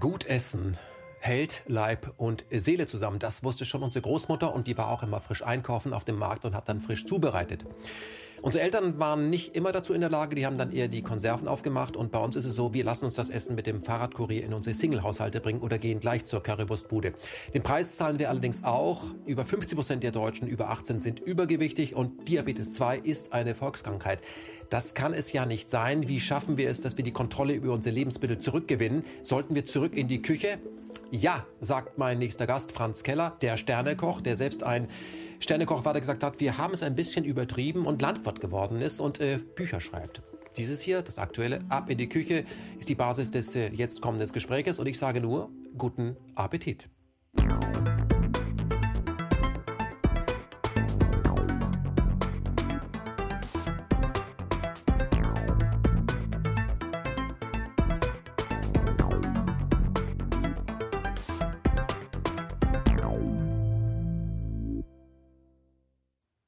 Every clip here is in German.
Gut essen hält Leib und Seele zusammen. Das wusste schon unsere Großmutter und die war auch immer frisch einkaufen auf dem Markt und hat dann frisch zubereitet. Unsere Eltern waren nicht immer dazu in der Lage, die haben dann eher die Konserven aufgemacht und bei uns ist es so, wir lassen uns das Essen mit dem Fahrradkurier in unsere Single-Haushalte bringen oder gehen gleich zur Currywurstbude. Den Preis zahlen wir allerdings auch. Über 50 Prozent der Deutschen über 18 sind übergewichtig und Diabetes 2 ist eine Volkskrankheit. Das kann es ja nicht sein. Wie schaffen wir es, dass wir die Kontrolle über unsere Lebensmittel zurückgewinnen? Sollten wir zurück in die Küche? Ja, sagt mein nächster Gast Franz Keller, der Sternekoch, der selbst ein Sternekoch weiter gesagt hat, wir haben es ein bisschen übertrieben und Landwirt geworden ist und äh, Bücher schreibt. Dieses hier, das aktuelle Ab in die Küche, ist die Basis des äh, jetzt kommenden Gespräches und ich sage nur, guten Appetit.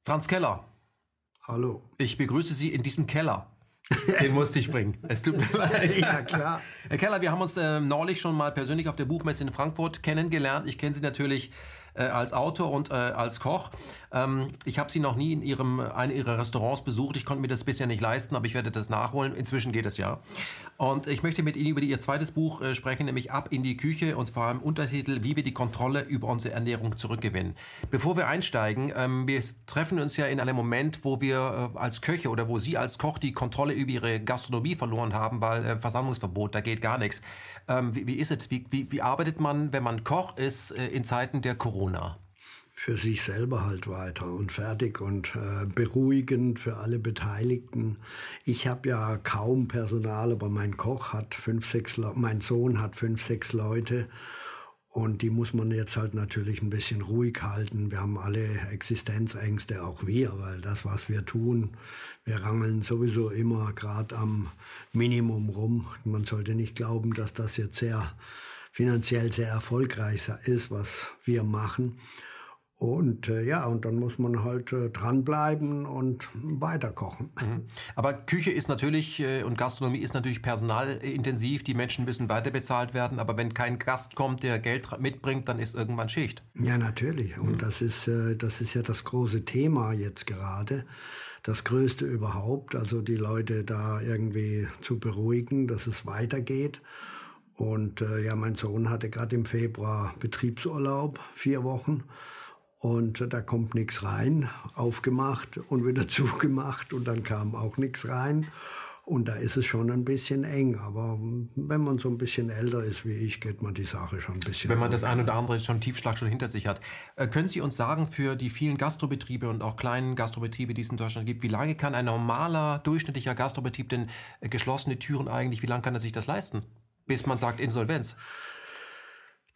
Franz Keller. Hallo. Ich begrüße Sie in diesem Keller. Den musste ich bringen. Es tut mir leid. Ja, klar. Herr Keller, wir haben uns äh, neulich schon mal persönlich auf der Buchmesse in Frankfurt kennengelernt. Ich kenne Sie natürlich äh, als Autor und äh, als Koch. Ähm, ich habe Sie noch nie in Ihrem, einem Ihrer Restaurants besucht. Ich konnte mir das bisher nicht leisten, aber ich werde das nachholen. Inzwischen geht es ja. Und ich möchte mit Ihnen über Ihr zweites Buch äh, sprechen, nämlich Ab in die Küche und vor allem Untertitel, wie wir die Kontrolle über unsere Ernährung zurückgewinnen. Bevor wir einsteigen, ähm, wir treffen uns ja in einem Moment, wo wir äh, als Köche oder wo Sie als Koch die Kontrolle über Ihre Gastronomie verloren haben, weil äh, Versammlungsverbot, da geht gar nichts. Ähm, wie, wie ist es? Wie, wie, wie arbeitet man, wenn man Koch ist, in Zeiten der Corona? Für sich selber halt weiter und fertig und äh, beruhigend für alle Beteiligten. Ich habe ja kaum Personal, aber mein Koch hat fünf, sechs, Le mein Sohn hat fünf, sechs Leute und die muss man jetzt halt natürlich ein bisschen ruhig halten. Wir haben alle Existenzängste, auch wir, weil das, was wir tun, wir rangeln sowieso immer gerade am Minimum rum. Man sollte nicht glauben, dass das jetzt sehr finanziell sehr erfolgreich ist, was wir machen. Und äh, ja, und dann muss man halt äh, dranbleiben und weiterkochen. Mhm. Aber Küche ist natürlich äh, und Gastronomie ist natürlich personalintensiv. Die Menschen müssen weiter bezahlt werden. Aber wenn kein Gast kommt, der Geld mitbringt, dann ist irgendwann Schicht. Ja, natürlich. Und mhm. das ist äh, das ist ja das große Thema jetzt gerade. Das größte überhaupt. Also die Leute da irgendwie zu beruhigen, dass es weitergeht. Und äh, ja, mein Sohn hatte gerade im Februar Betriebsurlaub, vier Wochen. Und da kommt nichts rein, aufgemacht und wieder zugemacht und dann kam auch nichts rein. Und da ist es schon ein bisschen eng. Aber wenn man so ein bisschen älter ist wie ich, geht man die Sache schon ein bisschen. Wenn man das ein oder andere schon Tiefschlag schon hinter sich hat. Äh, können Sie uns sagen, für die vielen Gastrobetriebe und auch kleinen Gastrobetriebe, die es in Deutschland gibt, wie lange kann ein normaler, durchschnittlicher Gastrobetrieb denn äh, geschlossene Türen eigentlich, wie lange kann er sich das leisten? Bis man sagt Insolvenz.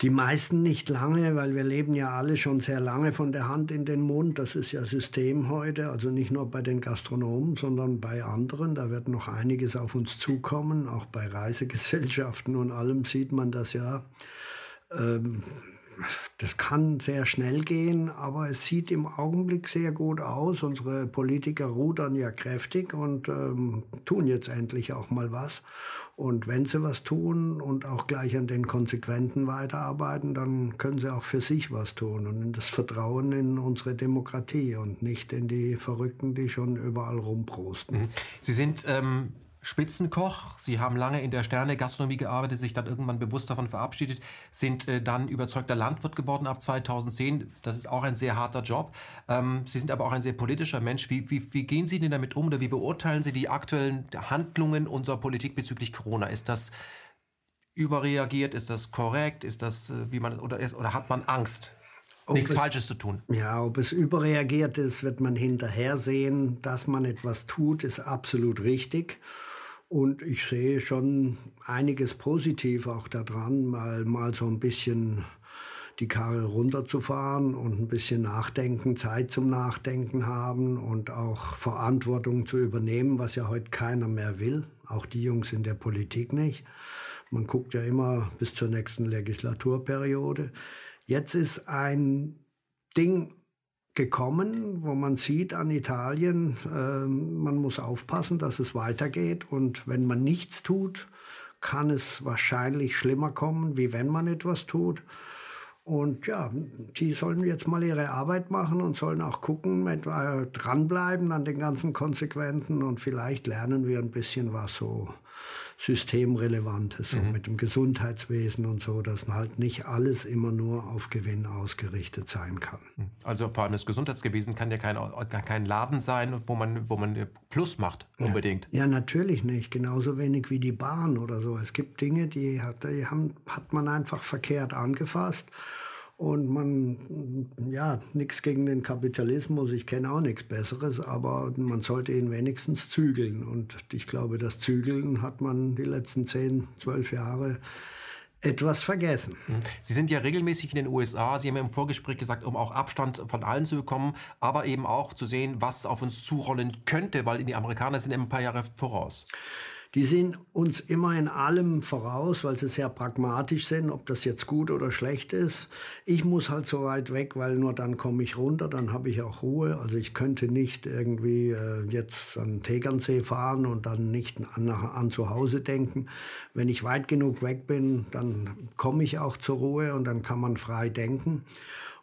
Die meisten nicht lange, weil wir leben ja alle schon sehr lange von der Hand in den Mund. Das ist ja System heute, also nicht nur bei den Gastronomen, sondern bei anderen. Da wird noch einiges auf uns zukommen. Auch bei Reisegesellschaften und allem sieht man das ja. Ähm, das kann sehr schnell gehen, aber es sieht im Augenblick sehr gut aus. Unsere Politiker rudern ja kräftig und ähm, tun jetzt endlich auch mal was. Und wenn sie was tun und auch gleich an den Konsequenten weiterarbeiten, dann können sie auch für sich was tun und in das Vertrauen in unsere Demokratie und nicht in die Verrückten, die schon überall rumprosten. Mhm. Sie sind ähm Spitzenkoch. Sie haben lange in der Sterne-Gastronomie gearbeitet, sich dann irgendwann bewusst davon verabschiedet, sind äh, dann überzeugter Landwirt geworden ab 2010. Das ist auch ein sehr harter Job. Ähm, Sie sind aber auch ein sehr politischer Mensch. Wie, wie, wie gehen Sie denn damit um oder wie beurteilen Sie die aktuellen Handlungen unserer Politik bezüglich Corona? Ist das überreagiert? Ist das korrekt? Ist das, äh, wie man, oder, ist, oder hat man Angst? Ob nichts es, Falsches zu tun. Ja, ob es überreagiert ist, wird man hinterher sehen. Dass man etwas tut, ist absolut richtig. Und ich sehe schon einiges positiv auch daran, mal, mal so ein bisschen die Karre runterzufahren und ein bisschen nachdenken, Zeit zum Nachdenken haben und auch Verantwortung zu übernehmen, was ja heute keiner mehr will, auch die Jungs in der Politik nicht. Man guckt ja immer bis zur nächsten Legislaturperiode. Jetzt ist ein Ding gekommen, wo man sieht an Italien, äh, man muss aufpassen, dass es weitergeht. Und wenn man nichts tut, kann es wahrscheinlich schlimmer kommen, wie wenn man etwas tut. Und ja, die sollen jetzt mal ihre Arbeit machen und sollen auch gucken, mit, äh, dranbleiben an den ganzen Konsequenzen und vielleicht lernen wir ein bisschen was so Systemrelevantes, so mhm. mit dem Gesundheitswesen und so, dass halt nicht alles immer nur auf Gewinn ausgerichtet sein kann. Mhm. Also vor allem das Gesundheitswesen kann ja kein, kein Laden sein, wo man, wo man Plus macht, unbedingt. Ja, ja, natürlich nicht. Genauso wenig wie die Bahn oder so. Es gibt Dinge, die hat, die haben, hat man einfach verkehrt angefasst. Und man, ja, nichts gegen den Kapitalismus, ich kenne auch nichts Besseres, aber man sollte ihn wenigstens zügeln. Und ich glaube, das Zügeln hat man die letzten zehn, zwölf Jahre etwas vergessen. Mhm. Sie sind ja regelmäßig in den USA. Sie haben ja im Vorgespräch gesagt, um auch Abstand von allen zu bekommen, aber eben auch zu sehen, was auf uns zurollen könnte, weil die Amerikaner sind ein paar Jahre voraus die sind uns immer in allem voraus, weil sie sehr pragmatisch sind, ob das jetzt gut oder schlecht ist. Ich muss halt so weit weg, weil nur dann komme ich runter, dann habe ich auch Ruhe. Also ich könnte nicht irgendwie äh, jetzt an Tegernsee fahren und dann nicht an, an zu Hause denken. Wenn ich weit genug weg bin, dann komme ich auch zur Ruhe und dann kann man frei denken.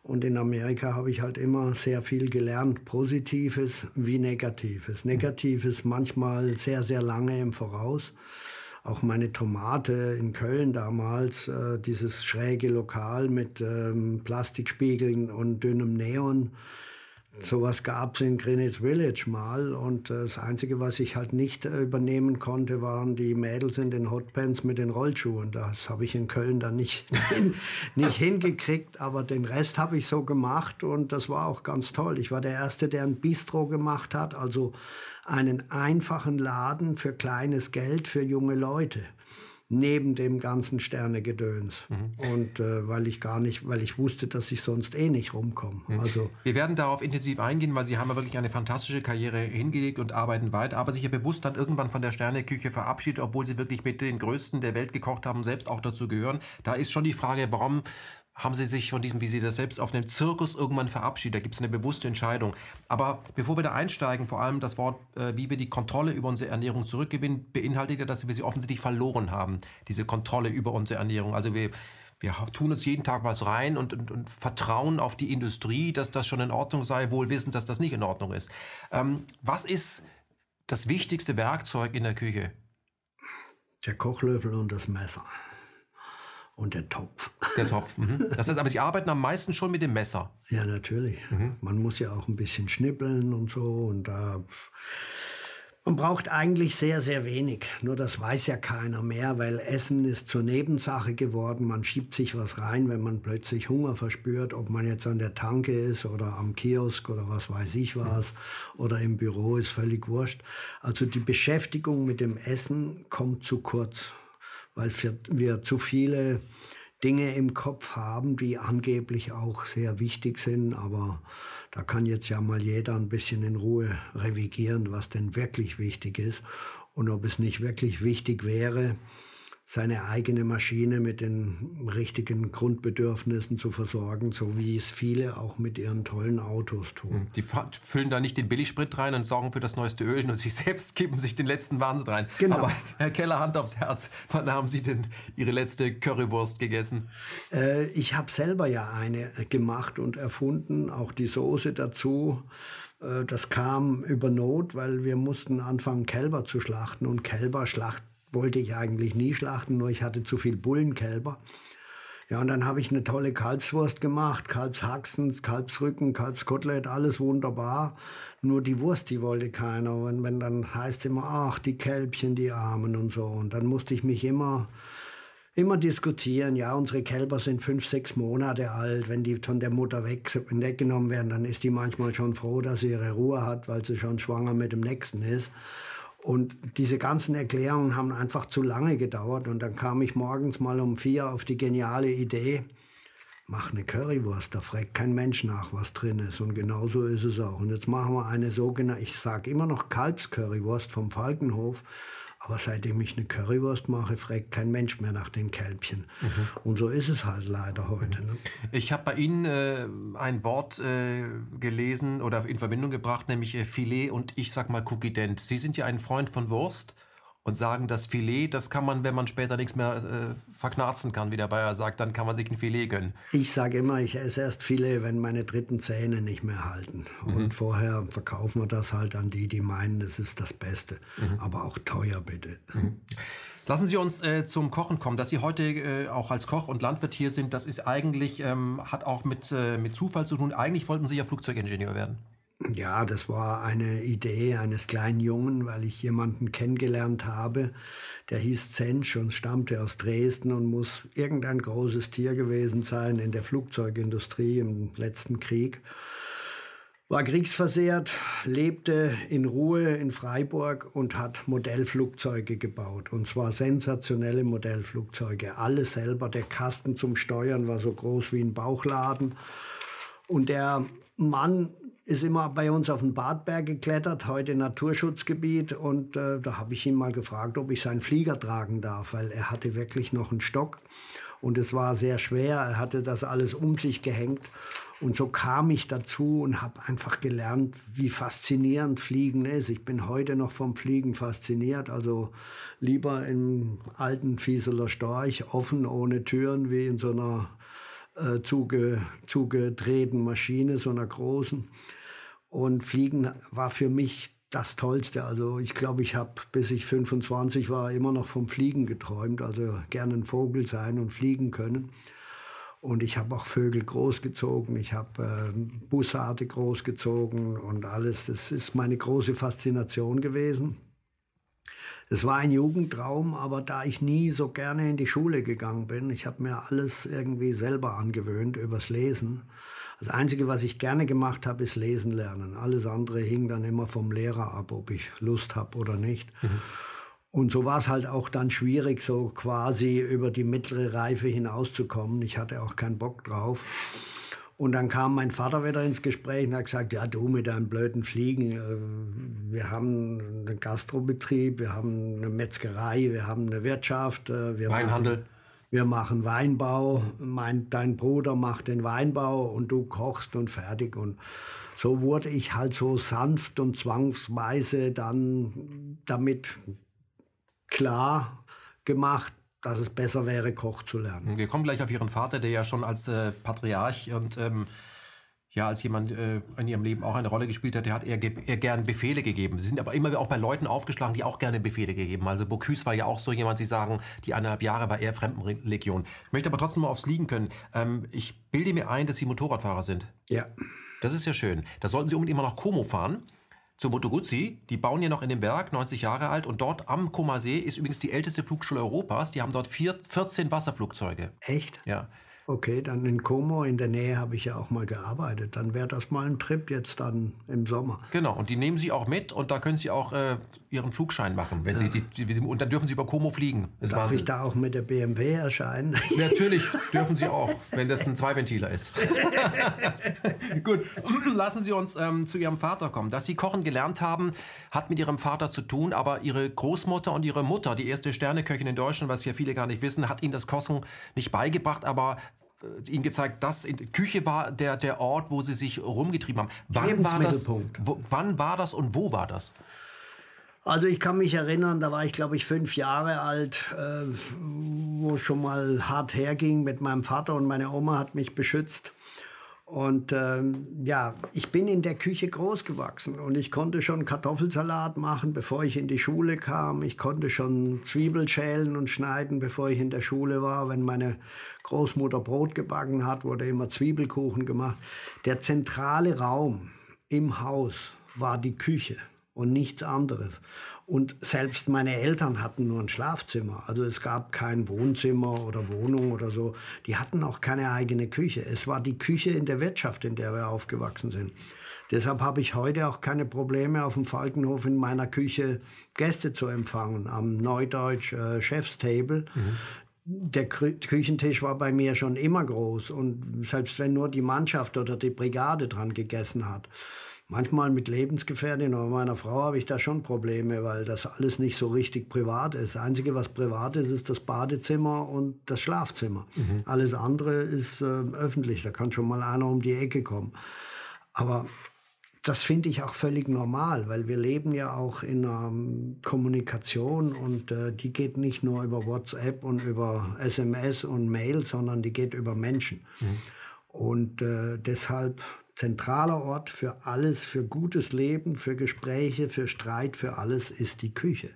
Und in Amerika habe ich halt immer sehr viel gelernt, Positives wie Negatives. Negatives manchmal sehr, sehr lange im Voraus. Auch meine Tomate in Köln damals, äh, dieses schräge Lokal mit ähm, Plastikspiegeln und dünnem Neon Sowas gab es in Greenwich Village mal und das Einzige, was ich halt nicht äh, übernehmen konnte, waren die Mädels in den Hotpants mit den Rollschuhen. Das habe ich in Köln dann nicht, nicht hingekriegt, aber den Rest habe ich so gemacht und das war auch ganz toll. Ich war der Erste, der ein Bistro gemacht hat, also einen einfachen Laden für kleines Geld für junge Leute neben dem ganzen Sternegedöns. Mhm. Und äh, weil ich gar nicht, weil ich wusste, dass ich sonst eh nicht rumkomme. Mhm. Also wir werden darauf intensiv eingehen, weil Sie haben ja wirklich eine fantastische Karriere hingelegt und arbeiten weiter, aber sich ja bewusst dann irgendwann von der Sterneküche verabschiedet, obwohl Sie wirklich mit den Größten der Welt gekocht haben, selbst auch dazu gehören. Da ist schon die Frage, warum haben sie sich von diesem, wie sie das selbst auf einem Zirkus irgendwann verabschiedet. Da gibt es eine bewusste Entscheidung. Aber bevor wir da einsteigen, vor allem das Wort, äh, wie wir die Kontrolle über unsere Ernährung zurückgewinnen, beinhaltet ja, dass wir sie offensichtlich verloren haben, diese Kontrolle über unsere Ernährung. Also wir, wir tun uns jeden Tag was rein und, und, und, vertrauen auf die Industrie, dass das schon in Ordnung sei, wohl wissend, dass das nicht in Ordnung ist. Ähm, was ist das wichtigste Werkzeug in der Küche? Der Kochlöffel und das Messer. Und der Topf. Der Topf. Mhm. Das heißt aber, Sie arbeiten am meisten schon mit dem Messer. Ja, natürlich. Mhm. Man muss ja auch ein bisschen schnippeln und so. Und da. Man braucht eigentlich sehr, sehr wenig. Nur das weiß ja keiner mehr, weil Essen ist zur Nebensache geworden. Man schiebt sich was rein, wenn man plötzlich Hunger verspürt, ob man jetzt an der Tanke ist oder am Kiosk oder was weiß ich was oder im Büro, ist völlig wurscht. Also die Beschäftigung mit dem Essen kommt zu kurz weil wir zu viele Dinge im Kopf haben, die angeblich auch sehr wichtig sind, aber da kann jetzt ja mal jeder ein bisschen in Ruhe revigieren, was denn wirklich wichtig ist. Und ob es nicht wirklich wichtig wäre, seine eigene Maschine mit den richtigen Grundbedürfnissen zu versorgen, so wie es viele auch mit ihren tollen Autos tun. Hm, die füllen da nicht den Billigsprit rein und sorgen für das neueste Öl und sie selbst geben sich den letzten Wahnsinn rein. Genau. Aber Herr Keller, Hand aufs Herz, wann haben Sie denn Ihre letzte Currywurst gegessen? Äh, ich habe selber ja eine gemacht und erfunden, auch die Soße dazu. Äh, das kam über Not, weil wir mussten anfangen, Kälber zu schlachten und Kälber schlachten wollte ich eigentlich nie schlachten, nur ich hatte zu viel Bullenkälber. Ja, und dann habe ich eine tolle Kalbswurst gemacht, Kalbshaxen, Kalbsrücken, Kalbskotelett, alles wunderbar. Nur die Wurst, die wollte keiner. Und wenn dann heißt immer, ach, die Kälbchen, die Armen und so. Und dann musste ich mich immer, immer diskutieren. Ja, unsere Kälber sind fünf, sechs Monate alt. Wenn die von der Mutter weg, weggenommen werden, dann ist die manchmal schon froh, dass sie ihre Ruhe hat, weil sie schon schwanger mit dem Nächsten ist. Und diese ganzen Erklärungen haben einfach zu lange gedauert. Und dann kam ich morgens mal um vier auf die geniale Idee, mach eine Currywurst, da fragt kein Mensch nach, was drin ist. Und genau so ist es auch. Und jetzt machen wir eine sogenannte, ich sage immer noch Kalbscurrywurst vom Falkenhof. Aber seitdem ich eine Currywurst mache, fragt kein Mensch mehr nach den Kälbchen. Mhm. Und so ist es halt leider heute. Ne? Ich habe bei Ihnen äh, ein Wort äh, gelesen oder in Verbindung gebracht, nämlich äh, Filet und ich sag mal Cookie Dent. Sie sind ja ein Freund von Wurst. Und sagen, das Filet, das kann man, wenn man später nichts mehr äh, verknarzen kann, wie der Bayer sagt, dann kann man sich ein Filet gönnen. Ich sage immer, ich esse erst Filet, wenn meine dritten Zähne nicht mehr halten. Mhm. Und vorher verkaufen wir das halt an die, die meinen, das ist das Beste. Mhm. Aber auch teuer bitte. Mhm. Lassen Sie uns äh, zum Kochen kommen. Dass Sie heute äh, auch als Koch und Landwirt hier sind, das ist eigentlich, ähm, hat auch mit, äh, mit Zufall zu tun. Eigentlich wollten Sie ja Flugzeugingenieur werden. Ja, das war eine Idee eines kleinen Jungen, weil ich jemanden kennengelernt habe, der hieß Zensch und stammte aus Dresden und muss irgendein großes Tier gewesen sein in der Flugzeugindustrie im letzten Krieg. War kriegsversehrt, lebte in Ruhe in Freiburg und hat Modellflugzeuge gebaut. Und zwar sensationelle Modellflugzeuge. Alles selber. Der Kasten zum Steuern war so groß wie ein Bauchladen. Und der Mann ist immer bei uns auf den Badberg geklettert, heute Naturschutzgebiet. Und äh, da habe ich ihn mal gefragt, ob ich seinen Flieger tragen darf, weil er hatte wirklich noch einen Stock. Und es war sehr schwer. Er hatte das alles um sich gehängt. Und so kam ich dazu und habe einfach gelernt, wie faszinierend Fliegen ist. Ich bin heute noch vom Fliegen fasziniert. Also lieber im alten Fieseler Storch, offen, ohne Türen, wie in so einer äh, zuge, zugedrehten Maschine, so einer großen. Und Fliegen war für mich das Tollste. Also ich glaube, ich habe, bis ich 25 war, immer noch vom Fliegen geträumt. Also gerne ein Vogel sein und fliegen können. Und ich habe auch Vögel großgezogen, ich habe äh, Bussarde großgezogen und alles. Das ist meine große Faszination gewesen. Es war ein Jugendtraum, aber da ich nie so gerne in die Schule gegangen bin, ich habe mir alles irgendwie selber angewöhnt übers Lesen. Das Einzige, was ich gerne gemacht habe, ist Lesen lernen. Alles andere hing dann immer vom Lehrer ab, ob ich Lust habe oder nicht. Mhm. Und so war es halt auch dann schwierig, so quasi über die mittlere Reife hinauszukommen. Ich hatte auch keinen Bock drauf. Und dann kam mein Vater wieder ins Gespräch und hat gesagt, ja du mit deinem blöden Fliegen, äh, wir haben einen Gastrobetrieb, wir haben eine Metzgerei, wir haben eine Wirtschaft. Äh, wir Weinhandel. Machen, wir machen Weinbau, mein, dein Bruder macht den Weinbau und du kochst und fertig. Und so wurde ich halt so sanft und zwangsweise dann damit klar gemacht, dass es besser wäre, Koch zu lernen. Wir kommen gleich auf Ihren Vater, der ja schon als äh, Patriarch und ähm, ja, als jemand äh, in Ihrem Leben auch eine Rolle gespielt hat, der hat eher, eher gern Befehle gegeben. Sie sind aber immer auch bei Leuten aufgeschlagen, die auch gerne Befehle gegeben. Also Bocuse war ja auch so jemand, Sie sagen, die eineinhalb Jahre war eher Fremdenlegion. Ich möchte aber trotzdem mal aufs Liegen können. Ähm, ich bilde mir ein, dass Sie Motorradfahrer sind. Ja. Das ist ja schön. Da sollten Sie unbedingt mal nach Como fahren zu Moto Guzzi. Die bauen ja noch in dem Werk, 90 Jahre alt. Und dort am Koma See ist übrigens die älteste Flugschule Europas. Die haben dort vier, 14 Wasserflugzeuge. Echt? Ja. Okay, dann in Como in der Nähe habe ich ja auch mal gearbeitet. Dann wäre das mal ein Trip jetzt dann im Sommer. Genau, und die nehmen Sie auch mit und da können Sie auch äh, Ihren Flugschein machen. Wenn ja. Sie die, und dann dürfen Sie über Como fliegen. Das Darf Wahnsinn. ich da auch mit der BMW erscheinen? Natürlich dürfen Sie auch, wenn das ein Zweiventiler ist. Gut, lassen Sie uns ähm, zu Ihrem Vater kommen. Dass Sie kochen gelernt haben, hat mit Ihrem Vater zu tun, aber Ihre Großmutter und Ihre Mutter, die erste Sterneköchin in Deutschland, was ja viele gar nicht wissen, hat Ihnen das Kochen nicht beigebracht, aber ihnen gezeigt, dass in, Küche war der, der Ort, wo sie sich rumgetrieben haben. Wann war das? Wo, wann war das und wo war das? Also ich kann mich erinnern, da war ich glaube ich fünf Jahre alt, äh, wo schon mal hart herging mit meinem Vater und meine Oma hat mich beschützt. Und ähm, ja, ich bin in der Küche groß gewachsen und ich konnte schon Kartoffelsalat machen, bevor ich in die Schule kam. Ich konnte schon Zwiebel schälen und schneiden, bevor ich in der Schule war. Wenn meine Großmutter Brot gebacken hat, wurde immer Zwiebelkuchen gemacht. Der zentrale Raum im Haus war die Küche und nichts anderes. Und selbst meine Eltern hatten nur ein Schlafzimmer. Also es gab kein Wohnzimmer oder Wohnung oder so. Die hatten auch keine eigene Küche. Es war die Küche in der Wirtschaft, in der wir aufgewachsen sind. Deshalb habe ich heute auch keine Probleme, auf dem Falkenhof in meiner Küche Gäste zu empfangen, am Neudeutsch äh, Chefstable. Mhm der Küchentisch war bei mir schon immer groß und selbst wenn nur die Mannschaft oder die Brigade dran gegessen hat, Manchmal mit Lebensgefährtin oder meiner Frau habe ich da schon Probleme, weil das alles nicht so richtig privat ist. Das Einzige, was privat ist, ist das Badezimmer und das Schlafzimmer. Mhm. Alles andere ist äh, öffentlich. Da kann schon mal einer um die Ecke kommen. Aber das finde ich auch völlig normal, weil wir leben ja auch in einer Kommunikation und äh, die geht nicht nur über WhatsApp und über SMS und Mail, sondern die geht über Menschen. Mhm. Und äh, deshalb zentraler Ort für alles, für gutes Leben, für Gespräche, für Streit, für alles ist die Küche.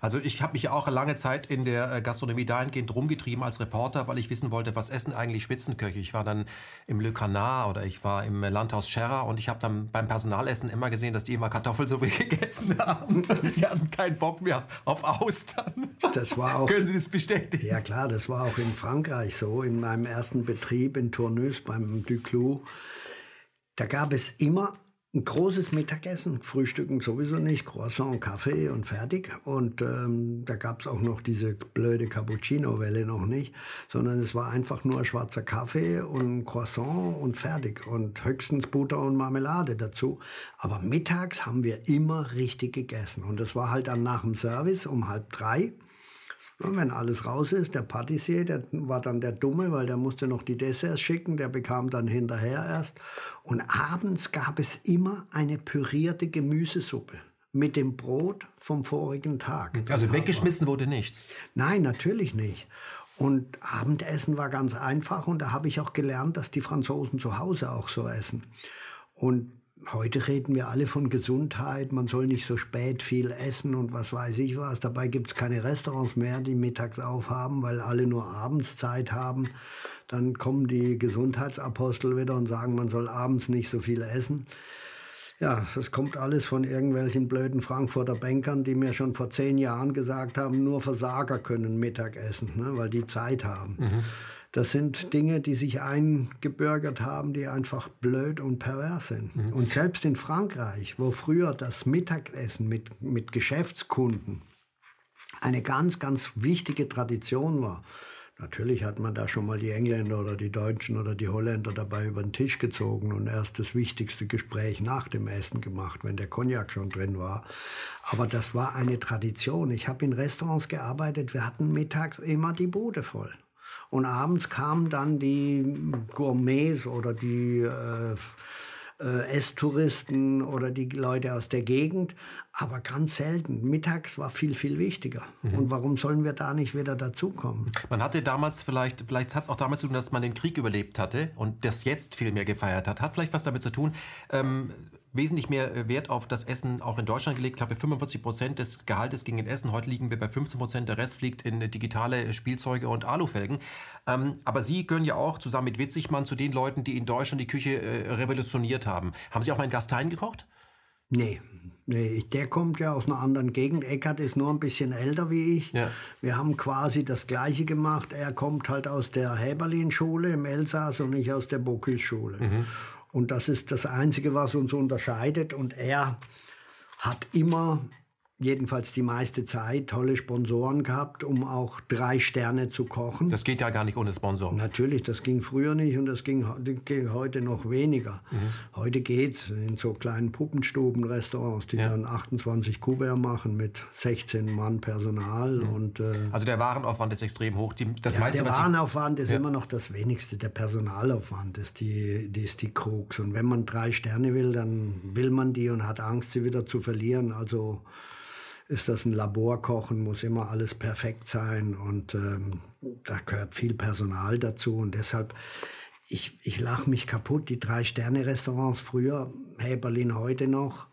Also ich habe mich auch lange Zeit in der äh, Gastronomie dahingehend rumgetrieben als Reporter, weil ich wissen wollte, was essen eigentlich Spitzenköche. Ich war dann im Le Canard oder ich war im Landhaus Scherrer und ich habe dann beim Personalessen immer gesehen, dass die immer Kartoffelsuppe gegessen haben. Die hatten keinen Bock mehr auf Austern. Das war auch, Können Sie das bestätigen? Ja klar, das war auch in Frankreich so. In meinem ersten Betrieb in Tournus beim Duclos da gab es immer ein großes Mittagessen, Frühstücken sowieso nicht, Croissant, Kaffee und fertig. Und ähm, da gab es auch noch diese blöde Cappuccino-Welle noch nicht, sondern es war einfach nur schwarzer Kaffee und Croissant und fertig und höchstens Butter und Marmelade dazu. Aber mittags haben wir immer richtig gegessen und das war halt dann nach dem Service um halb drei. Und wenn alles raus ist, der Patissier, der war dann der Dumme, weil der musste noch die Desserts schicken, der bekam dann hinterher erst. Und abends gab es immer eine pürierte Gemüsesuppe mit dem Brot vom vorigen Tag. Also weggeschmissen wurde nichts? Nein, natürlich nicht. Und Abendessen war ganz einfach und da habe ich auch gelernt, dass die Franzosen zu Hause auch so essen. Und Heute reden wir alle von Gesundheit, man soll nicht so spät viel essen und was weiß ich was. Dabei gibt es keine Restaurants mehr, die mittags aufhaben, weil alle nur abends Zeit haben. Dann kommen die Gesundheitsapostel wieder und sagen, man soll abends nicht so viel essen. Ja, das kommt alles von irgendwelchen blöden Frankfurter Bankern, die mir schon vor zehn Jahren gesagt haben, nur Versager können Mittag essen, ne, weil die Zeit haben. Mhm. Das sind Dinge, die sich eingebürgert haben, die einfach blöd und pervers sind. Mhm. Und selbst in Frankreich, wo früher das Mittagessen mit, mit Geschäftskunden eine ganz, ganz wichtige Tradition war, Natürlich hat man da schon mal die Engländer oder die Deutschen oder die Holländer dabei über den Tisch gezogen und erst das wichtigste Gespräch nach dem Essen gemacht, wenn der Cognac schon drin war. Aber das war eine Tradition. Ich habe in Restaurants gearbeitet, wir hatten mittags immer die Bude voll. Und abends kamen dann die Gourmets oder die äh, äh, Esstouristen oder die Leute aus der Gegend, aber ganz selten. Mittags war viel, viel wichtiger. Mhm. Und warum sollen wir da nicht wieder dazukommen? Man hatte damals vielleicht, vielleicht hat es auch damit zu tun, dass man den Krieg überlebt hatte und das jetzt viel mehr gefeiert hat. Hat vielleicht was damit zu tun. Ähm, wesentlich mehr äh, Wert auf das Essen auch in Deutschland gelegt. Ich glaube, 45 Prozent des Gehaltes ging in Essen. Heute liegen wir bei 15 Prozent. Der Rest fliegt in digitale Spielzeuge und Alufelgen. Ähm, aber Sie gehören ja auch zusammen mit Witzigmann zu den Leuten, die in Deutschland die Küche äh, revolutioniert haben. Haben Sie auch mal in Gastein gekocht? Nee, nee, der kommt ja aus einer anderen Gegend. Eckert ist nur ein bisschen älter wie ich. Ja. Wir haben quasi das Gleiche gemacht. Er kommt halt aus der Häberlin-Schule im Elsass und ich aus der Bocuse-Schule. Mhm. Und das ist das Einzige, was uns unterscheidet. Und er hat immer jedenfalls die meiste Zeit tolle Sponsoren gehabt, um auch drei Sterne zu kochen. Das geht ja gar nicht ohne Sponsoren. Natürlich, das ging früher nicht und das ging, ging heute noch weniger. Mhm. Heute geht's in so kleinen Puppenstuben-Restaurants, die ja. dann 28 Kuvert machen mit 16 Mann Personal. Mhm. Und, äh, also der Warenaufwand ist extrem hoch. Die, das ja, meiste, der Warenaufwand ist ja. immer noch das wenigste. Der Personalaufwand ist die, die ist die Krux. Und wenn man drei Sterne will, dann will man die und hat Angst, sie wieder zu verlieren. Also ist das ein Laborkochen, muss immer alles perfekt sein und ähm, da gehört viel Personal dazu und deshalb, ich, ich lache mich kaputt. Die Drei-Sterne-Restaurants früher, hey Berlin heute noch,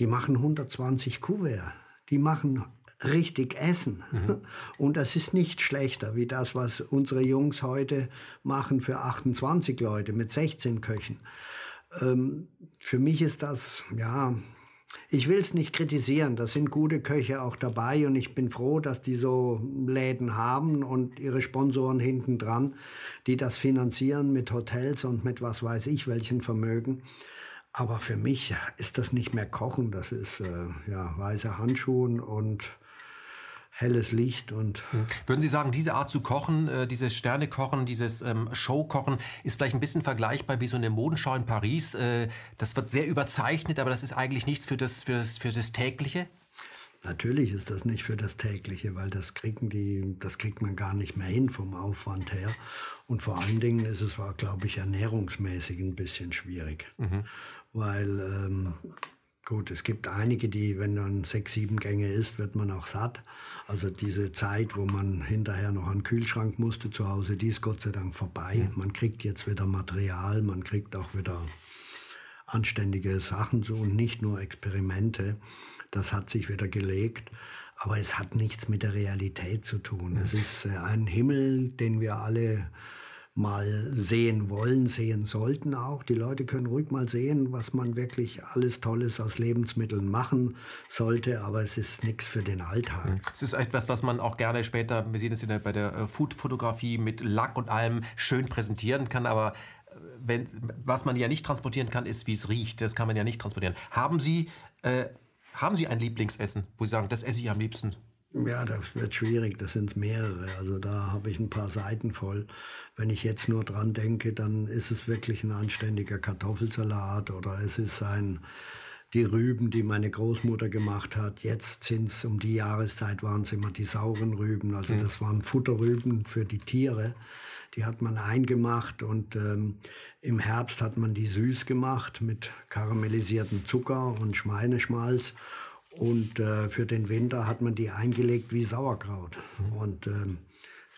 die machen 120 Kuvert. Die machen richtig Essen. Mhm. Und das ist nicht schlechter wie das, was unsere Jungs heute machen für 28 Leute mit 16 Köchen. Ähm, für mich ist das, ja, ich will es nicht kritisieren, da sind gute Köche auch dabei und ich bin froh, dass die so Läden haben und ihre Sponsoren hinten dran, die das finanzieren mit Hotels und mit was weiß ich welchen Vermögen. Aber für mich ist das nicht mehr Kochen, das ist äh, ja weiße Handschuhe und helles Licht und. Hm. Würden Sie sagen, diese Art zu kochen, äh, dieses Sternekochen, dieses ähm, Showkochen, ist vielleicht ein bisschen vergleichbar wie so eine Modenschau in Paris? Äh, das wird sehr überzeichnet, aber das ist eigentlich nichts für das, für das, für das tägliche? Natürlich ist das nicht für das tägliche, weil das kriegen die, das kriegt man gar nicht mehr hin vom Aufwand her. Und vor allen Dingen ist es, glaube ich, ernährungsmäßig ein bisschen schwierig, mhm. weil ähm, Gut, es gibt einige, die, wenn man sechs, sieben Gänge isst, wird man auch satt. Also diese Zeit, wo man hinterher noch an den Kühlschrank musste zu Hause, die ist Gott sei Dank vorbei. Mhm. Man kriegt jetzt wieder Material, man kriegt auch wieder anständige Sachen so und nicht nur Experimente. Das hat sich wieder gelegt. Aber es hat nichts mit der Realität zu tun. Es ist äh, ein Himmel, den wir alle mal sehen wollen, sehen sollten auch. Die Leute können ruhig mal sehen, was man wirklich alles Tolles aus Lebensmitteln machen sollte, aber es ist nichts für den Alltag. Mhm. Es ist etwas, was man auch gerne später, wir sehen es bei der äh, Food-Fotografie mit Lack und allem schön präsentieren kann, aber äh, wenn, was man ja nicht transportieren kann, ist, wie es riecht. Das kann man ja nicht transportieren. Haben Sie, äh, haben Sie ein Lieblingsessen, wo Sie sagen, das esse ich am liebsten? Ja, das wird schwierig, das sind mehrere. Also da habe ich ein paar Seiten voll. Wenn ich jetzt nur dran denke, dann ist es wirklich ein anständiger Kartoffelsalat oder es ist ein, die Rüben, die meine Großmutter gemacht hat. Jetzt sind es, um die Jahreszeit waren es immer die sauren Rüben. Also mhm. das waren Futterrüben für die Tiere. Die hat man eingemacht und ähm, im Herbst hat man die süß gemacht mit karamellisiertem Zucker und Schweineschmalz. Und äh, für den Winter hat man die eingelegt wie Sauerkraut. Mhm. Und ähm,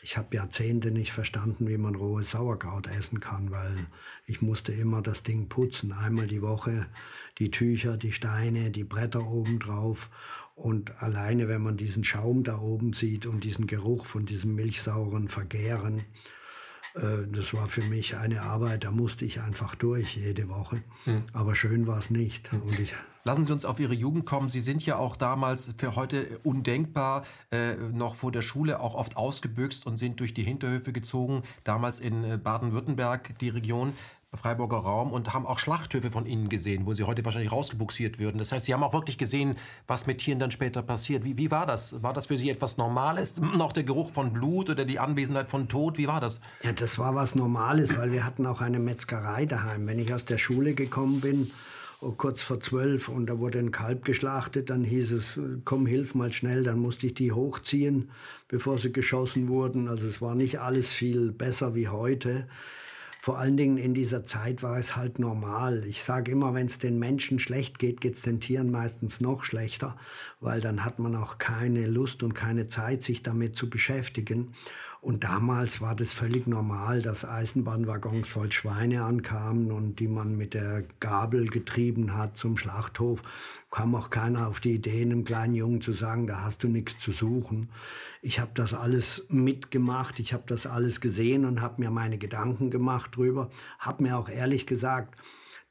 ich habe Jahrzehnte nicht verstanden, wie man rohes Sauerkraut essen kann, weil ich musste immer das Ding putzen. Einmal die Woche die Tücher, die Steine, die Bretter oben drauf. Und alleine, wenn man diesen Schaum da oben sieht und diesen Geruch von diesem milchsauren Vergären, äh, das war für mich eine Arbeit, da musste ich einfach durch jede Woche. Mhm. Aber schön war es nicht. Mhm. Und ich Lassen Sie uns auf Ihre Jugend kommen. Sie sind ja auch damals für heute undenkbar äh, noch vor der Schule auch oft ausgebüxt und sind durch die Hinterhöfe gezogen, damals in äh, Baden-Württemberg, die Region. Freiburger Raum und haben auch Schlachthöfe von innen gesehen, wo sie heute wahrscheinlich rausgebuxiert würden. Das heißt, sie haben auch wirklich gesehen, was mit Tieren dann später passiert. Wie, wie war das? War das für Sie etwas Normales? Noch der Geruch von Blut oder die Anwesenheit von Tod? Wie war das? Ja, das war was Normales, weil wir hatten auch eine Metzgerei daheim. Wenn ich aus der Schule gekommen bin, kurz vor zwölf und da wurde ein Kalb geschlachtet. Dann hieß es, komm, hilf mal schnell. Dann musste ich die hochziehen, bevor sie geschossen wurden. Also es war nicht alles viel besser wie heute. Vor allen Dingen in dieser Zeit war es halt normal. Ich sage immer, wenn es den Menschen schlecht geht, geht es den Tieren meistens noch schlechter, weil dann hat man auch keine Lust und keine Zeit, sich damit zu beschäftigen. Und damals war das völlig normal, dass Eisenbahnwaggons voll Schweine ankamen und die man mit der Gabel getrieben hat zum Schlachthof. Kam auch keiner auf die Idee, einem kleinen Jungen zu sagen, da hast du nichts zu suchen. Ich habe das alles mitgemacht, ich habe das alles gesehen und habe mir meine Gedanken gemacht drüber. Habe mir auch ehrlich gesagt,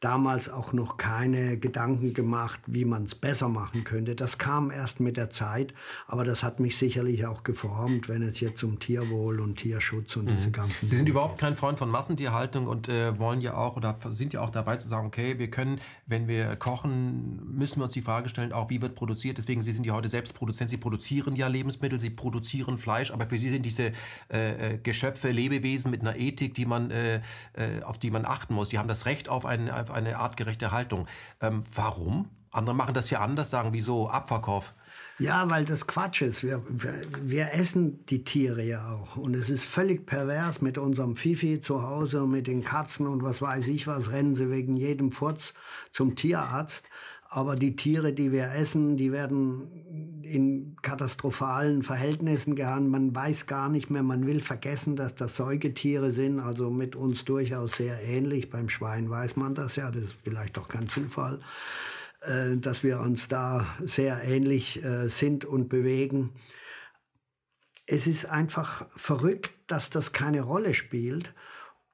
damals auch noch keine Gedanken gemacht, wie man es besser machen könnte. Das kam erst mit der Zeit, aber das hat mich sicherlich auch geformt, wenn es jetzt um Tierwohl und Tierschutz und mhm. diese ganzen. Sie sind überhaupt kein Freund von Massentierhaltung und äh, wollen ja auch oder sind ja auch dabei zu sagen, okay, wir können, wenn wir kochen, müssen wir uns die Frage stellen, auch wie wird produziert. Deswegen, Sie sind ja heute selbst Produzent, Sie produzieren ja Lebensmittel, Sie produzieren Fleisch, aber für Sie sind diese äh, äh Geschöpfe Lebewesen mit einer Ethik, die man, äh, äh, auf die man achten muss. Die haben das Recht auf einen, auf eine artgerechte Haltung. Ähm, warum? Andere machen das ja anders, sagen, wieso Abverkauf? Ja, weil das Quatsch ist. Wir, wir, wir, essen die Tiere ja auch. Und es ist völlig pervers mit unserem Fifi zu Hause, mit den Katzen und was weiß ich was, rennen sie wegen jedem Furz zum Tierarzt. Aber die Tiere, die wir essen, die werden in katastrophalen Verhältnissen gehandelt. Man weiß gar nicht mehr, man will vergessen, dass das Säugetiere sind, also mit uns durchaus sehr ähnlich. Beim Schwein weiß man das ja, das ist vielleicht auch kein Zufall, äh, dass wir uns da sehr ähnlich äh, sind und bewegen. Es ist einfach verrückt, dass das keine Rolle spielt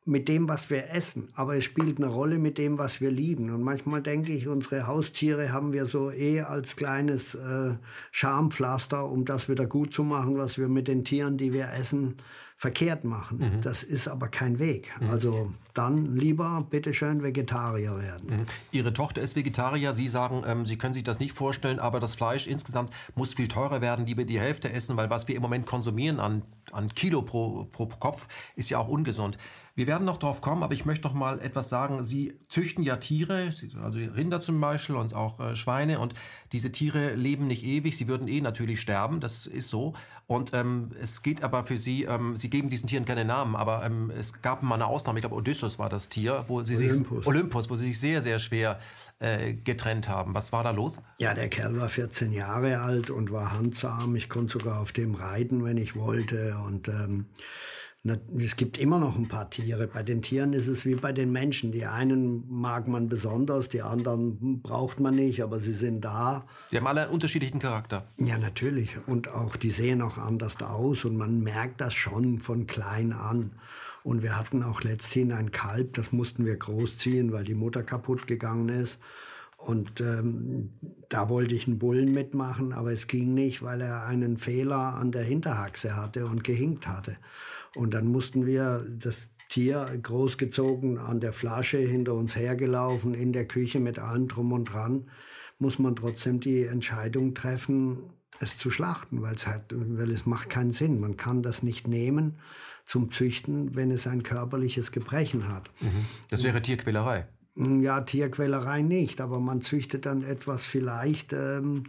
mit dem, was wir essen, aber es spielt eine Rolle mit dem, was wir lieben. Und manchmal denke ich, unsere Haustiere haben wir so eh als kleines äh, Schampflaster, um das wieder gut zu machen, was wir mit den Tieren, die wir essen, verkehrt machen. Mhm. Das ist aber kein Weg. Mhm. Also dann lieber bitteschön Vegetarier werden. Mhm. Ihre Tochter ist Vegetarier. Sie sagen, ähm, Sie können sich das nicht vorstellen, aber das Fleisch insgesamt muss viel teurer werden. Lieber die Hälfte essen, weil was wir im Moment konsumieren an, an Kilo pro, pro Kopf ist ja auch ungesund. Wir werden noch drauf kommen, aber ich möchte noch mal etwas sagen. Sie züchten ja Tiere, also Rinder zum Beispiel und auch äh, Schweine. Und diese Tiere leben nicht ewig. Sie würden eh natürlich sterben. Das ist so. Und ähm, es geht aber für Sie, ähm, Sie geben diesen Tieren keine Namen, aber ähm, es gab mal eine Ausnahme. Ich glaube, Odysseus war das Tier, wo Sie Olympus. sich Olympus, wo Sie sich sehr, sehr schwer äh, getrennt haben. Was war da los? Ja, der Kerl war 14 Jahre alt und war handsam. Ich konnte sogar auf dem reiten, wenn ich wollte. Und ähm, es gibt immer noch ein paar Tiere. Bei den Tieren ist es wie bei den Menschen. Die einen mag man besonders, die anderen braucht man nicht, aber sie sind da. Sie haben alle einen unterschiedlichen Charakter. Ja, natürlich. Und auch die sehen auch anders aus und man merkt das schon von klein an. Und wir hatten auch letzthin ein Kalb, das mussten wir großziehen, weil die Mutter kaputt gegangen ist. Und ähm, da wollte ich einen Bullen mitmachen, aber es ging nicht, weil er einen Fehler an der Hinterhaxe hatte und gehinkt hatte. Und dann mussten wir das Tier großgezogen an der Flasche hinter uns hergelaufen, in der Küche mit allem drum und dran, muss man trotzdem die Entscheidung treffen, es zu schlachten, weil es, halt, weil es macht keinen Sinn. Man kann das nicht nehmen zum Züchten, wenn es ein körperliches Gebrechen hat. Mhm. Das wäre Tierquälerei. Ja, Tierquälerei nicht, aber man züchtet dann etwas vielleicht ähm,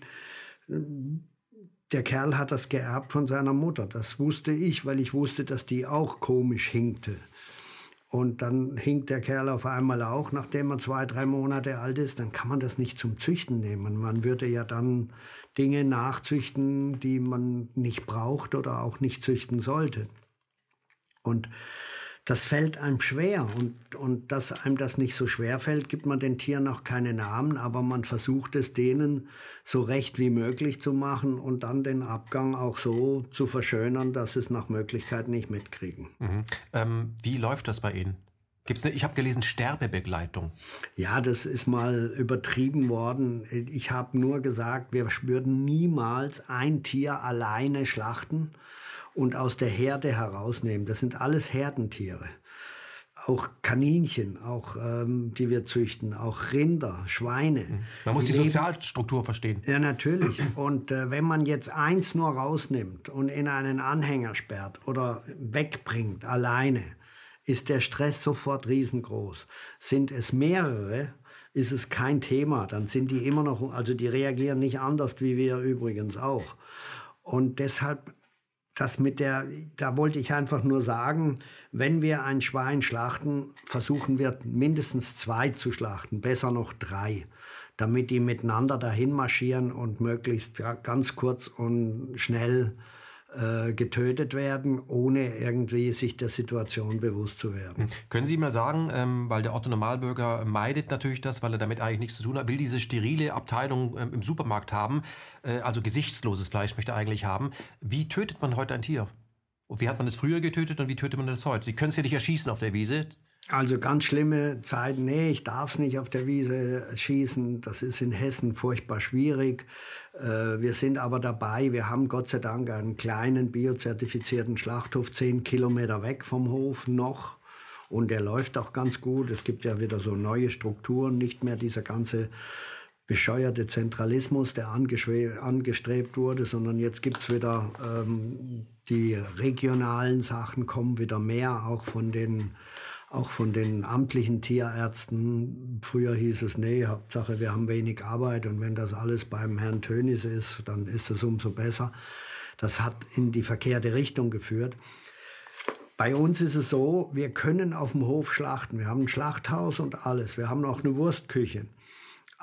der Kerl hat das geerbt von seiner Mutter. Das wusste ich, weil ich wusste, dass die auch komisch hinkte. Und dann hinkt der Kerl auf einmal auch, nachdem er zwei, drei Monate alt ist. Dann kann man das nicht zum Züchten nehmen. Man würde ja dann Dinge nachzüchten, die man nicht braucht oder auch nicht züchten sollte. Und das fällt einem schwer. Und, und dass einem das nicht so schwer fällt, gibt man den Tieren auch keine Namen, aber man versucht es denen so recht wie möglich zu machen und dann den Abgang auch so zu verschönern, dass sie es nach Möglichkeit nicht mitkriegen. Mhm. Ähm, wie läuft das bei Ihnen? Gibt's eine, ich habe gelesen, Sterbebegleitung. Ja, das ist mal übertrieben worden. Ich habe nur gesagt, wir würden niemals ein Tier alleine schlachten und aus der Herde herausnehmen. Das sind alles Herdentiere. Auch Kaninchen, auch ähm, die wir züchten, auch Rinder, Schweine. Mhm. Man muss die, die Sozialstruktur verstehen. Ja, natürlich. Und äh, wenn man jetzt eins nur rausnimmt und in einen Anhänger sperrt oder wegbringt alleine, ist der Stress sofort riesengroß. Sind es mehrere, ist es kein Thema. Dann sind die immer noch, also die reagieren nicht anders wie wir übrigens auch. Und deshalb das mit der, da wollte ich einfach nur sagen, wenn wir ein Schwein schlachten, versuchen wir mindestens zwei zu schlachten, besser noch drei, damit die miteinander dahin marschieren und möglichst ganz kurz und schnell äh, getötet werden, ohne irgendwie sich der Situation bewusst zu werden. Hm. Können Sie mal sagen, ähm, weil der Otto Normalbürger meidet natürlich das, weil er damit eigentlich nichts zu tun hat, will diese sterile Abteilung ähm, im Supermarkt haben, äh, also gesichtsloses Fleisch möchte er eigentlich haben. Wie tötet man heute ein Tier? Und wie hat man es früher getötet und wie tötet man das heute? Sie können es ja nicht erschießen auf der Wiese. Also ganz schlimme Zeiten. Nee, ich darf es nicht auf der Wiese schießen. Das ist in Hessen furchtbar schwierig. Äh, wir sind aber dabei. Wir haben Gott sei Dank einen kleinen biozertifizierten Schlachthof zehn Kilometer weg vom Hof noch. Und der läuft auch ganz gut. Es gibt ja wieder so neue Strukturen, nicht mehr dieser ganze bescheuerte Zentralismus, der angestrebt wurde, sondern jetzt gibt es wieder ähm, die regionalen Sachen, kommen wieder mehr, auch von den auch von den amtlichen Tierärzten. Früher hieß es, nee, Hauptsache wir haben wenig Arbeit und wenn das alles beim Herrn Tönis ist, dann ist es umso besser. Das hat in die verkehrte Richtung geführt. Bei uns ist es so, wir können auf dem Hof schlachten. Wir haben ein Schlachthaus und alles. Wir haben auch eine Wurstküche.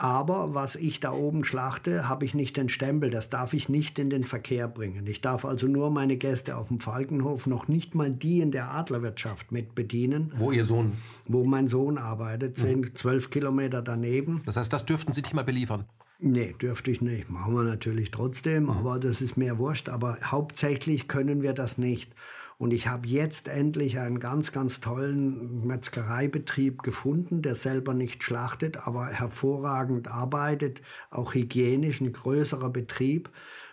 Aber was ich da oben schlachte, habe ich nicht den Stempel. Das darf ich nicht in den Verkehr bringen. Ich darf also nur meine Gäste auf dem Falkenhof, noch nicht mal die in der Adlerwirtschaft mit bedienen. Wo Ihr Sohn? Wo mein Sohn arbeitet, zehn, mhm. zwölf Kilometer daneben. Das heißt, das dürften Sie nicht mal beliefern? Nee, dürfte ich nicht. Machen wir natürlich trotzdem, mhm. aber das ist mir wurscht. Aber hauptsächlich können wir das nicht. Und ich habe jetzt endlich einen ganz, ganz tollen Metzgereibetrieb gefunden, der selber nicht schlachtet, aber hervorragend arbeitet, auch hygienisch, ein größerer Betrieb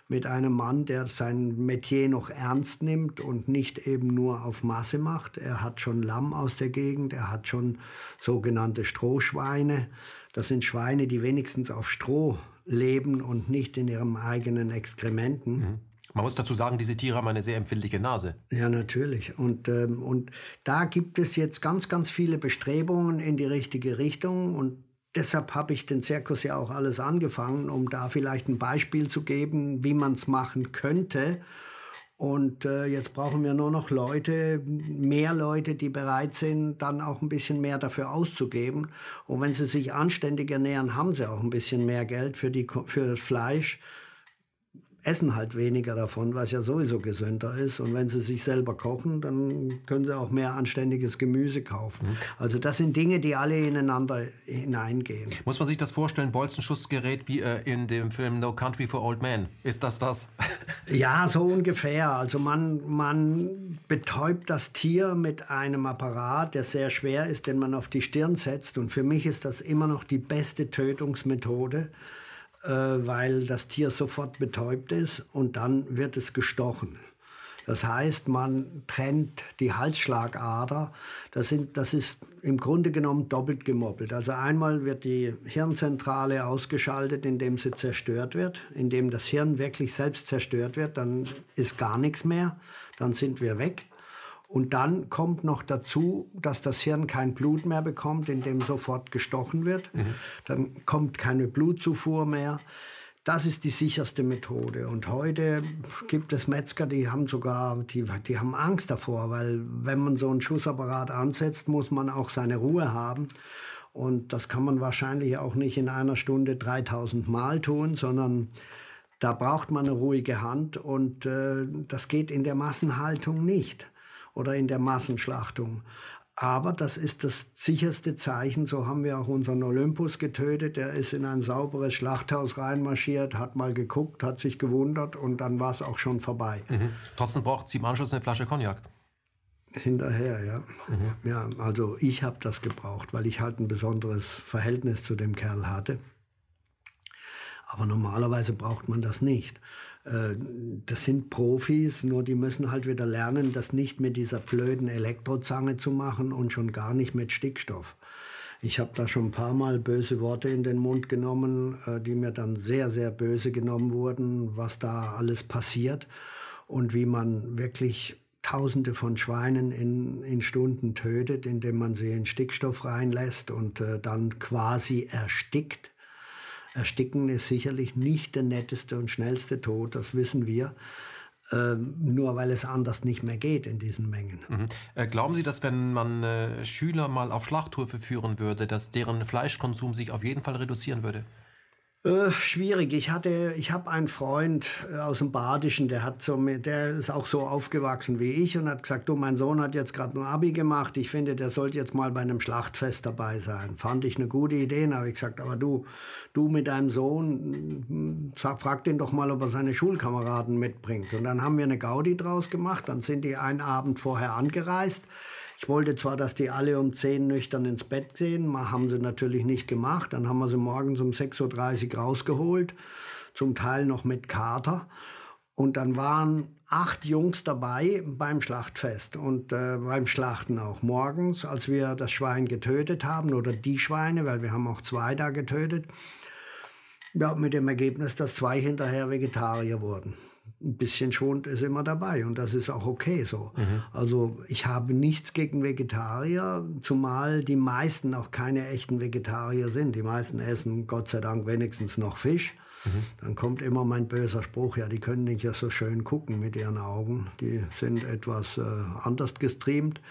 mit einem Mann, der sein Metier noch ernst nimmt und nicht eben nur auf Masse macht. Er hat schon Lamm aus der Gegend, er hat schon sogenannte Strohschweine. Das sind Schweine, die wenigstens auf Stroh leben und nicht in ihren eigenen Exkrementen. Mhm. Man muss dazu sagen, diese Tiere haben eine sehr empfindliche Nase. Ja, natürlich. Und, ähm, und da gibt es jetzt ganz, ganz viele Bestrebungen in die richtige Richtung. Und deshalb habe ich den Zirkus ja auch alles angefangen, um da vielleicht ein Beispiel zu geben, wie man es machen könnte. Und äh, jetzt brauchen wir nur noch Leute, mehr Leute, die bereit sind, dann auch ein bisschen mehr dafür auszugeben. Und wenn sie sich anständig ernähren, haben sie auch ein bisschen mehr Geld für, die, für das Fleisch essen halt weniger davon, was ja sowieso gesünder ist. Und wenn sie sich selber kochen, dann können sie auch mehr anständiges Gemüse kaufen. Mhm. Also das sind Dinge, die alle ineinander hineingehen. Muss man sich das vorstellen, Bolzenschussgerät wie äh, in dem Film No Country for Old Men? Ist das das? ja, so ungefähr. Also man, man betäubt das Tier mit einem Apparat, der sehr schwer ist, den man auf die Stirn setzt. Und für mich ist das immer noch die beste Tötungsmethode. Äh, weil das Tier sofort betäubt ist und dann wird es gestochen. Das heißt, man trennt die Halsschlagader. Das, sind, das ist im Grunde genommen doppelt gemoppelt. Also einmal wird die Hirnzentrale ausgeschaltet, indem sie zerstört wird, indem das Hirn wirklich selbst zerstört wird. Dann ist gar nichts mehr. Dann sind wir weg. Und dann kommt noch dazu, dass das Hirn kein Blut mehr bekommt, indem sofort gestochen wird. Mhm. Dann kommt keine Blutzufuhr mehr. Das ist die sicherste Methode. Und heute gibt es Metzger, die haben sogar, die, die haben Angst davor, weil wenn man so einen Schussapparat ansetzt, muss man auch seine Ruhe haben. Und das kann man wahrscheinlich auch nicht in einer Stunde 3000 Mal tun, sondern da braucht man eine ruhige Hand und äh, das geht in der Massenhaltung nicht oder in der Massenschlachtung. Aber das ist das sicherste Zeichen. So haben wir auch unseren Olympus getötet. Der ist in ein sauberes Schlachthaus reinmarschiert, hat mal geguckt, hat sich gewundert und dann war es auch schon vorbei. Mhm. Trotzdem braucht sie im Anschluss eine Flasche Cognac. Hinterher, ja. Mhm. Ja, also ich habe das gebraucht, weil ich halt ein besonderes Verhältnis zu dem Kerl hatte. Aber normalerweise braucht man das nicht. Äh, das sind Profis, nur die müssen halt wieder lernen, das nicht mit dieser blöden Elektrozange zu machen und schon gar nicht mit Stickstoff. Ich habe da schon ein paar Mal böse Worte in den Mund genommen, äh, die mir dann sehr, sehr böse genommen wurden, was da alles passiert und wie man wirklich Tausende von Schweinen in, in Stunden tötet, indem man sie in Stickstoff reinlässt und äh, dann quasi erstickt. Ersticken ist sicherlich nicht der netteste und schnellste Tod, das wissen wir. Ähm, nur weil es anders nicht mehr geht in diesen Mengen. Mhm. Äh, glauben Sie, dass wenn man äh, Schüler mal auf Schlachthöfe führen würde, dass deren Fleischkonsum sich auf jeden Fall reduzieren würde? Äh, schwierig. Ich hatte, ich habe einen Freund äh, aus dem Badischen, der hat so, der ist auch so aufgewachsen wie ich und hat gesagt, du, mein Sohn hat jetzt gerade ein Abi gemacht. Ich finde, der sollte jetzt mal bei einem Schlachtfest dabei sein. Fand ich eine gute Idee. Dann habe ich gesagt, aber du, du mit deinem Sohn, hm, sag, frag den doch mal, ob er seine Schulkameraden mitbringt. Und dann haben wir eine Gaudi draus gemacht. Dann sind die einen Abend vorher angereist. Ich wollte zwar, dass die alle um 10 nüchtern ins Bett gehen, haben sie natürlich nicht gemacht. Dann haben wir sie morgens um 6.30 Uhr rausgeholt, zum Teil noch mit Kater. Und dann waren acht Jungs dabei beim Schlachtfest und äh, beim Schlachten auch morgens, als wir das Schwein getötet haben oder die Schweine, weil wir haben auch zwei da getötet. Ja, mit dem Ergebnis, dass zwei hinterher Vegetarier wurden ein bisschen Schwund ist immer dabei und das ist auch okay so. Mhm. Also ich habe nichts gegen Vegetarier, zumal die meisten auch keine echten Vegetarier sind. Die meisten essen Gott sei Dank wenigstens noch Fisch. Mhm. Dann kommt immer mein böser Spruch, ja, die können nicht ja so schön gucken mit ihren Augen. Die sind etwas äh, anders gestreamt.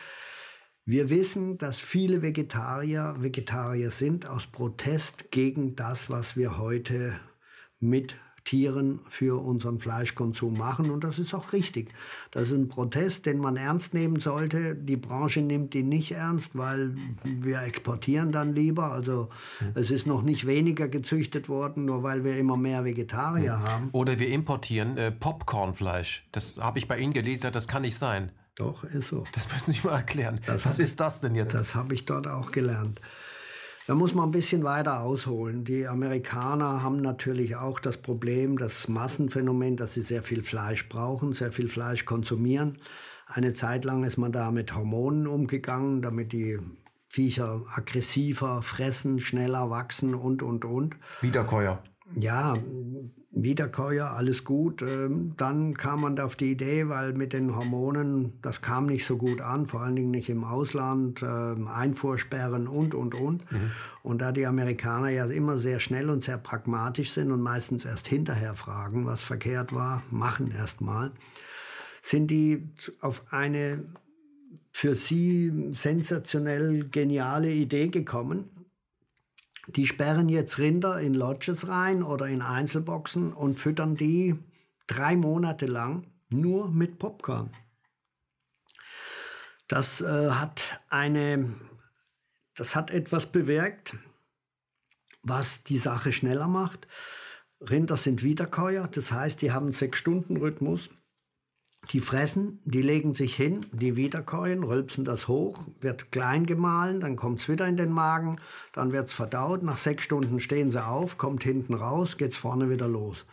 Wir wissen, dass viele Vegetarier Vegetarier sind aus Protest gegen das, was wir heute mit Tieren für unseren Fleischkonsum machen. Und das ist auch richtig. Das ist ein Protest, den man ernst nehmen sollte. Die Branche nimmt ihn nicht ernst, weil wir exportieren dann lieber. Also mhm. es ist noch nicht weniger gezüchtet worden, nur weil wir immer mehr Vegetarier mhm. haben. Oder wir importieren äh, Popcornfleisch. Das habe ich bei Ihnen gelesen, das kann nicht sein. Doch, ist so. Das müssen Sie mal erklären. Das Was ist das denn jetzt? Das habe ich dort auch gelernt. Da muss man ein bisschen weiter ausholen. Die Amerikaner haben natürlich auch das Problem, das Massenphänomen, dass sie sehr viel Fleisch brauchen, sehr viel Fleisch konsumieren. Eine Zeit lang ist man da mit Hormonen umgegangen, damit die Viecher aggressiver fressen, schneller wachsen und, und, und. Wiederkäuer. Ja, Wiederkäuer, alles gut. Ähm, dann kam man auf die Idee, weil mit den Hormonen, das kam nicht so gut an, vor allen Dingen nicht im Ausland, ähm, Einfuhrsperren und, und, und. Mhm. Und da die Amerikaner ja immer sehr schnell und sehr pragmatisch sind und meistens erst hinterher fragen, was verkehrt war, machen erst mal, sind die auf eine für sie sensationell geniale Idee gekommen die sperren jetzt Rinder in Lodges rein oder in Einzelboxen und füttern die drei Monate lang nur mit Popcorn. Das äh, hat eine, das hat etwas bewirkt, was die Sache schneller macht. Rinder sind Wiederkäuer, das heißt, die haben einen Sechs-Stunden-Rhythmus. Die fressen, die legen sich hin, die wiederkäuen, rülpsen das hoch, wird klein gemahlen, dann kommt es wieder in den Magen, dann wird es verdaut, nach sechs Stunden stehen sie auf, kommt hinten raus, geht es vorne wieder los.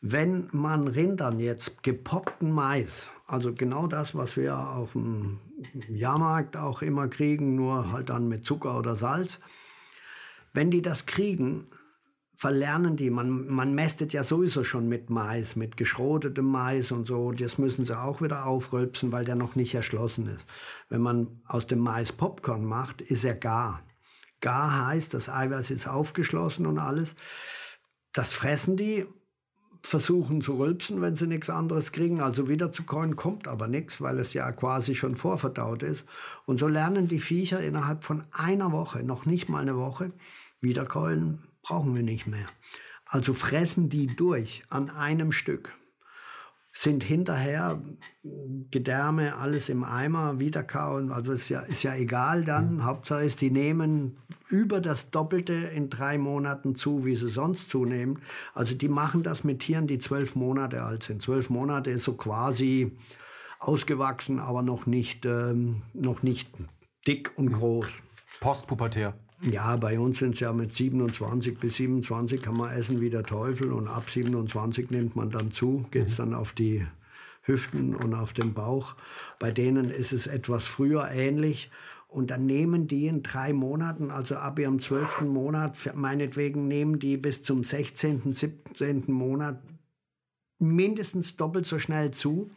Wenn man Rindern jetzt gepoppten Mais, also genau das, was wir auf dem Jahrmarkt auch immer kriegen, nur halt dann mit Zucker oder Salz, wenn die das kriegen, verlernen die. Man, man mästet ja sowieso schon mit Mais, mit geschrotetem Mais und so. Das müssen sie auch wieder aufrülpsen, weil der noch nicht erschlossen ist. Wenn man aus dem Mais Popcorn macht, ist er gar. Gar heißt, das Eiweiß ist aufgeschlossen und alles. Das fressen die, versuchen zu rülpsen, wenn sie nichts anderes kriegen. Also wieder zu kauen kommt aber nichts, weil es ja quasi schon vorverdaut ist. Und so lernen die Viecher innerhalb von einer Woche, noch nicht mal eine Woche, wieder keulen, brauchen wir nicht mehr. Also fressen die durch an einem Stück, sind hinterher Gedärme, alles im Eimer, wiederkauen, also ist ja, ist ja egal dann. Mhm. Hauptsache ist, die nehmen über das Doppelte in drei Monaten zu, wie sie sonst zunehmen. Also die machen das mit Tieren, die zwölf Monate alt sind. Zwölf Monate ist so quasi ausgewachsen, aber noch nicht, ähm, noch nicht dick und mhm. groß. Postpubertär. Ja, bei uns sind es ja mit 27 bis 27 kann man essen wie der Teufel und ab 27 nimmt man dann zu, geht es mhm. dann auf die Hüften und auf den Bauch. Bei denen ist es etwas früher ähnlich. Und dann nehmen die in drei Monaten, also ab ihrem zwölften Monat, meinetwegen nehmen die bis zum 16., 17. Monat mindestens doppelt so schnell zu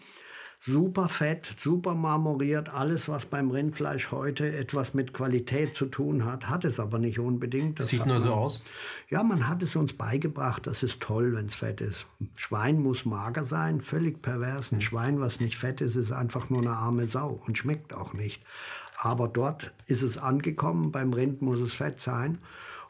super fett, super marmoriert. Alles, was beim Rindfleisch heute etwas mit Qualität zu tun hat, hat es aber nicht unbedingt. Das Sieht nur so aus? Ja, man hat es uns beigebracht. Das ist toll, wenn es fett ist. Schwein muss mager sein, völlig pervers. Ein hm. Schwein, was nicht fett ist, ist einfach nur eine arme Sau und schmeckt auch nicht. Aber dort ist es angekommen. Beim Rind muss es fett sein.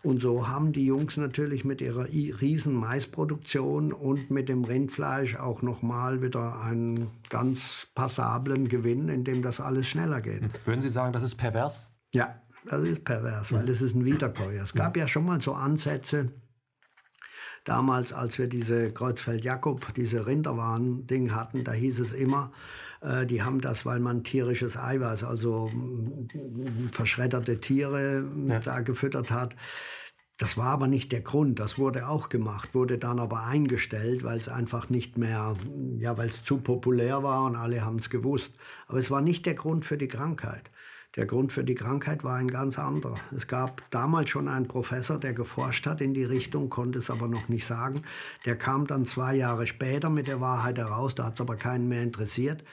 Und so haben die Jungs natürlich mit ihrer riesen Maisproduktion und mit dem Rindfleisch auch nochmal wieder einen ganz passablen Gewinn, in dem das alles schneller geht. Hm. Würden Sie sagen, das ist pervers? Ja, das ist pervers, weil es ist ein Wiederkäuer. Es gab ja schon mal so Ansätze, damals, als wir diese Kreuzfeld-Jakob, diese Rinderwaren-Ding hatten, da hieß es immer, die haben das, weil man tierisches Eiweiß, also verschredderte Tiere ja. da gefüttert hat. Das war aber nicht der Grund. Das wurde auch gemacht, wurde dann aber eingestellt, weil es einfach nicht mehr, ja, weil es zu populär war und alle haben es gewusst. Aber es war nicht der Grund für die Krankheit. Der Grund für die Krankheit war ein ganz anderer. Es gab damals schon einen Professor, der geforscht hat in die Richtung, konnte es aber noch nicht sagen. Der kam dann zwei Jahre später mit der Wahrheit heraus, da hat es aber keinen mehr interessiert.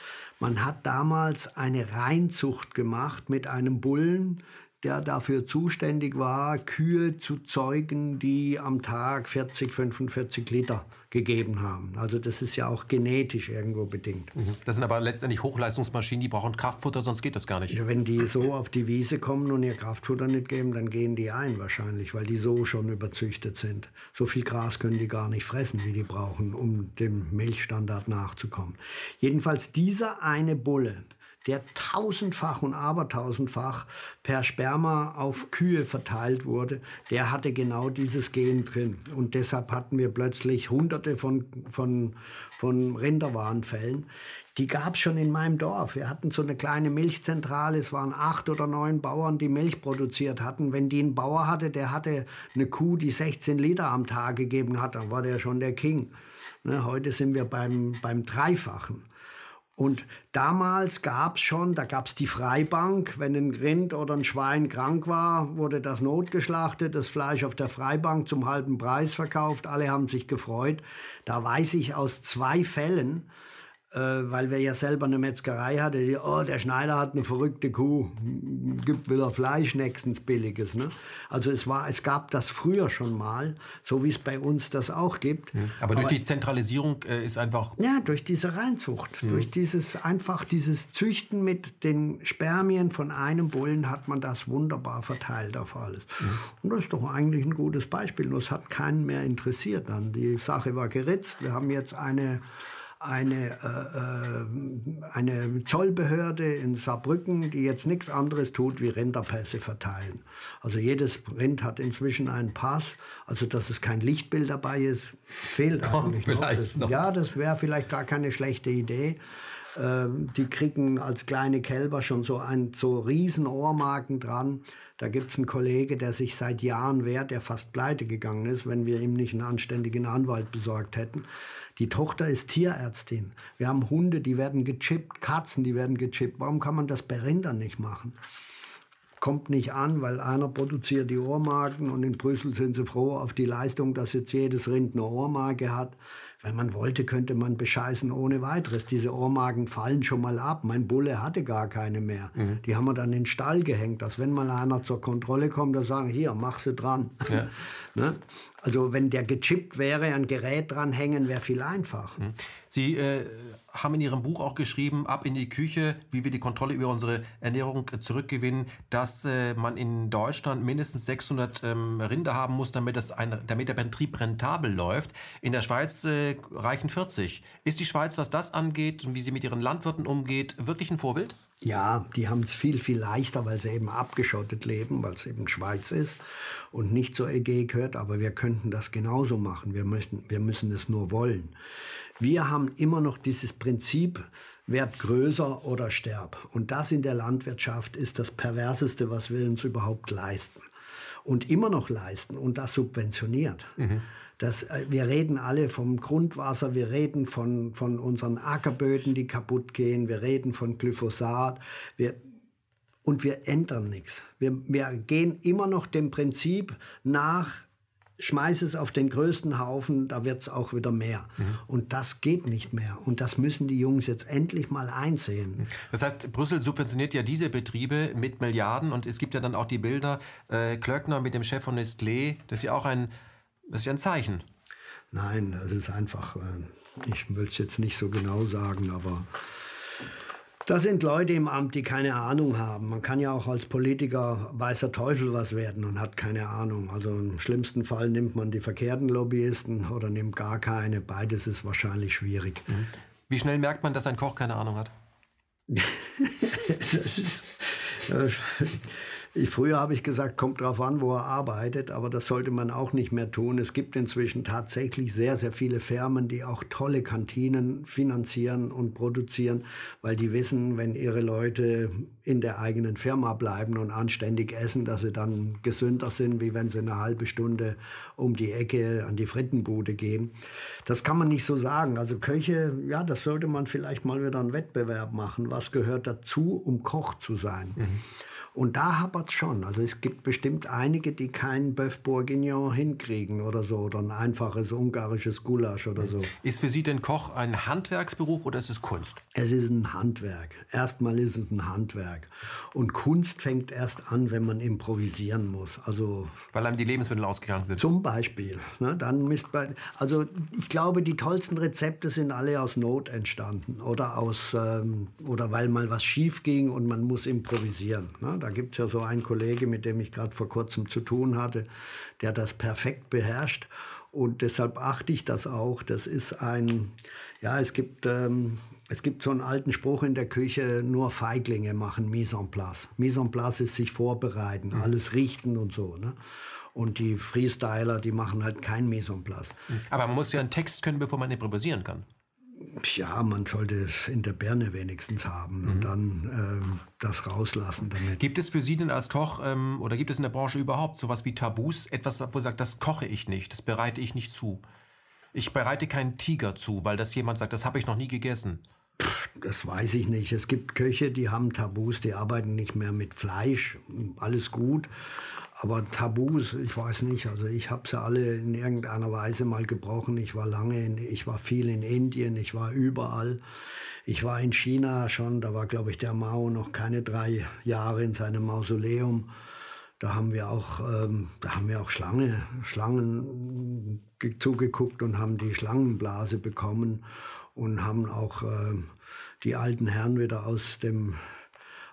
Man hat damals eine Reinzucht gemacht mit einem Bullen, der dafür zuständig war, Kühe zu zeugen, die am Tag 40, 45 Liter gegeben haben. Also das ist ja auch genetisch irgendwo bedingt. Mhm. Das sind aber letztendlich Hochleistungsmaschinen, die brauchen Kraftfutter, sonst geht das gar nicht. Ja, wenn die so auf die Wiese kommen und ihr Kraftfutter nicht geben, dann gehen die ein wahrscheinlich, weil die so schon überzüchtet sind. So viel Gras können die gar nicht fressen, wie die brauchen, um dem Milchstandard nachzukommen. Jedenfalls dieser eine Bulle, der tausendfach und abertausendfach per Sperma auf Kühe verteilt wurde, der hatte genau dieses Gen drin. Und deshalb hatten wir plötzlich hunderte von, von, von Rinderwarenfällen. die gab es schon in meinem Dorf. Wir hatten so eine kleine Milchzentrale. Es waren acht oder neun Bauern, die Milch produziert hatten. Wenn die einen Bauer hatte, der hatte eine Kuh, die 16 Liter am Tag gegeben hat, dann war der schon der King. Ne, heute sind wir beim, beim Dreifachen. Und damals gab es schon, da gab es die Freibank, wenn ein Rind oder ein Schwein krank war, wurde das notgeschlachtet, das Fleisch auf der Freibank zum halben Preis verkauft, alle haben sich gefreut. Da weiß ich aus zwei Fällen, weil wir ja selber eine Metzgerei hatten, die, oh, der Schneider hat eine verrückte Kuh, gibt wieder Fleisch nächstens billiges. Ne? Also es, war, es gab das früher schon mal, so wie es bei uns das auch gibt. Mhm. Aber durch Aber, die Zentralisierung äh, ist einfach... Ja, durch diese Reinzucht, mhm. durch dieses einfach dieses Züchten mit den Spermien von einem Bullen hat man das wunderbar verteilt auf alles. Mhm. Und das ist doch eigentlich ein gutes Beispiel, nur es hat keinen mehr interessiert dann. Die Sache war geritzt, wir haben jetzt eine eine, äh, äh, eine Zollbehörde in Saarbrücken, die jetzt nichts anderes tut, wie Rinderpässe verteilen. Also jedes Rind hat inzwischen einen Pass. Also dass es kein Lichtbild dabei ist, fehlt Komm, eigentlich noch. Das, Ja, das wäre vielleicht gar keine schlechte Idee. Ähm, die kriegen als kleine Kälber schon so, ein, so riesen Ohrmarken dran. Da gibt es einen Kollege, der sich seit Jahren wehrt, der fast pleite gegangen ist, wenn wir ihm nicht einen anständigen Anwalt besorgt hätten. Die Tochter ist Tierärztin. Wir haben Hunde, die werden gechippt, Katzen, die werden gechippt. Warum kann man das bei Rindern nicht machen? Kommt nicht an, weil einer produziert die Ohrmarken und in Brüssel sind sie froh auf die Leistung, dass jetzt jedes Rind eine Ohrmarke hat. Wenn man wollte, könnte man bescheißen ohne weiteres. Diese Ohrmarken fallen schon mal ab. Mein Bulle hatte gar keine mehr. Mhm. Die haben wir dann in den Stall gehängt, dass wenn mal einer zur Kontrolle kommt, dann sagen, hier, mach sie dran. Ja. ne? Also wenn der gechippt wäre, ein Gerät dranhängen, wäre viel einfacher. Mhm. Sie äh, haben in Ihrem Buch auch geschrieben, ab in die Küche, wie wir die Kontrolle über unsere Ernährung zurückgewinnen, dass äh, man in Deutschland mindestens 600 ähm, Rinder haben muss, damit, das ein, damit der Betrieb rentabel läuft. In der Schweiz äh, reichen 40. Ist die Schweiz, was das angeht und wie sie mit ihren Landwirten umgeht, wirklich ein Vorbild? Ja, die haben es viel, viel leichter, weil sie eben abgeschottet leben, weil es eben Schweiz ist und nicht zur EG gehört. Aber wir könnten das genauso machen. Wir, möchten, wir müssen es nur wollen. Wir haben immer noch dieses Prinzip, werd größer oder sterb. Und das in der Landwirtschaft ist das Perverseste, was wir uns überhaupt leisten. Und immer noch leisten und das subventioniert. Mhm. Das, äh, wir reden alle vom Grundwasser, wir reden von, von unseren Ackerböden, die kaputt gehen, wir reden von Glyphosat. Wir, und wir ändern nichts. Wir, wir gehen immer noch dem Prinzip nach, schmeiß es auf den größten Haufen, da wird es auch wieder mehr. Mhm. Und das geht nicht mehr. Und das müssen die Jungs jetzt endlich mal einsehen. Das heißt, Brüssel subventioniert ja diese Betriebe mit Milliarden und es gibt ja dann auch die Bilder, äh, Klöckner mit dem Chef von Nestlé, das ist ja auch ein, das ist ja ein Zeichen. Nein, das ist einfach, äh, ich will es jetzt nicht so genau sagen, aber das sind Leute im Amt, die keine Ahnung haben. Man kann ja auch als Politiker weißer Teufel was werden und hat keine Ahnung. Also im schlimmsten Fall nimmt man die verkehrten Lobbyisten oder nimmt gar keine. Beides ist wahrscheinlich schwierig. Mhm. Wie schnell merkt man, dass ein Koch keine Ahnung hat? das ist, äh, ich, früher habe ich gesagt, kommt drauf an, wo er arbeitet, aber das sollte man auch nicht mehr tun. Es gibt inzwischen tatsächlich sehr, sehr viele Firmen, die auch tolle Kantinen finanzieren und produzieren, weil die wissen, wenn ihre Leute in der eigenen Firma bleiben und anständig essen, dass sie dann gesünder sind, wie wenn sie eine halbe Stunde um die Ecke an die Frittenbude gehen. Das kann man nicht so sagen. Also Köche, ja, das sollte man vielleicht mal wieder einen Wettbewerb machen. Was gehört dazu, um Koch zu sein? Mhm. Und da hapert es schon. Also es gibt bestimmt einige, die keinen Bœuf Bourguignon hinkriegen oder so. Oder ein einfaches ungarisches Gulasch oder so. Ist für Sie denn Koch ein Handwerksberuf oder ist es Kunst? Es ist ein Handwerk. Erstmal ist es ein Handwerk. Und Kunst fängt erst an, wenn man improvisieren muss. Also Weil einem die Lebensmittel ausgegangen sind. Zum Beispiel. Ne, dann misst bei, also ich glaube, die tollsten Rezepte sind alle aus Not entstanden. Oder, aus, ähm, oder weil mal was schief ging und man muss improvisieren. Ne? Da gibt es ja so einen Kollege, mit dem ich gerade vor kurzem zu tun hatte, der das perfekt beherrscht. Und deshalb achte ich das auch. Das ist ein, ja, es gibt, ähm, es gibt so einen alten Spruch in der Küche, nur Feiglinge machen Mise en place. Mise en place ist sich vorbereiten, mhm. alles richten und so. Ne? Und die Freestyler, die machen halt kein Mise en place. Aber man muss ja einen Text können, bevor man improvisieren kann. Ja, man sollte es in der Birne wenigstens haben mhm. und dann äh, das rauslassen damit. Gibt es für Sie denn als Koch ähm, oder gibt es in der Branche überhaupt sowas wie Tabus? Etwas, wo sagt, das koche ich nicht, das bereite ich nicht zu. Ich bereite keinen Tiger zu, weil das jemand sagt, das habe ich noch nie gegessen. Das weiß ich nicht. Es gibt Köche, die haben Tabus, die arbeiten nicht mehr mit Fleisch. Alles gut. Aber Tabus, ich weiß nicht. Also ich habe sie alle in irgendeiner Weise mal gebrochen. Ich war lange, in, ich war viel in Indien, ich war überall. Ich war in China schon, da war, glaube ich, der Mao noch keine drei Jahre in seinem Mausoleum. Da haben wir auch, ähm, da haben wir auch Schlange, Schlangen zugeguckt und haben die Schlangenblase bekommen und haben auch äh, die alten Herren wieder aus dem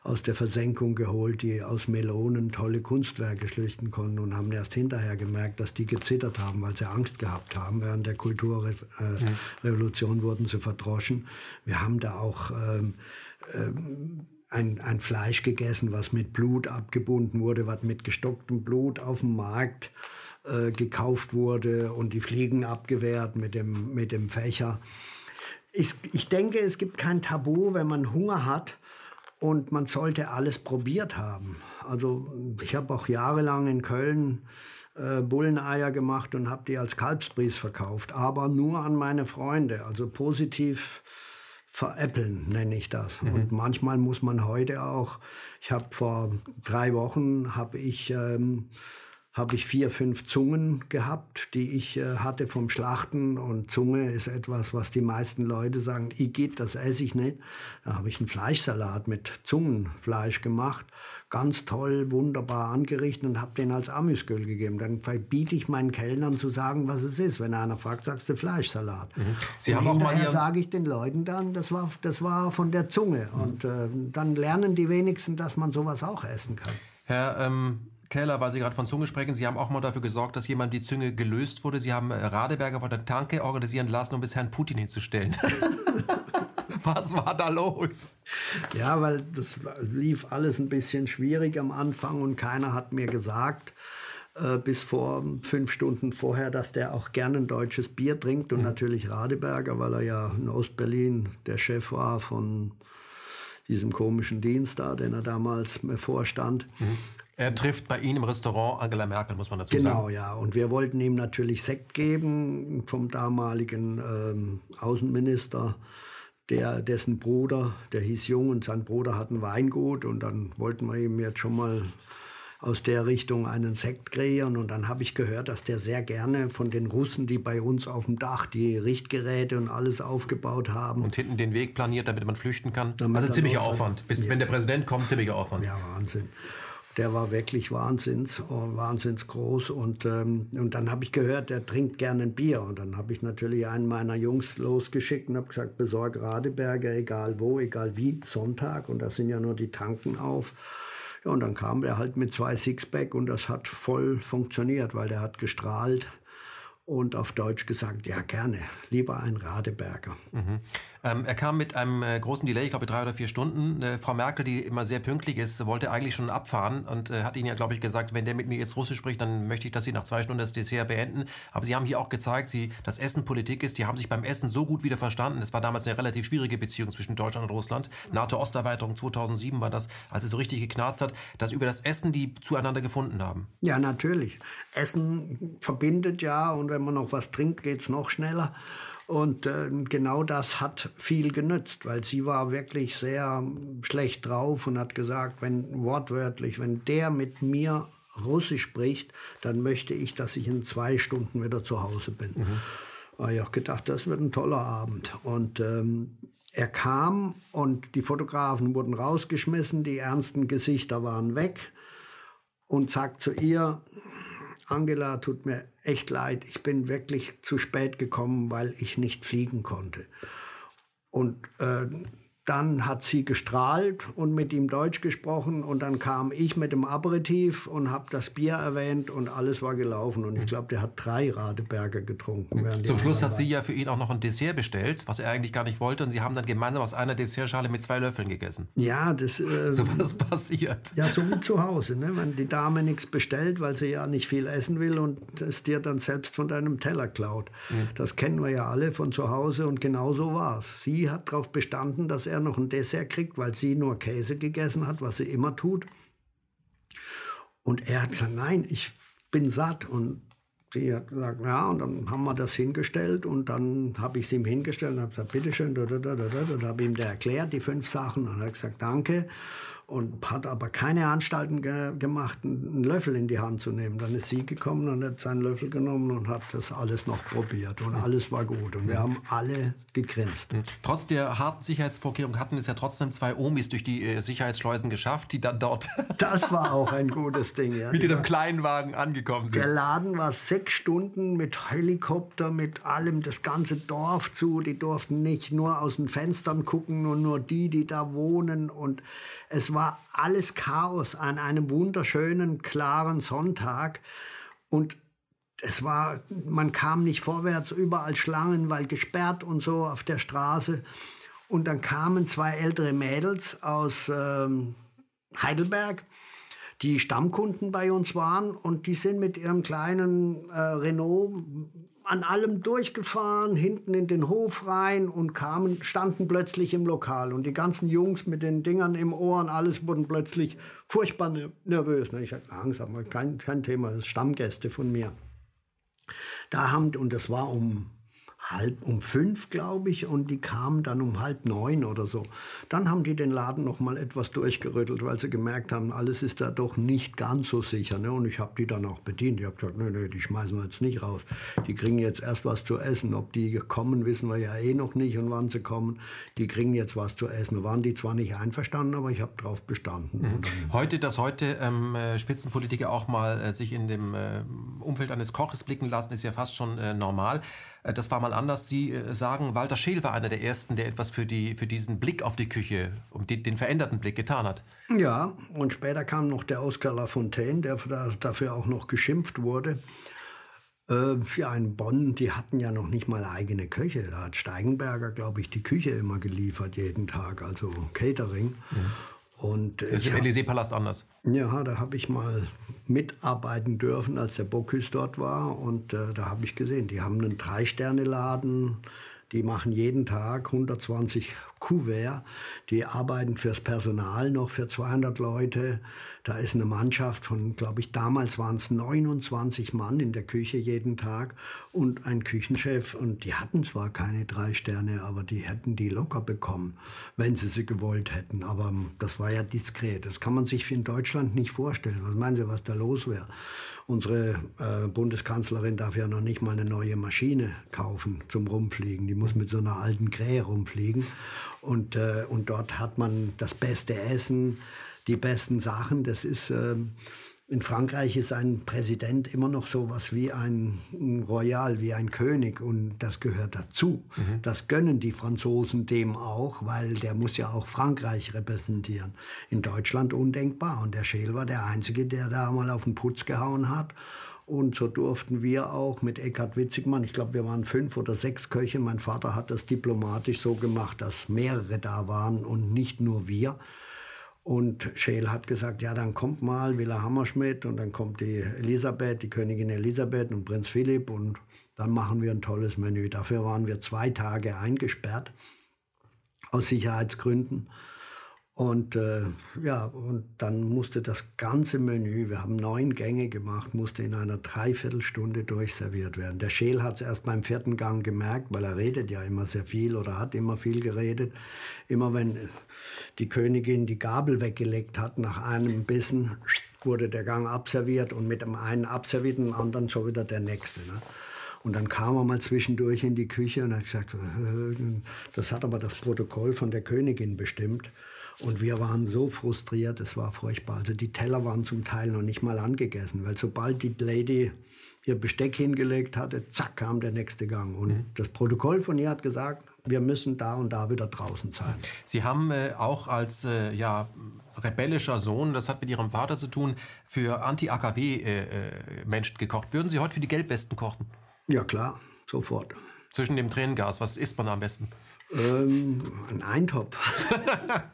aus der Versenkung geholt, die aus Melonen tolle Kunstwerke schlichten konnten und haben erst hinterher gemerkt, dass die gezittert haben, weil sie Angst gehabt haben. Während der Kulturrevolution äh, wurden sie verdroschen. Wir haben da auch ähm, ähm, ein, ein Fleisch gegessen, was mit Blut abgebunden wurde, was mit gestocktem Blut auf dem Markt äh, gekauft wurde und die Fliegen abgewehrt mit dem, mit dem Fächer. Ich, ich denke, es gibt kein Tabu, wenn man Hunger hat und man sollte alles probiert haben. Also ich habe auch jahrelang in Köln äh, Bulleneier gemacht und habe die als Kalbsbries verkauft, aber nur an meine Freunde, also positiv veräppeln nenne ich das. Mhm. Und manchmal muss man heute auch, ich habe vor drei Wochen, habe ich ähm, habe ich vier, fünf Zungen gehabt, die ich äh, hatte vom Schlachten. Und Zunge ist etwas, was die meisten Leute sagen, ich geht, das esse ich nicht. Da habe ich einen Fleischsalat mit Zungenfleisch gemacht. Ganz toll, wunderbar angerichtet und habe den als Amüsgöl gegeben. Dann biete ich meinen Kellnern zu sagen, was es ist. Wenn einer fragt, sagst du Fleischsalat. Mhm. Sie und haben auch mal hier sage ich den Leuten dann, das war, das war von der Zunge. Mhm. Und äh, dann lernen die wenigsten, dass man sowas auch essen kann. Herr ähm Keller, weil Sie gerade von Zunge sprechen, Sie haben auch mal dafür gesorgt, dass jemand die Zunge gelöst wurde. Sie haben äh, Radeberger von der Tanke organisieren lassen, um bis Herrn Putin hinzustellen. Was war da los? Ja, weil das lief alles ein bisschen schwierig am Anfang und keiner hat mir gesagt, äh, bis vor fünf Stunden vorher, dass der auch gerne ein deutsches Bier trinkt und mhm. natürlich Radeberger, weil er ja in Ostberlin der Chef war von diesem komischen Dienst da, den er damals vorstand. Mhm. Er trifft bei Ihnen im Restaurant Angela Merkel, muss man dazu genau, sagen. Genau, ja. Und wir wollten ihm natürlich Sekt geben vom damaligen ähm, Außenminister, der, dessen Bruder, der hieß Jung und sein Bruder hat ein Weingut. Und dann wollten wir ihm jetzt schon mal aus der Richtung einen Sekt kreieren. Und dann habe ich gehört, dass der sehr gerne von den Russen, die bei uns auf dem Dach die Richtgeräte und alles aufgebaut haben. Und hinten den Weg planiert, damit man flüchten kann. Damit also ziemlicher Aufwand. Bis, ja. Wenn der Präsident kommt, ziemlicher Aufwand. Ja, Wahnsinn der war wirklich wahnsinns, wahnsinns groß. Und, ähm, und dann habe ich gehört, der trinkt gerne ein Bier. Und dann habe ich natürlich einen meiner Jungs losgeschickt und habe gesagt, besorg Radeberger, egal wo, egal wie, Sonntag. Und da sind ja nur die Tanken auf. Ja, und dann kam der halt mit zwei Sixpack und das hat voll funktioniert, weil der hat gestrahlt und auf Deutsch gesagt, ja gerne, lieber ein Radeberger. Mhm. Ähm, er kam mit einem äh, großen Delay, ich glaube drei oder vier Stunden. Äh, Frau Merkel, die immer sehr pünktlich ist, wollte eigentlich schon abfahren und äh, hat Ihnen ja, glaube ich, gesagt, wenn der mit mir jetzt Russisch spricht, dann möchte ich, dass Sie nach zwei Stunden das Dessert beenden. Aber Sie haben hier auch gezeigt, Sie, dass Essen Politik ist. Die haben sich beim Essen so gut wieder verstanden. Es war damals eine relativ schwierige Beziehung zwischen Deutschland und Russland. NATO-Osterweiterung 2007 war das, als es so richtig geknarzt hat, dass über das Essen die zueinander gefunden haben. Ja, natürlich. Essen verbindet ja und wenn man noch was trinkt, geht es noch schneller. Und äh, genau das hat viel genützt, weil sie war wirklich sehr schlecht drauf und hat gesagt, wenn wortwörtlich, wenn der mit mir Russisch spricht, dann möchte ich, dass ich in zwei Stunden wieder zu Hause bin. Mhm. habe ich auch gedacht, das wird ein toller Abend. Und ähm, er kam und die Fotografen wurden rausgeschmissen, die ernsten Gesichter waren weg und sagt zu ihr, Angela, tut mir echt leid, ich bin wirklich zu spät gekommen, weil ich nicht fliegen konnte. Und äh, dann hat sie gestrahlt und mit ihm Deutsch gesprochen und dann kam ich mit dem Aperitif und habe das Bier erwähnt und alles war gelaufen und ich glaube, der hat drei Radeberger getrunken. Zum Schluss hat sie ja für ihn auch noch ein Dessert bestellt, was er eigentlich gar nicht wollte und sie haben dann gemeinsam aus einer Dessertschale mit zwei Löffeln gegessen. Ja, das... Äh, so was passiert. Ja, so wie zu Hause, ne? wenn die Dame nichts bestellt, weil sie ja nicht viel essen will und es dir dann selbst von deinem Teller klaut. Mhm. Das kennen wir ja alle von zu Hause und genau so war es. Sie hat darauf bestanden, dass er noch ein Dessert kriegt, weil sie nur Käse gegessen hat, was sie immer tut. Und er hat gesagt, nein, ich bin satt. Und sie hat gesagt, ja, und dann haben wir das hingestellt und dann habe ich es ihm hingestellt und habe gesagt, bitteschön, da, da, da, da, da, da habe ihm der erklärt, die fünf Sachen. Und er hat gesagt, danke und hat aber keine Anstalten ge gemacht, einen Löffel in die Hand zu nehmen. Dann ist sie gekommen und hat seinen Löffel genommen und hat das alles noch probiert und alles war gut und wir haben alle gegrinst. Mhm. Trotz der harten Sicherheitsvorkehrungen hatten es ja trotzdem zwei Omis durch die äh, Sicherheitsschleusen geschafft, die dann dort... das war auch ein gutes Ding, ja. Mit dem kleinen Wagen angekommen sind. Der Laden war sechs Stunden mit Helikopter, mit allem, das ganze Dorf zu. Die durften nicht nur aus den Fenstern gucken und nur die, die da wohnen und es war alles Chaos an einem wunderschönen, klaren Sonntag. Und es war, man kam nicht vorwärts, überall Schlangen, weil gesperrt und so auf der Straße. Und dann kamen zwei ältere Mädels aus ähm, Heidelberg, die Stammkunden bei uns waren und die sind mit ihrem kleinen äh, Renault an allem durchgefahren, hinten in den Hof rein und kamen, standen plötzlich im Lokal. Und die ganzen Jungs mit den Dingern im Ohr und alles wurden plötzlich furchtbar nervös. Ich sagte, Angst, kein, kein Thema, das Stammgäste von mir. Da haben, und das war um halb um fünf, glaube ich, und die kamen dann um halb neun oder so. Dann haben die den Laden noch mal etwas durchgerüttelt, weil sie gemerkt haben, alles ist da doch nicht ganz so sicher. Ne? Und ich habe die dann auch bedient. Ich habe gesagt, nee, nee, die schmeißen wir jetzt nicht raus. Die kriegen jetzt erst was zu essen. Ob die kommen, wissen wir ja eh noch nicht und wann sie kommen. Die kriegen jetzt was zu essen. Da waren die zwar nicht einverstanden, aber ich habe darauf bestanden. Mhm. Heute, dass heute ähm, äh, Spitzenpolitiker auch mal äh, sich in dem äh, Umfeld eines Koches blicken lassen, ist ja fast schon äh, normal. Äh, das war mal anders. Sie äh, sagen, Walter Scheel war einer der Ersten, der etwas für, die, für diesen Blick auf die Küche, um die, den veränderten Blick getan hat. Ja, und später kam noch der Oscar Lafontaine, der dafür auch noch geschimpft wurde. Äh, ja, in Bonn, die hatten ja noch nicht mal eigene Köche. Da hat Steigenberger, glaube ich, die Küche immer geliefert jeden Tag, also Catering. Mhm. Und ist im Élysée-Palast anders? Ja, da habe ich mal mitarbeiten dürfen, als der Bocuse dort war. Und äh, da habe ich gesehen, die haben einen Drei-Sterne-Laden, die machen jeden Tag 120 Kuvert. Die arbeiten fürs Personal noch für 200 Leute. Da ist eine Mannschaft von, glaube ich, damals waren es 29 Mann in der Küche jeden Tag und ein Küchenchef. Und die hatten zwar keine drei Sterne, aber die hätten die locker bekommen, wenn sie sie gewollt hätten. Aber das war ja diskret. Das kann man sich in Deutschland nicht vorstellen. Was meinen Sie, was da los wäre? Unsere äh, Bundeskanzlerin darf ja noch nicht mal eine neue Maschine kaufen zum Rumfliegen. Die muss mit so einer alten Krähe rumfliegen. Und, äh, und dort hat man das beste Essen, die besten Sachen. Das ist äh, in Frankreich ist ein Präsident immer noch so was wie ein, Royal, wie ein König und das gehört dazu. Mhm. Das gönnen die Franzosen dem auch, weil der muss ja auch Frankreich repräsentieren. In Deutschland undenkbar und der Scheel war der Einzige, der da mal auf den Putz gehauen hat. Und so durften wir auch mit Eckhard Witzigmann, ich glaube, wir waren fünf oder sechs Köche. Mein Vater hat das diplomatisch so gemacht, dass mehrere da waren und nicht nur wir. Und Scheel hat gesagt, ja, dann kommt mal Villa Hammerschmidt und dann kommt die Elisabeth, die Königin Elisabeth und Prinz Philipp und dann machen wir ein tolles Menü. Dafür waren wir zwei Tage eingesperrt, aus Sicherheitsgründen. Und äh, ja, und dann musste das ganze Menü, wir haben neun Gänge gemacht, musste in einer Dreiviertelstunde durchserviert werden. Der Scheel hat es erst beim vierten Gang gemerkt, weil er redet ja immer sehr viel oder hat immer viel geredet. Immer wenn die Königin die Gabel weggelegt hat nach einem Bissen, wurde der Gang abserviert und mit dem einen abservierten anderen schon wieder der nächste. Ne? Und dann kam er mal zwischendurch in die Küche und hat gesagt, das hat aber das Protokoll von der Königin bestimmt. Und wir waren so frustriert, es war furchtbar. Also die Teller waren zum Teil noch nicht mal angegessen, weil sobald die Lady ihr Besteck hingelegt hatte, zack, kam der nächste Gang. Und mhm. das Protokoll von ihr hat gesagt, wir müssen da und da wieder draußen sein. Sie haben äh, auch als äh, ja, rebellischer Sohn, das hat mit Ihrem Vater zu tun, für Anti-AKW-Menschen äh, gekocht. Würden Sie heute für die Gelbwesten kochen? Ja klar, sofort. Zwischen dem Tränengas, was isst man am besten? Ähm, ein Eintopf.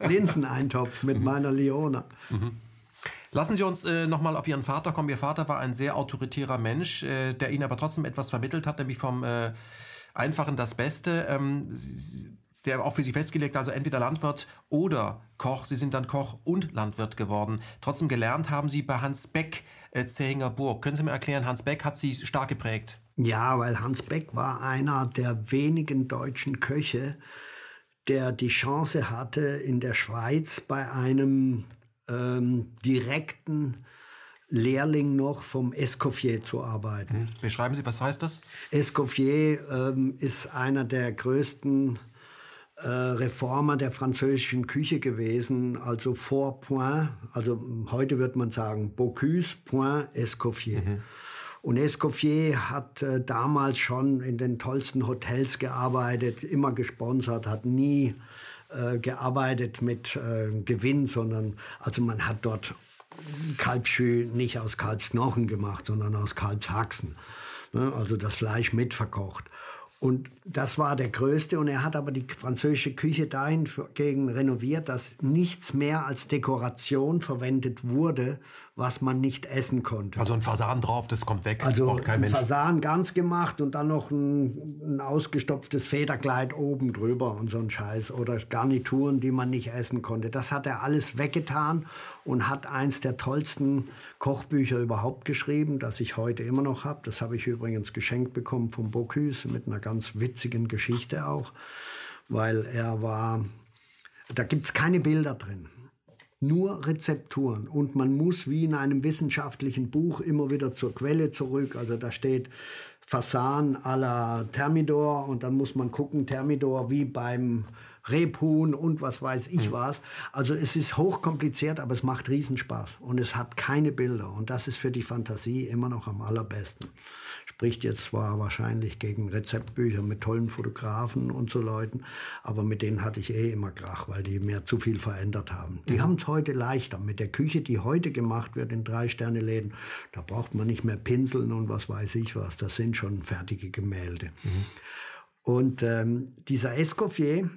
Linseneintopf mit mhm. meiner Leona. Mhm. Lassen Sie uns äh, nochmal auf Ihren Vater kommen. Ihr Vater war ein sehr autoritärer Mensch, äh, der Ihnen aber trotzdem etwas vermittelt hat, nämlich vom äh, Einfachen das Beste. Ähm, der auch für Sie festgelegt, also entweder Landwirt oder Koch. Sie sind dann Koch und Landwirt geworden. Trotzdem gelernt haben Sie bei Hans Beck äh, Zehinger Burg. Können Sie mir erklären, Hans Beck hat Sie stark geprägt? Ja, weil Hans Beck war einer der wenigen deutschen Köche, der die Chance hatte, in der Schweiz bei einem ähm, direkten Lehrling noch vom Escoffier zu arbeiten. Hm. Beschreiben Sie, was heißt das? Escoffier ähm, ist einer der größten äh, Reformer der französischen Küche gewesen, also vor Point, also heute wird man sagen Bocuse, Point, Escoffier. Mhm. Und Escoffier hat äh, damals schon in den tollsten Hotels gearbeitet, immer gesponsert, hat nie äh, gearbeitet mit äh, Gewinn, sondern also man hat dort Kalbschü nicht aus Kalbsknochen gemacht, sondern aus Kalbshaxen. Ne? Also das Fleisch mitverkocht. Und das war der größte. Und er hat aber die französische Küche dahingegen renoviert, dass nichts mehr als Dekoration verwendet wurde, was man nicht essen konnte. Also ein Fasan drauf, das kommt weg. Also kein ein Fasan ganz gemacht und dann noch ein, ein, ausgestopftes Federkleid oben drüber und so ein Scheiß. Oder Garnituren, die man nicht essen konnte. Das hat er alles weggetan und hat eins der tollsten Kochbücher überhaupt geschrieben, das ich heute immer noch habe. Das habe ich übrigens geschenkt bekommen vom Bocuse mit einer ganz witzigen Geschichte auch, weil er war, da gibt es keine Bilder drin nur Rezepturen. Und man muss wie in einem wissenschaftlichen Buch immer wieder zur Quelle zurück. Also da steht Fasan à la Thermidor und dann muss man gucken, Thermidor wie beim Rebhuhn und was weiß ich mhm. was. Also es ist hochkompliziert, aber es macht Riesenspaß. Und es hat keine Bilder. Und das ist für die Fantasie immer noch am allerbesten spricht jetzt zwar wahrscheinlich gegen Rezeptbücher mit tollen Fotografen und so Leuten, aber mit denen hatte ich eh immer Krach, weil die mir zu viel verändert haben. Die mhm. haben es heute leichter. Mit der Küche, die heute gemacht wird in Drei-Sterne-Läden, da braucht man nicht mehr Pinseln und was weiß ich was. Das sind schon fertige Gemälde. Mhm. Und ähm, dieser Escoffier,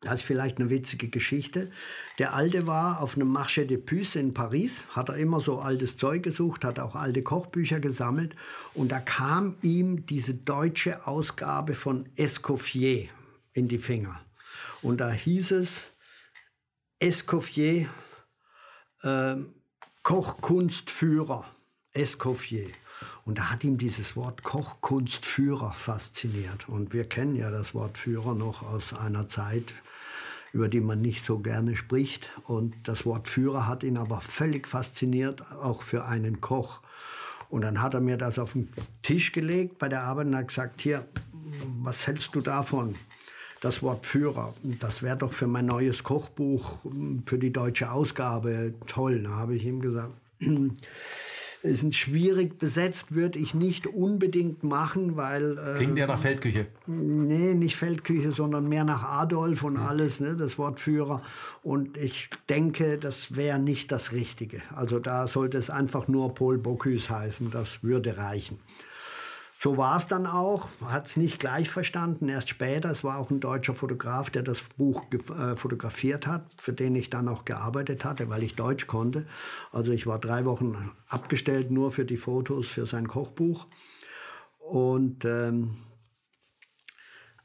das ist vielleicht eine witzige Geschichte. Der Alte war auf einem Marché de Puce in Paris, hat er immer so altes Zeug gesucht, hat auch alte Kochbücher gesammelt und da kam ihm diese deutsche Ausgabe von Escoffier in die Finger. Und da hieß es Escoffier, äh, Kochkunstführer, Escoffier. Und da hat ihm dieses Wort Kochkunstführer fasziniert. Und wir kennen ja das Wort Führer noch aus einer Zeit, über die man nicht so gerne spricht. Und das Wort Führer hat ihn aber völlig fasziniert, auch für einen Koch. Und dann hat er mir das auf den Tisch gelegt bei der Arbeit und hat gesagt, hier, was hältst du davon? Das Wort Führer, das wäre doch für mein neues Kochbuch, für die deutsche Ausgabe toll. Da habe ich ihm gesagt, sind schwierig besetzt, würde ich nicht unbedingt machen, weil... Äh, Klingt ja nach Feldküche. Nee, nicht Feldküche, sondern mehr nach Adolf und ja. alles, ne, das Wort Führer. Und ich denke, das wäre nicht das Richtige. Also da sollte es einfach nur Paul Bocuse heißen, das würde reichen. So war es dann auch, hat es nicht gleich verstanden, erst später. Es war auch ein deutscher Fotograf, der das Buch äh, fotografiert hat, für den ich dann auch gearbeitet hatte, weil ich Deutsch konnte. Also ich war drei Wochen abgestellt nur für die Fotos für sein Kochbuch. Und ähm,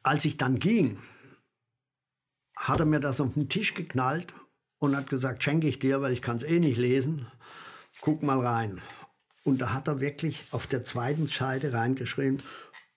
als ich dann ging, hat er mir das auf den Tisch geknallt und hat gesagt, schenke ich dir, weil ich kann es eh nicht lesen. Guck mal rein. Und da hat er wirklich auf der zweiten Seite reingeschrieben,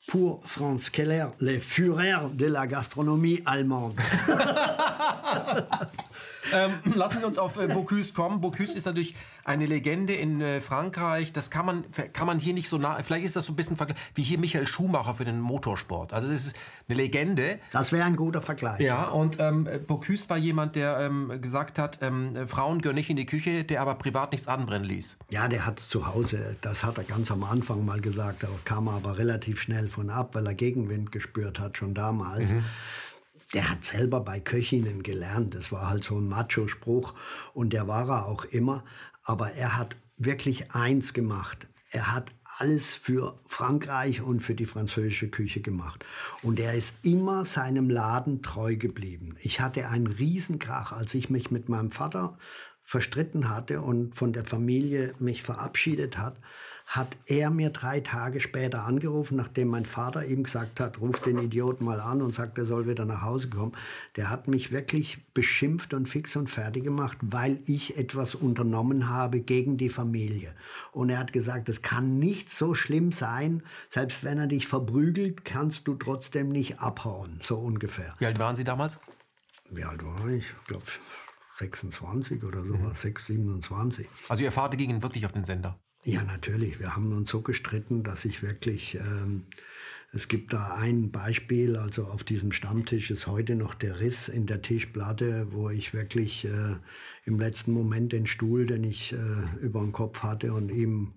Pour Franz Keller, le Führer de la Gastronomie allemande. ähm, lassen Sie uns auf äh, Bocuse kommen. Bocuse ist natürlich eine Legende in äh, Frankreich. Das kann man, kann man hier nicht so nah. Vielleicht ist das so ein bisschen wie hier Michael Schumacher für den Motorsport. Also das ist eine Legende. Das wäre ein guter Vergleich. Ja, und ähm, Bocuse war jemand, der ähm, gesagt hat, ähm, Frauen gehören nicht in die Küche, der aber privat nichts anbrennen ließ. Ja, der hat es zu Hause. Das hat er ganz am Anfang mal gesagt. Da kam er aber relativ schnell von ab, weil er Gegenwind gespürt hat, schon damals. Mhm. Der hat selber bei Köchinnen gelernt. Das war halt so ein Macho-Spruch und der war er auch immer. Aber er hat wirklich eins gemacht. Er hat alles für Frankreich und für die französische Küche gemacht. Und er ist immer seinem Laden treu geblieben. Ich hatte einen Riesenkrach, als ich mich mit meinem Vater verstritten hatte und von der Familie mich verabschiedet hat, hat er mir drei Tage später angerufen, nachdem mein Vater ihm gesagt hat, ruf den Idioten mal an und sagt, er soll wieder nach Hause kommen. Der hat mich wirklich beschimpft und fix und fertig gemacht, weil ich etwas unternommen habe gegen die Familie. Und er hat gesagt, es kann nicht so schlimm sein, selbst wenn er dich verprügelt, kannst du trotzdem nicht abhauen, so ungefähr. Wie alt waren Sie damals? Wie alt war ich? Ich glaube 26 oder so, mhm. 6, 27. Also Ihr Vater ging wirklich auf den Sender? Ja, natürlich. Wir haben uns so gestritten, dass ich wirklich, ähm, es gibt da ein Beispiel, also auf diesem Stammtisch ist heute noch der Riss in der Tischplatte, wo ich wirklich äh, im letzten Moment den Stuhl, den ich äh, über den Kopf hatte und ihm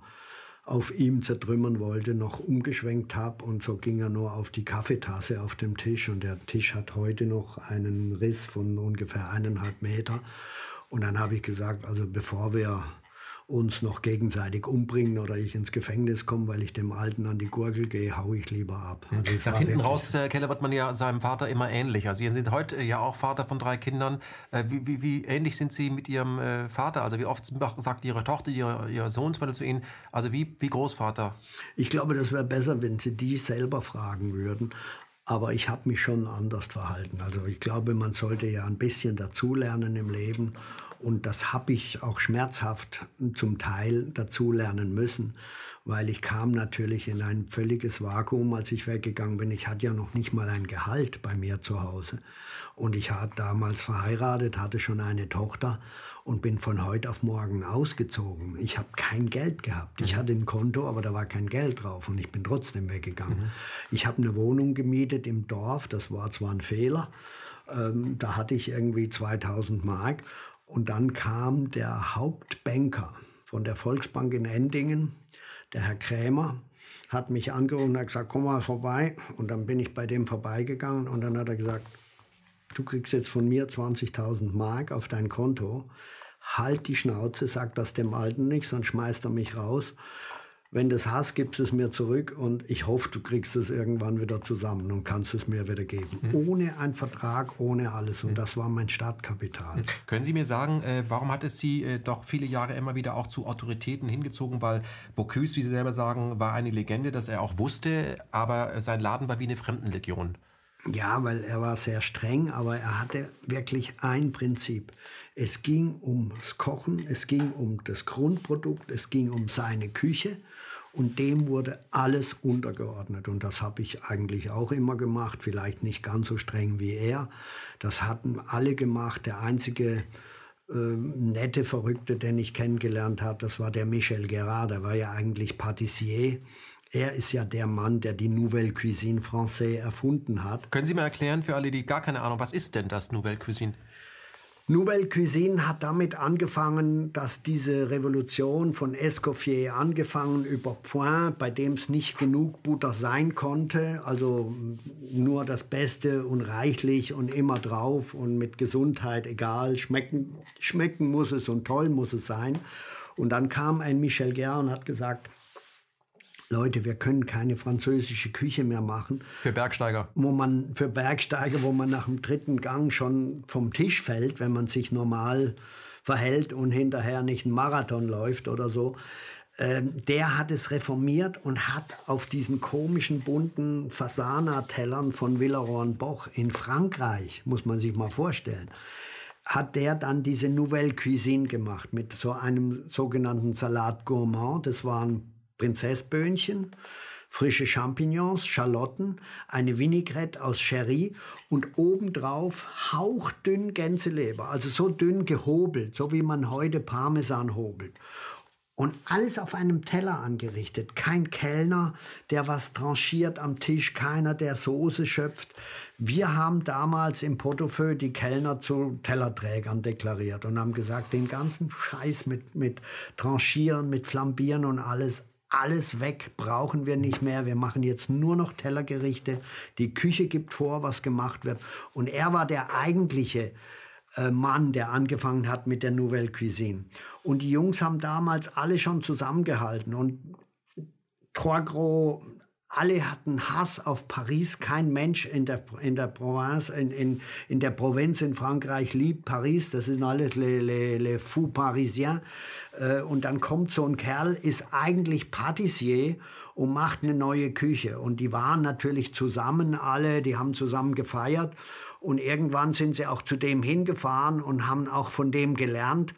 auf ihm zertrümmern wollte, noch umgeschwenkt habe und so ging er nur auf die Kaffeetasse auf dem Tisch. Und der Tisch hat heute noch einen Riss von ungefähr eineinhalb Meter. Und dann habe ich gesagt, also bevor wir uns noch gegenseitig umbringen oder ich ins Gefängnis komme, weil ich dem Alten an die Gurgel gehe, hau ich lieber ab. Also Nach hinten raus, Herr Keller, wird man ja seinem Vater immer ähnlich. Also Sie sind heute ja auch Vater von drei Kindern. Äh, wie, wie, wie ähnlich sind Sie mit Ihrem äh, Vater? Also wie oft sagt Ihre Tochter, Ihr, Ihr Sohn zu Ihnen, also wie, wie Großvater? Ich glaube, das wäre besser, wenn Sie die selber fragen würden. Aber ich habe mich schon anders verhalten. Also ich glaube, man sollte ja ein bisschen dazulernen im Leben. Und das habe ich auch schmerzhaft zum Teil dazulernen müssen, weil ich kam natürlich in ein völliges Vakuum, als ich weggegangen bin. Ich hatte ja noch nicht mal ein Gehalt bei mir zu Hause. Und ich war damals verheiratet, hatte schon eine Tochter und bin von heute auf morgen ausgezogen. Ich habe kein Geld gehabt. Ich mhm. hatte ein Konto, aber da war kein Geld drauf und ich bin trotzdem weggegangen. Mhm. Ich habe eine Wohnung gemietet im Dorf, das war zwar ein Fehler, ähm, da hatte ich irgendwie 2000 Mark und dann kam der Hauptbanker von der Volksbank in Endingen, der Herr Krämer, hat mich angerufen und hat gesagt, komm mal vorbei. Und dann bin ich bei dem vorbeigegangen und dann hat er gesagt, du kriegst jetzt von mir 20.000 Mark auf dein Konto. Halt die Schnauze, sag das dem Alten nicht, sonst schmeißt er mich raus wenn du es hast, gibst es mir zurück und ich hoffe, du kriegst es irgendwann wieder zusammen und kannst es mir wieder geben. Mhm. Ohne einen Vertrag, ohne alles. Und mhm. das war mein Startkapital. Können Sie mir sagen, äh, warum hat es Sie äh, doch viele Jahre immer wieder auch zu Autoritäten hingezogen? Weil Bocuse, wie Sie selber sagen, war eine Legende, dass er auch wusste, aber sein Laden war wie eine Fremdenlegion. Ja, weil er war sehr streng, aber er hatte wirklich ein Prinzip. Es ging ums Kochen, es ging um das Grundprodukt, es ging um seine Küche und dem wurde alles untergeordnet. Und das habe ich eigentlich auch immer gemacht, vielleicht nicht ganz so streng wie er. Das hatten alle gemacht. Der einzige äh, nette Verrückte, den ich kennengelernt habe, das war der Michel Gerard. Der war ja eigentlich Patissier. Er ist ja der Mann, der die Nouvelle Cuisine Française erfunden hat. Können Sie mal erklären für alle, die gar keine Ahnung, was ist denn das Nouvelle Cuisine? Nouvelle Cuisine hat damit angefangen, dass diese Revolution von Escoffier angefangen über Point, bei dem es nicht genug Butter sein konnte, also nur das Beste und reichlich und immer drauf und mit Gesundheit egal, schmecken, schmecken muss es und toll muss es sein. Und dann kam ein Michel Guerre und hat gesagt, Leute, wir können keine französische Küche mehr machen. Für Bergsteiger. Wo man, für Bergsteiger, wo man nach dem dritten Gang schon vom Tisch fällt, wenn man sich normal verhält und hinterher nicht einen Marathon läuft oder so. Ähm, der hat es reformiert und hat auf diesen komischen bunten Fasana-Tellern von Villeroy Boch in Frankreich, muss man sich mal vorstellen, hat der dann diese Nouvelle Cuisine gemacht mit so einem sogenannten Salat Gourmand. Das waren Prinzessböhnchen, frische Champignons, Schalotten, eine Vinaigrette aus Sherry und obendrauf hauchdünn Gänseleber, also so dünn gehobelt, so wie man heute Parmesan hobelt. Und alles auf einem Teller angerichtet. Kein Kellner, der was tranchiert am Tisch, keiner, der Soße schöpft. Wir haben damals im Portefeuille die Kellner zu Tellerträgern deklariert und haben gesagt, den ganzen Scheiß mit, mit Tranchieren, mit Flambieren und alles, alles weg, brauchen wir nicht mehr. Wir machen jetzt nur noch Tellergerichte. Die Küche gibt vor, was gemacht wird. Und er war der eigentliche äh, Mann, der angefangen hat mit der Nouvelle Cuisine. Und die Jungs haben damals alle schon zusammengehalten. Und Trois Gros, alle hatten Hass auf Paris. Kein Mensch in der, in der Provence, in, in, in der Provinz in Frankreich liebt Paris. Das sind alles les, les, les fous parisiens. Äh, und dann kommt so ein Kerl, ist eigentlich Patissier und macht eine neue Küche. Und die waren natürlich zusammen alle, die haben zusammen gefeiert. Und irgendwann sind sie auch zu dem hingefahren und haben auch von dem gelernt.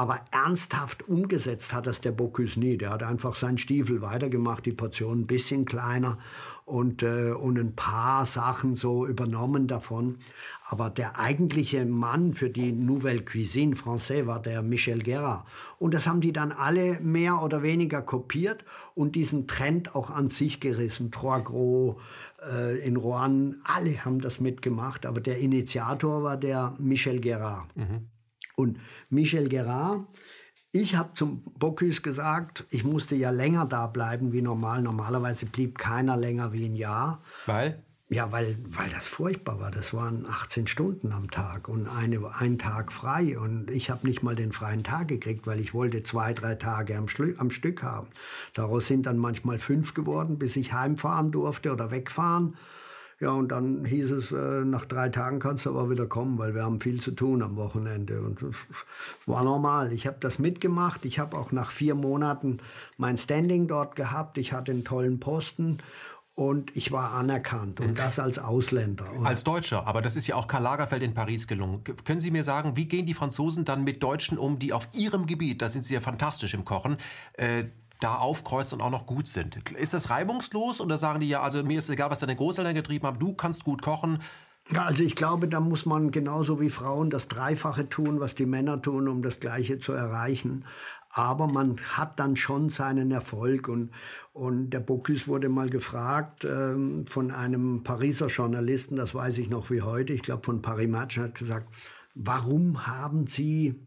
Aber ernsthaft umgesetzt hat das der Bocuse nie. Der hat einfach seinen Stiefel weitergemacht, die Portion ein bisschen kleiner und, äh, und ein paar Sachen so übernommen davon. Aber der eigentliche Mann für die Nouvelle Cuisine Française war der Michel Guerra. Und das haben die dann alle mehr oder weniger kopiert und diesen Trend auch an sich gerissen. Trois Gros, äh, in Rouen, alle haben das mitgemacht, aber der Initiator war der Michel Guerra. Mhm. Und Michel Guerra, ich habe zum Bocuse gesagt, ich musste ja länger da bleiben wie normal. Normalerweise blieb keiner länger wie ein Jahr. Weil? Ja, weil, weil das furchtbar war. Das waren 18 Stunden am Tag und eine, ein Tag frei. Und ich habe nicht mal den freien Tag gekriegt, weil ich wollte zwei, drei Tage am, am Stück haben. Daraus sind dann manchmal fünf geworden, bis ich heimfahren durfte oder wegfahren. Ja, und dann hieß es, äh, nach drei Tagen kannst du aber wieder kommen, weil wir haben viel zu tun am Wochenende. Und das war normal. Ich habe das mitgemacht. Ich habe auch nach vier Monaten mein Standing dort gehabt. Ich hatte einen tollen Posten und ich war anerkannt und mhm. das als Ausländer. Und als Deutscher, aber das ist ja auch Karl Lagerfeld in Paris gelungen. Können Sie mir sagen, wie gehen die Franzosen dann mit Deutschen um, die auf ihrem Gebiet, da sind sie ja fantastisch im Kochen, äh, da aufkreuzen und auch noch gut sind? Ist das reibungslos oder sagen die ja, also mir ist egal, was deine Großeltern getrieben haben, du kannst gut kochen, ja, also ich glaube, da muss man genauso wie Frauen das Dreifache tun, was die Männer tun, um das Gleiche zu erreichen aber man hat dann schon seinen Erfolg. Und, und der Bocuse wurde mal gefragt ähm, von einem Pariser Journalisten, das weiß ich noch wie heute, ich glaube von Paris Match, hat gesagt, warum haben Sie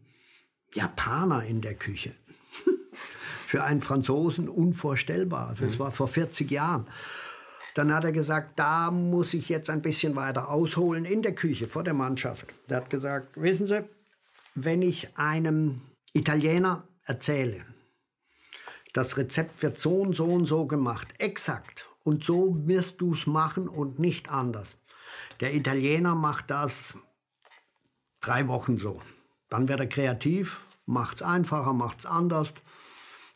Japaner in der Küche? Für einen Franzosen unvorstellbar. Das mhm. war vor 40 Jahren. Dann hat er gesagt, da muss ich jetzt ein bisschen weiter ausholen in der Küche vor der Mannschaft. Er hat gesagt, wissen Sie, wenn ich einem Italiener erzähle. Das Rezept wird so und so und so gemacht, exakt. Und so wirst du es machen und nicht anders. Der Italiener macht das drei Wochen so. Dann wird er kreativ, macht es einfacher, macht es anders.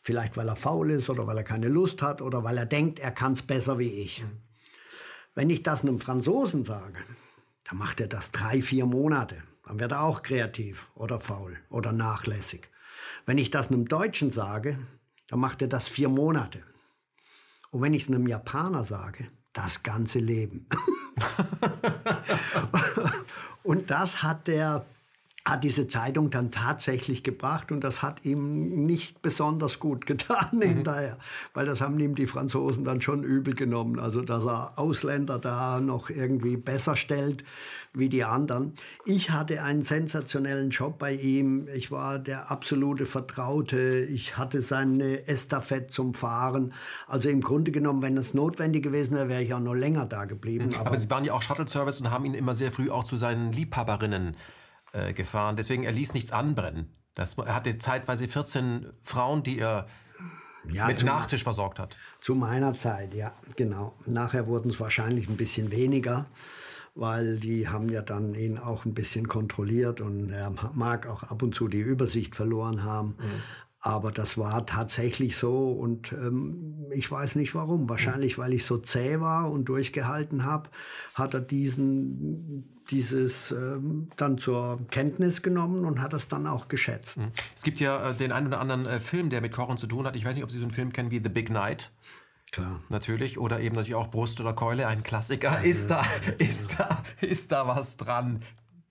Vielleicht weil er faul ist oder weil er keine Lust hat oder weil er denkt, er kann es besser wie ich. Mhm. Wenn ich das einem Franzosen sage, dann macht er das drei, vier Monate. Dann wird er auch kreativ oder faul oder nachlässig. Wenn ich das einem Deutschen sage, dann macht er das vier Monate. Und wenn ich es einem Japaner sage, das ganze Leben. und das hat der hat diese Zeitung dann tatsächlich gebracht und das hat ihm nicht besonders gut getan mhm. hinterher, weil das haben ihm die Franzosen dann schon übel genommen, also dass er Ausländer da noch irgendwie besser stellt wie die anderen. Ich hatte einen sensationellen Job bei ihm, ich war der absolute Vertraute, ich hatte seine Estafette zum Fahren, also im Grunde genommen, wenn es notwendig gewesen wäre, wäre ich auch noch länger da geblieben. Aber, aber Sie waren ja auch Shuttle-Service und haben ihn immer sehr früh auch zu seinen Liebhaberinnen äh, gefahren. Deswegen, er ließ nichts anbrennen. Das, er hatte zeitweise 14 Frauen, die er ja, mit Nachtisch versorgt hat. Zu meiner Zeit, ja, genau. Nachher wurden es wahrscheinlich ein bisschen weniger, weil die haben ja dann ihn auch ein bisschen kontrolliert und er mag auch ab und zu die Übersicht verloren haben. Mhm. Aber das war tatsächlich so und ähm, ich weiß nicht warum. Wahrscheinlich, weil ich so zäh war und durchgehalten habe, hat er diesen dieses ähm, dann zur Kenntnis genommen und hat es dann auch geschätzt. Mhm. Es gibt ja äh, den einen oder anderen äh, Film, der mit Kochen zu tun hat. Ich weiß nicht, ob Sie so einen Film kennen wie The Big Night. Klar. Natürlich. Oder eben natürlich auch Brust oder Keule, ein Klassiker. Ist, da, ist, da, ist da was dran?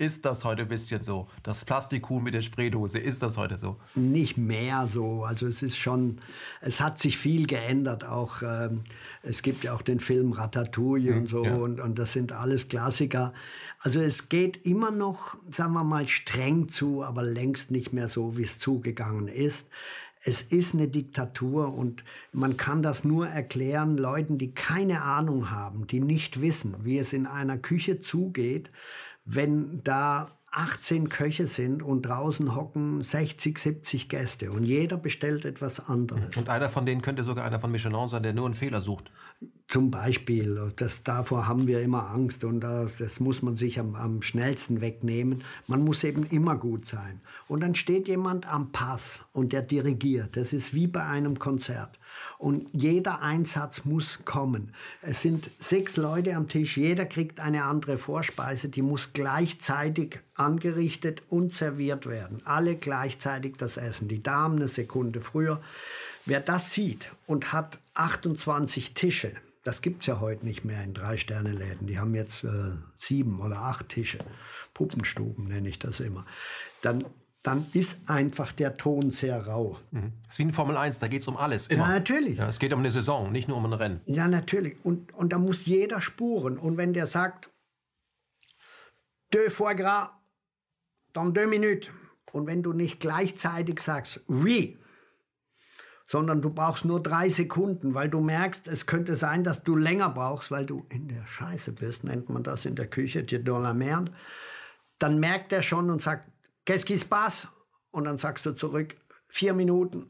Ist das heute ein bisschen so? Das Plastikhuhn mit der Spraydose, ist das heute so? Nicht mehr so. Also es ist schon, es hat sich viel geändert. Auch ähm, es gibt ja auch den Film Ratatouille mhm, und so ja. und, und das sind alles Klassiker. Also es geht immer noch, sagen wir mal, streng zu, aber längst nicht mehr so, wie es zugegangen ist. Es ist eine Diktatur und man kann das nur erklären Leuten, die keine Ahnung haben, die nicht wissen, wie es in einer Küche zugeht, wenn da 18 Köche sind und draußen hocken 60, 70 Gäste und jeder bestellt etwas anderes. Und einer von denen könnte sogar einer von Michelin sein, der nur einen Fehler sucht. Zum Beispiel, das, davor haben wir immer Angst und das, das muss man sich am, am, schnellsten wegnehmen. Man muss eben immer gut sein. Und dann steht jemand am Pass und der dirigiert. Das ist wie bei einem Konzert. Und jeder Einsatz muss kommen. Es sind sechs Leute am Tisch, jeder kriegt eine andere Vorspeise, die muss gleichzeitig angerichtet und serviert werden. Alle gleichzeitig das Essen. Die Damen eine Sekunde früher. Wer das sieht und hat 28 Tische, das gibt es ja heute nicht mehr in Drei-Sterne-Läden. Die haben jetzt äh, sieben oder acht Tische. Puppenstuben nenne ich das immer. Dann, dann ist einfach der Ton sehr rau. Mhm. Das ist wie in Formel 1, da geht es um alles. Immer. Ja, natürlich. Ja, es geht um eine Saison, nicht nur um ein Rennen. Ja, natürlich. Und, und da muss jeder spuren. Und wenn der sagt, deux foie gras, dans deux minutes. Und wenn du nicht gleichzeitig sagst, oui, sondern du brauchst nur drei Sekunden, weil du merkst, es könnte sein, dass du länger brauchst, weil du in der Scheiße bist, nennt man das in der Küche, tu dans la merde. Dann merkt er schon und sagt, qu'est-ce qui se passe? Und dann sagst du zurück, vier Minuten.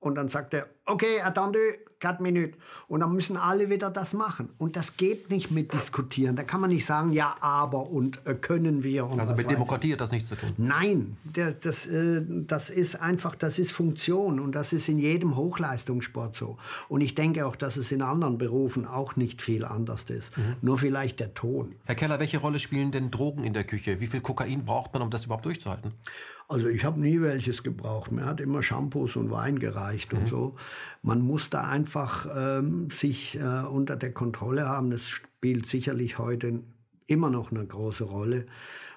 Und dann sagt er, okay, attendez, 4 Minuten. Und dann müssen alle wieder das machen. Und das geht nicht mit diskutieren. Da kann man nicht sagen, ja, aber und äh, können wir. Und also mit Demokratie hat das nichts zu tun. Nein, das, das, äh, das ist einfach, das ist Funktion. Und das ist in jedem Hochleistungssport so. Und ich denke auch, dass es in anderen Berufen auch nicht viel anders ist. Mhm. Nur vielleicht der Ton. Herr Keller, welche Rolle spielen denn Drogen in der Küche? Wie viel Kokain braucht man, um das überhaupt durchzuhalten? Also ich habe nie welches gebraucht. Mir hat immer Shampoos und Wein gereicht mhm. und so. Man muss da einfach ähm, sich äh, unter der Kontrolle haben. Das spielt sicherlich heute immer noch eine große Rolle,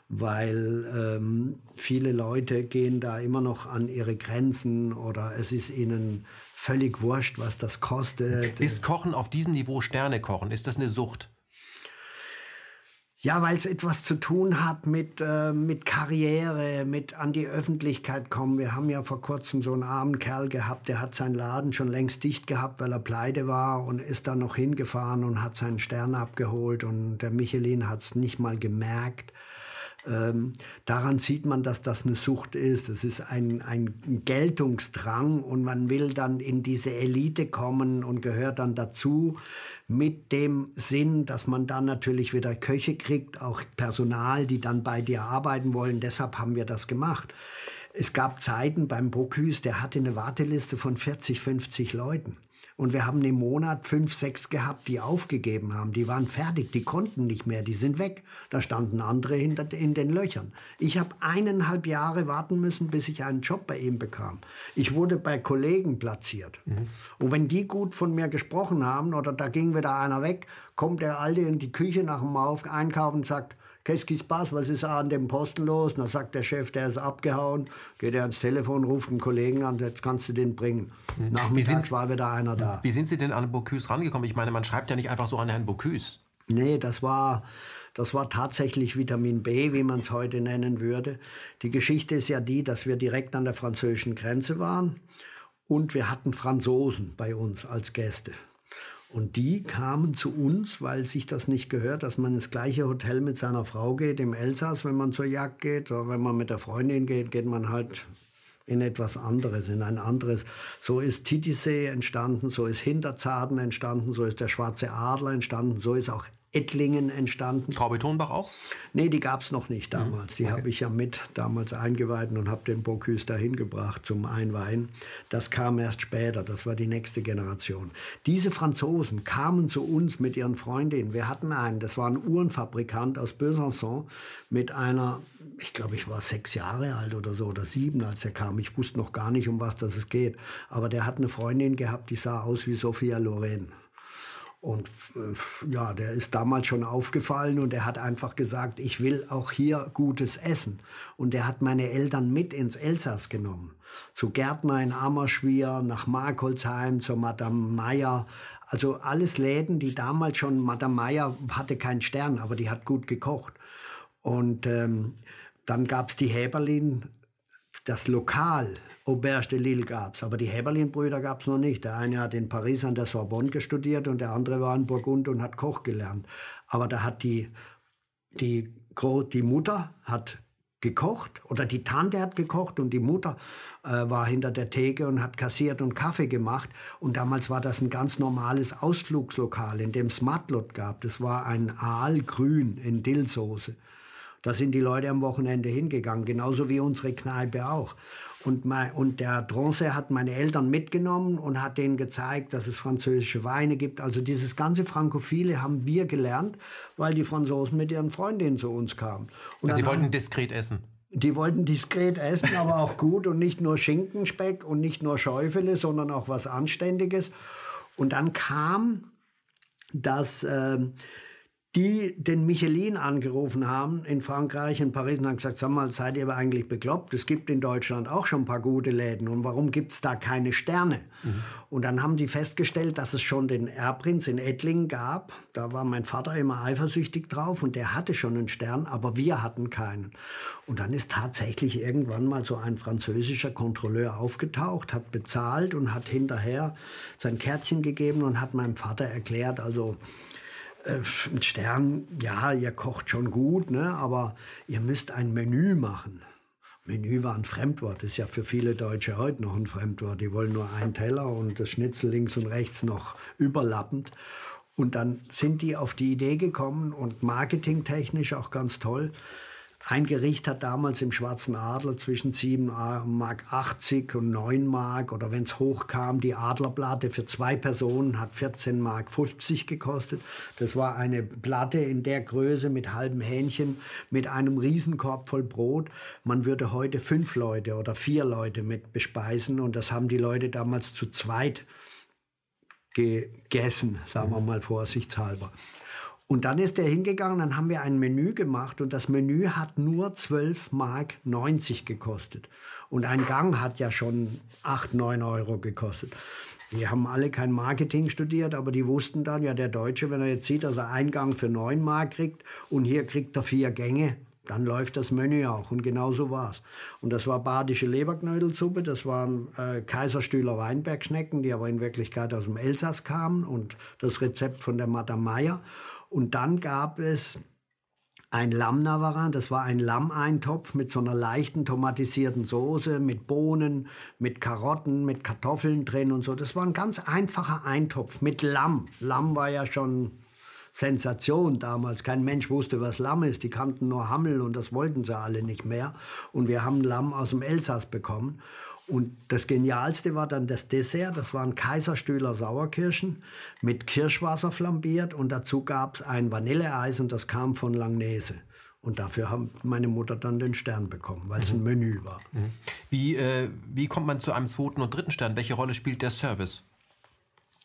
weil ähm, viele Leute gehen da immer noch an ihre Grenzen oder es ist ihnen völlig wurscht, was das kostet. Ist Kochen auf diesem Niveau Sterne kochen? Ist das eine Sucht? Ja, weil es etwas zu tun hat mit, äh, mit Karriere, mit an die Öffentlichkeit kommen. Wir haben ja vor kurzem so einen armen Kerl gehabt, der hat seinen Laden schon längst dicht gehabt, weil er pleite war und ist dann noch hingefahren und hat seinen Stern abgeholt und der Michelin hat es nicht mal gemerkt. Ähm, daran sieht man, dass das eine Sucht ist. Es ist ein, ein Geltungsdrang und man will dann in diese Elite kommen und gehört dann dazu mit dem Sinn, dass man dann natürlich wieder Köche kriegt, auch Personal, die dann bei dir arbeiten wollen. Deshalb haben wir das gemacht. Es gab Zeiten beim Bocuse, der hatte eine Warteliste von 40, 50 Leuten. Und wir haben im Monat fünf, sechs gehabt, die aufgegeben haben. Die waren fertig, die konnten nicht mehr, die sind weg. Da standen andere hinter in den Löchern. Ich habe eineinhalb Jahre warten müssen, bis ich einen Job bei ihm bekam. Ich wurde bei Kollegen platziert. Mhm. Und wenn die gut von mir gesprochen haben oder da ging wieder einer weg, kommt der Alte in die Küche nach dem Auf einkaufen und sagt, qu'est-ce qui se passe, was ist an dem Posten los? dann sagt der Chef, der ist abgehauen, geht er ans Telefon, ruft einen Kollegen an, jetzt kannst du den bringen. Mhm. Nachmittags war wieder einer da. Wie sind Sie denn an Bocuse rangekommen? Ich meine, man schreibt ja nicht einfach so an Herrn Bocuse. Nee, das war, das war tatsächlich Vitamin B, wie man es heute nennen würde. Die Geschichte ist ja die, dass wir direkt an der französischen Grenze waren und wir hatten Franzosen bei uns als Gäste. Und die kamen zu uns, weil sich das nicht gehört, dass man ins gleiche Hotel mit seiner Frau geht im Elsass, wenn man zur Jagd geht. Oder wenn man mit der Freundin geht, geht man halt in etwas anderes, in ein anderes. So ist Titisee entstanden, so ist Hinterzarten entstanden, so ist der Schwarze Adler entstanden, so ist auch Ettlingen entstanden. Traube Tonbach auch? Nee, die gab es noch nicht damals. Die okay. habe ich ja mit damals eingeweiht und habe den Bocuse dahin gebracht zum Einweihen. Das kam erst später, das war die nächste Generation. Diese Franzosen kamen zu uns mit ihren Freundinnen. Wir hatten einen, das war ein Uhrenfabrikant aus Besançon mit einer, ich glaube, ich war sechs Jahre alt oder so oder sieben, als er kam. Ich wusste noch gar nicht, um was das es geht. Aber der hat eine Freundin gehabt, die sah aus wie Sophia Loren. Und äh, ja, der ist damals schon aufgefallen und er hat einfach gesagt, ich will auch hier gutes Essen. Und er hat meine Eltern mit ins Elsass genommen. Zu Gärtner in Ammerschwier, nach Markolsheim, zur Madame Meyer. Also alles Läden, die damals schon, Madame Meyer hatte keinen Stern, aber die hat gut gekocht. Und ähm, dann gab's die Häberlin das Lokal Auberge de Lille gab es, aber die Heberlin-Brüder gab es noch nicht. Der eine hat in Paris an der Sorbonne studiert und der andere war in Burgund und hat Koch gelernt. Aber da hat die, die, die Mutter hat gekocht oder die Tante hat gekocht und die Mutter äh, war hinter der Theke und hat kassiert und Kaffee gemacht. Und damals war das ein ganz normales Ausflugslokal, in dem es Matlot gab. Das war ein Aalgrün in Dillsoße. Da sind die Leute am Wochenende hingegangen, genauso wie unsere Kneipe auch. Und, mein, und der Dronce hat meine Eltern mitgenommen und hat denen gezeigt, dass es französische Weine gibt. Also dieses ganze Frankophile haben wir gelernt, weil die Franzosen mit ihren Freundinnen zu uns kamen. Und also die wollten haben, diskret essen. Die wollten diskret essen, aber auch gut und nicht nur Schinkenspeck und nicht nur Schäufele, sondern auch was Anständiges. Und dann kam das... Äh, die den Michelin angerufen haben in Frankreich, in Paris und haben gesagt, sag mal, seid ihr aber eigentlich bekloppt? Es gibt in Deutschland auch schon ein paar gute Läden und warum gibt es da keine Sterne? Mhm. Und dann haben die festgestellt, dass es schon den Erbprinz in Ettlingen gab. Da war mein Vater immer eifersüchtig drauf und der hatte schon einen Stern, aber wir hatten keinen. Und dann ist tatsächlich irgendwann mal so ein französischer Kontrolleur aufgetaucht, hat bezahlt und hat hinterher sein Kärtchen gegeben und hat meinem Vater erklärt, also äh, ein Stern, ja, ihr kocht schon gut, ne, aber ihr müsst ein Menü machen. Menü war ein Fremdwort, ist ja für viele Deutsche heute noch ein Fremdwort. Die wollen nur einen Teller und das Schnitzel links und rechts noch überlappend. Und dann sind die auf die Idee gekommen und marketingtechnisch auch ganz toll, ein Gericht hat damals im Schwarzen Adler zwischen 7 Mark 80 und 9 Mark oder wenn es hochkam, die Adlerplatte für zwei Personen hat 14 Mark 50 gekostet. Das war eine Platte in der Größe mit halbem Hähnchen, mit einem Riesenkorb voll Brot. Man würde heute fünf Leute oder vier Leute mit bespeisen und das haben die Leute damals zu zweit gegessen, sagen wir mal vorsichtshalber. Und dann ist er hingegangen, dann haben wir ein Menü gemacht und das Menü hat nur 12 Mark 90 gekostet. Und ein Gang hat ja schon 8, 9 Euro gekostet. Die haben alle kein Marketing studiert, aber die wussten dann, ja, der Deutsche, wenn er jetzt sieht, dass er einen Gang für 9 Mark kriegt und hier kriegt er vier Gänge, dann läuft das Menü auch. Und genau so war es. Und das war badische Leberknödelsuppe, das waren äh, Kaiserstühler Weinbergschnecken, die aber in Wirklichkeit aus dem Elsass kamen und das Rezept von der Madame Meyer. Und dann gab es ein Lamm-Navarin, das war ein Lammeintopf mit so einer leichten tomatisierten Soße, mit Bohnen, mit Karotten, mit Kartoffeln drin und so. Das war ein ganz einfacher Eintopf mit Lamm. Lamm war ja schon Sensation damals. Kein Mensch wusste, was Lamm ist. Die kannten nur Hammel und das wollten sie alle nicht mehr. Und wir haben Lamm aus dem Elsass bekommen. Und das Genialste war dann das Dessert. Das waren Kaiserstühler Sauerkirschen mit Kirschwasser flambiert und dazu gab es ein Vanilleeis und das kam von Langnese. Und dafür hat meine Mutter dann den Stern bekommen, weil es mhm. ein Menü war. Mhm. Wie, äh, wie kommt man zu einem zweiten und dritten Stern? Welche Rolle spielt der Service?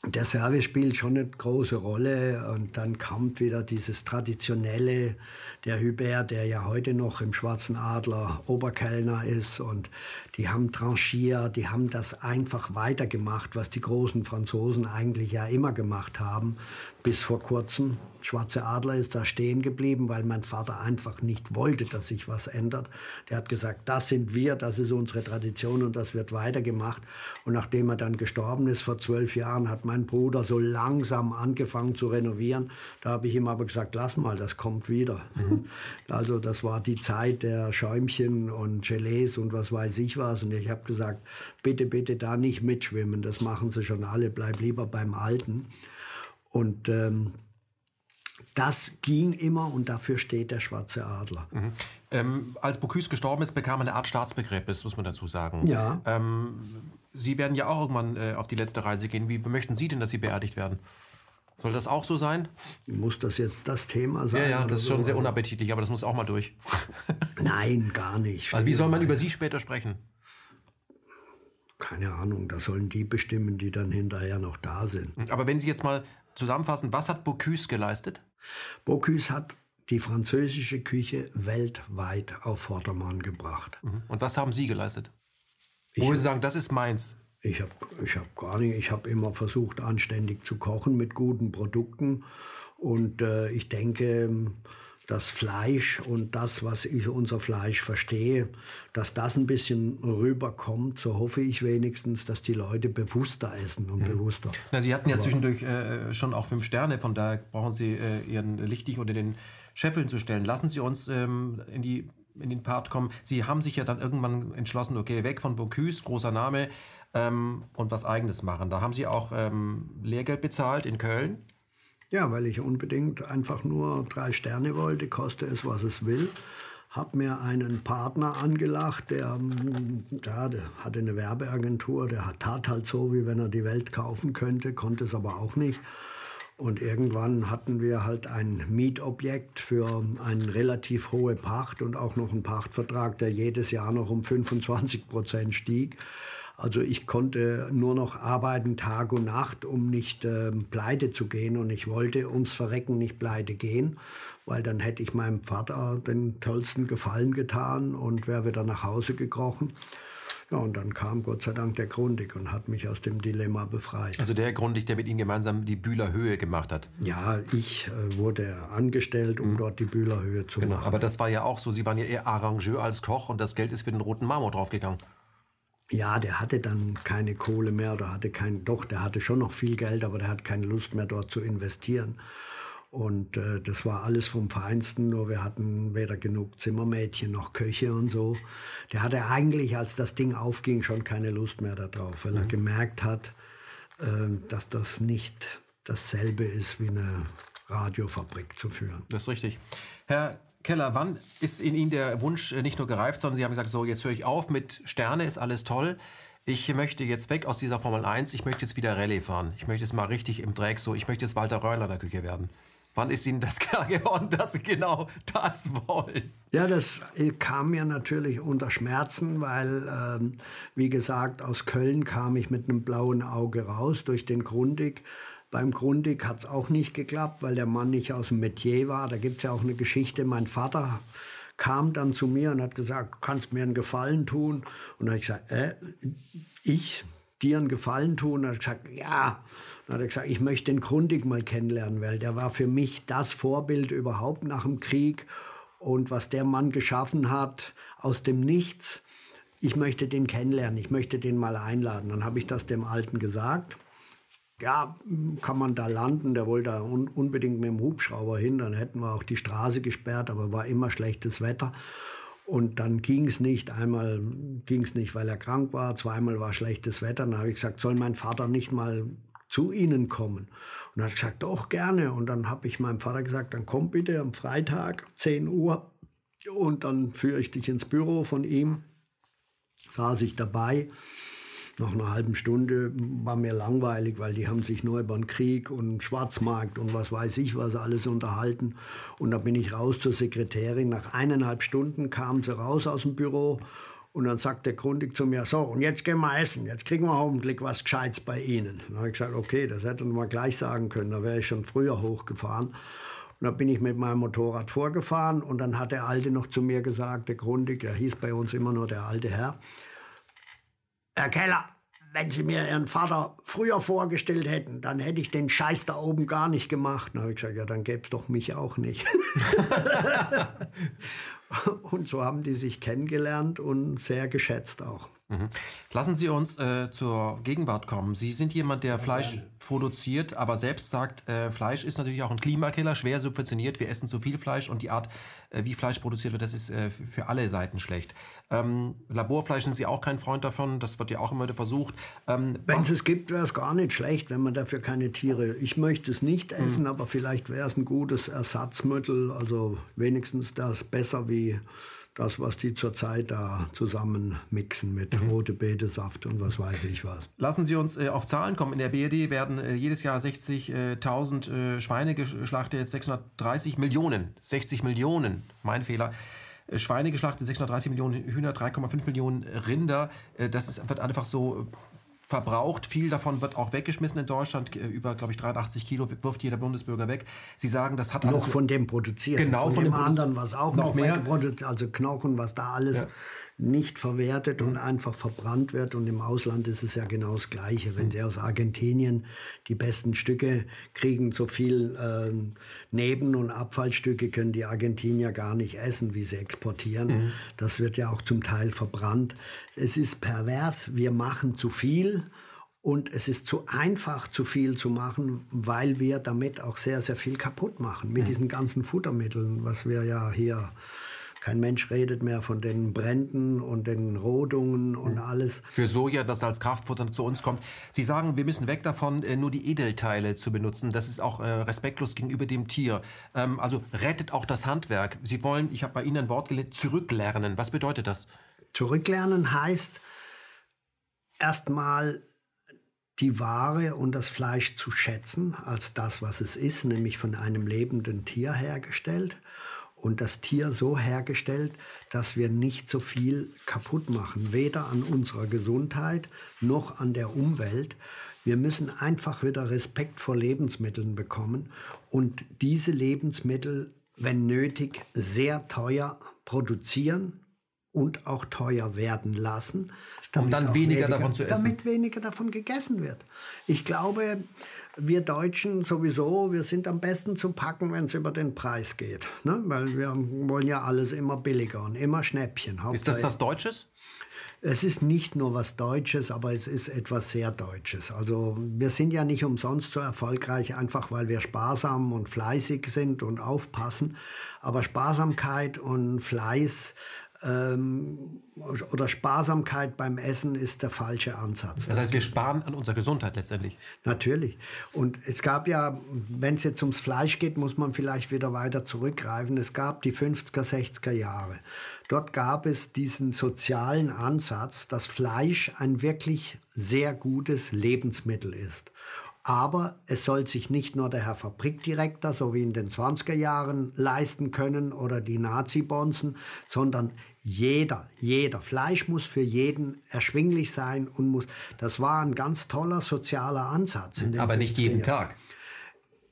Der Service spielt schon eine große Rolle und dann kommt wieder dieses traditionelle, der Hubert, der ja heute noch im Schwarzen Adler Oberkellner ist und die haben tranchiert, die haben das einfach weitergemacht, was die großen Franzosen eigentlich ja immer gemacht haben, bis vor kurzem. Schwarze Adler ist da stehen geblieben, weil mein Vater einfach nicht wollte, dass sich was ändert. Der hat gesagt, das sind wir, das ist unsere Tradition und das wird weitergemacht. Und nachdem er dann gestorben ist vor zwölf Jahren, hat mein Bruder so langsam angefangen zu renovieren. Da habe ich ihm aber gesagt, lass mal, das kommt wieder. Mhm. Also das war die Zeit der Schäumchen und Gelees und was weiß ich was. Und ich habe gesagt, bitte, bitte da nicht mitschwimmen, das machen sie schon alle, bleib lieber beim Alten. Und ähm, das ging immer und dafür steht der Schwarze Adler. Mhm. Ähm, als Bocuse gestorben ist, bekam er eine Art Staatsbegräbnis, muss man dazu sagen. Ja. Ähm, Sie werden ja auch irgendwann äh, auf die letzte Reise gehen. Wie möchten Sie denn, dass Sie beerdigt werden? Soll das auch so sein? Muss das jetzt das Thema sein? Ja, ja, das ist schon so? sehr unappetitlich, aber das muss auch mal durch. Nein, gar nicht. Also wie soll man über Sie später sprechen? Keine Ahnung, das sollen die bestimmen, die dann hinterher noch da sind. Aber wenn Sie jetzt mal zusammenfassen, was hat Bocuse geleistet? Bocuse hat die französische Küche weltweit auf Vordermann gebracht. Mhm. Und was haben Sie geleistet? Wo Sie sagen, das ist meins? Ich habe ich hab gar nicht, ich habe immer versucht, anständig zu kochen mit guten Produkten. Und äh, ich denke, das Fleisch und das, was ich unser Fleisch verstehe, dass das ein bisschen rüberkommt, so hoffe ich wenigstens, dass die Leute bewusster essen und mhm. bewusster. Na, Sie hatten ja zwischendurch äh, schon auch fünf Sterne, von daher brauchen Sie äh, Ihren Licht nicht unter den Scheffeln zu stellen. Lassen Sie uns ähm, in die in den Part kommen. Sie haben sich ja dann irgendwann entschlossen, okay, weg von Bocuse, großer Name, ähm, und was Eigenes machen. Da haben Sie auch ähm, Lehrgeld bezahlt in Köln. Ja, weil ich unbedingt einfach nur drei Sterne wollte, koste es, was es will. Hab mir einen Partner angelacht, der, ja, der hatte eine Werbeagentur, der tat halt so, wie wenn er die Welt kaufen könnte, konnte es aber auch nicht. Und irgendwann hatten wir halt ein Mietobjekt für eine relativ hohe Pacht und auch noch einen Pachtvertrag, der jedes Jahr noch um 25 Prozent stieg. Also ich konnte nur noch arbeiten Tag und Nacht, um nicht äh, pleite zu gehen. Und ich wollte ums Verrecken nicht pleite gehen, weil dann hätte ich meinem Vater den tollsten Gefallen getan und wäre wieder nach Hause gekrochen. Ja, und dann kam Gott sei Dank der Grundig und hat mich aus dem Dilemma befreit. Also der Grundig, der mit Ihnen gemeinsam die Bühler Höhe gemacht hat? Ja, ich äh, wurde angestellt, um mhm. dort die Bühler Höhe zu genau, machen. Aber das war ja auch so, Sie waren ja eher Arrangeur als Koch und das Geld ist für den roten Marmor draufgegangen. Ja, der hatte dann keine Kohle mehr oder hatte kein, doch, der hatte schon noch viel Geld, aber der hat keine Lust mehr dort zu investieren. Und äh, das war alles vom Feinsten, nur wir hatten weder genug Zimmermädchen noch Köche und so. Der hatte eigentlich, als das Ding aufging, schon keine Lust mehr darauf, weil mhm. er gemerkt hat, äh, dass das nicht dasselbe ist wie eine Radiofabrik zu führen. Das ist richtig. Herr Keller, wann ist in Ihnen der Wunsch äh, nicht nur gereift, sondern Sie haben gesagt, so jetzt höre ich auf mit Sterne, ist alles toll. Ich möchte jetzt weg aus dieser Formel 1, ich möchte jetzt wieder Rallye fahren. Ich möchte jetzt mal richtig im Dreck so, ich möchte jetzt Walter Röhrler in der Küche werden. Wann ist Ihnen das klar geworden, dass Sie genau das wollen? Ja, das äh, kam mir natürlich unter Schmerzen, weil, ähm, wie gesagt, aus Köln kam ich mit einem blauen Auge raus durch den Grundig. Beim Grundig hat es auch nicht geklappt, weil der Mann nicht aus dem Metier war. Da gibt es ja auch eine Geschichte. Mein Vater kam dann zu mir und hat gesagt, kannst mir einen Gefallen tun? Und dann habe ich gesagt, äh, ich dir einen Gefallen tun? Und er hat gesagt, ja. Dann hat er gesagt, ich möchte den Grundig mal kennenlernen, weil der war für mich das Vorbild überhaupt nach dem Krieg. Und was der Mann geschaffen hat aus dem Nichts, ich möchte den kennenlernen, ich möchte den mal einladen. Dann habe ich das dem Alten gesagt ja, kann man da landen? Der wollte da un unbedingt mit dem Hubschrauber hin. Dann hätten wir auch die Straße gesperrt, aber war immer schlechtes Wetter. Und dann ging es nicht. Einmal ging es nicht, weil er krank war. Zweimal war schlechtes Wetter. Dann habe ich gesagt, soll mein Vater nicht mal zu Ihnen kommen? Und er hat gesagt, doch gerne. Und dann habe ich meinem Vater gesagt, dann komm bitte am Freitag, 10 Uhr. Und dann führe ich dich ins Büro von ihm. Saß ich dabei. Nach einer halben Stunde war mir langweilig, weil die haben sich nur über den Krieg und Schwarzmarkt und was weiß ich was alles unterhalten. Und da bin ich raus zur Sekretärin. Nach eineinhalb Stunden kam sie raus aus dem Büro und dann sagt der Grundig zu mir, so, und jetzt gehen wir essen, jetzt kriegen wir hoffentlich was Gescheites bei Ihnen. Dann habe ich gesagt, okay, das hätte man gleich sagen können, da wäre ich schon früher hochgefahren. Und dann bin ich mit meinem Motorrad vorgefahren und dann hat der Alte noch zu mir gesagt, der Grundig, der hieß bei uns immer nur der alte Herr, Herr Keller, wenn Sie mir Ihren Vater früher vorgestellt hätten, dann hätte ich den Scheiß da oben gar nicht gemacht. Dann habe ich gesagt, ja, dann gäbe es doch mich auch nicht. und so haben die sich kennengelernt und sehr geschätzt auch. Mhm. Lassen Sie uns äh, zur Gegenwart kommen. Sie sind jemand, der Fleisch produziert, aber selbst sagt, äh, Fleisch ist natürlich auch ein Klimakiller, schwer subventioniert. Wir essen zu viel Fleisch und die Art, äh, wie Fleisch produziert wird, das ist äh, für alle Seiten schlecht. Ähm, Laborfleisch sind Sie auch kein Freund davon, das wird ja auch immer wieder versucht. Ähm, wenn es es gibt, wäre es gar nicht schlecht, wenn man dafür keine Tiere. Ich möchte es nicht essen, mhm. aber vielleicht wäre es ein gutes Ersatzmittel, also wenigstens das besser wie das, was die zurzeit da zusammen mixen mit mhm. rote Betesaft und was weiß ich was. Lassen Sie uns äh, auf Zahlen kommen. In der BRD werden äh, jedes Jahr 60.000 äh, Schweine geschlachtet, jetzt 630 Millionen. 60 Millionen, mein Fehler. Äh, Schweine geschlachtet, 630 Millionen Hühner, 3,5 Millionen Rinder. Äh, das ist, wird einfach so verbraucht. Viel davon wird auch weggeschmissen in Deutschland. Äh, über, glaube ich, 83 Kilo wirft jeder Bundesbürger weg. Sie sagen, das hat alles... Noch von dem produziert. Genau, von, von dem anderen, was auch noch, noch mehr. Also Knochen, was da alles... Ja. Nicht verwertet und einfach verbrannt wird. Und im Ausland ist es ja genau das Gleiche. Wenn Sie aus Argentinien die besten Stücke kriegen, so viel äh, Neben- und Abfallstücke können die Argentinier gar nicht essen, wie sie exportieren. Mhm. Das wird ja auch zum Teil verbrannt. Es ist pervers. Wir machen zu viel. Und es ist zu einfach, zu viel zu machen, weil wir damit auch sehr, sehr viel kaputt machen. Mit mhm. diesen ganzen Futtermitteln, was wir ja hier kein Mensch redet mehr von den Bränden und den Rodungen und alles. Für Soja, das als Kraftfutter zu uns kommt. Sie sagen, wir müssen weg davon, äh, nur die Edelteile zu benutzen. Das ist auch äh, respektlos gegenüber dem Tier. Ähm, also rettet auch das Handwerk. Sie wollen, ich habe bei Ihnen ein Wort gelernt, zurücklernen. Was bedeutet das? Zurücklernen heißt erstmal die Ware und das Fleisch zu schätzen als das, was es ist, nämlich von einem lebenden Tier hergestellt und das Tier so hergestellt, dass wir nicht so viel kaputt machen, weder an unserer Gesundheit noch an der Umwelt. Wir müssen einfach wieder Respekt vor Lebensmitteln bekommen und diese Lebensmittel, wenn nötig, sehr teuer produzieren und auch teuer werden lassen. Um dann weniger, weniger davon zu essen. Damit weniger davon gegessen wird. Ich glaube, wir Deutschen sowieso, wir sind am besten zu packen, wenn es über den Preis geht. Ne? Weil wir wollen ja alles immer billiger und immer Schnäppchen. Ist das was Deutsches? Es ist nicht nur was Deutsches, aber es ist etwas sehr Deutsches. Also wir sind ja nicht umsonst so erfolgreich, einfach weil wir sparsam und fleißig sind und aufpassen. Aber Sparsamkeit und Fleiß ähm, oder Sparsamkeit beim Essen ist der falsche Ansatz. Das heißt, wir sparen an unserer Gesundheit letztendlich. Natürlich. Und es gab ja, wenn es jetzt ums Fleisch geht, muss man vielleicht wieder weiter zurückgreifen. Es gab die 50er, 60er Jahre. Dort gab es diesen sozialen Ansatz, dass Fleisch ein wirklich sehr gutes Lebensmittel ist. Aber es soll sich nicht nur der Herr Fabrikdirektor, so wie in den 20er Jahren, leisten können oder die Nazi-Bonzen, sondern jeder, jeder. Fleisch muss für jeden erschwinglich sein und muss. Das war ein ganz toller sozialer Ansatz. Aber nicht jeden Tag.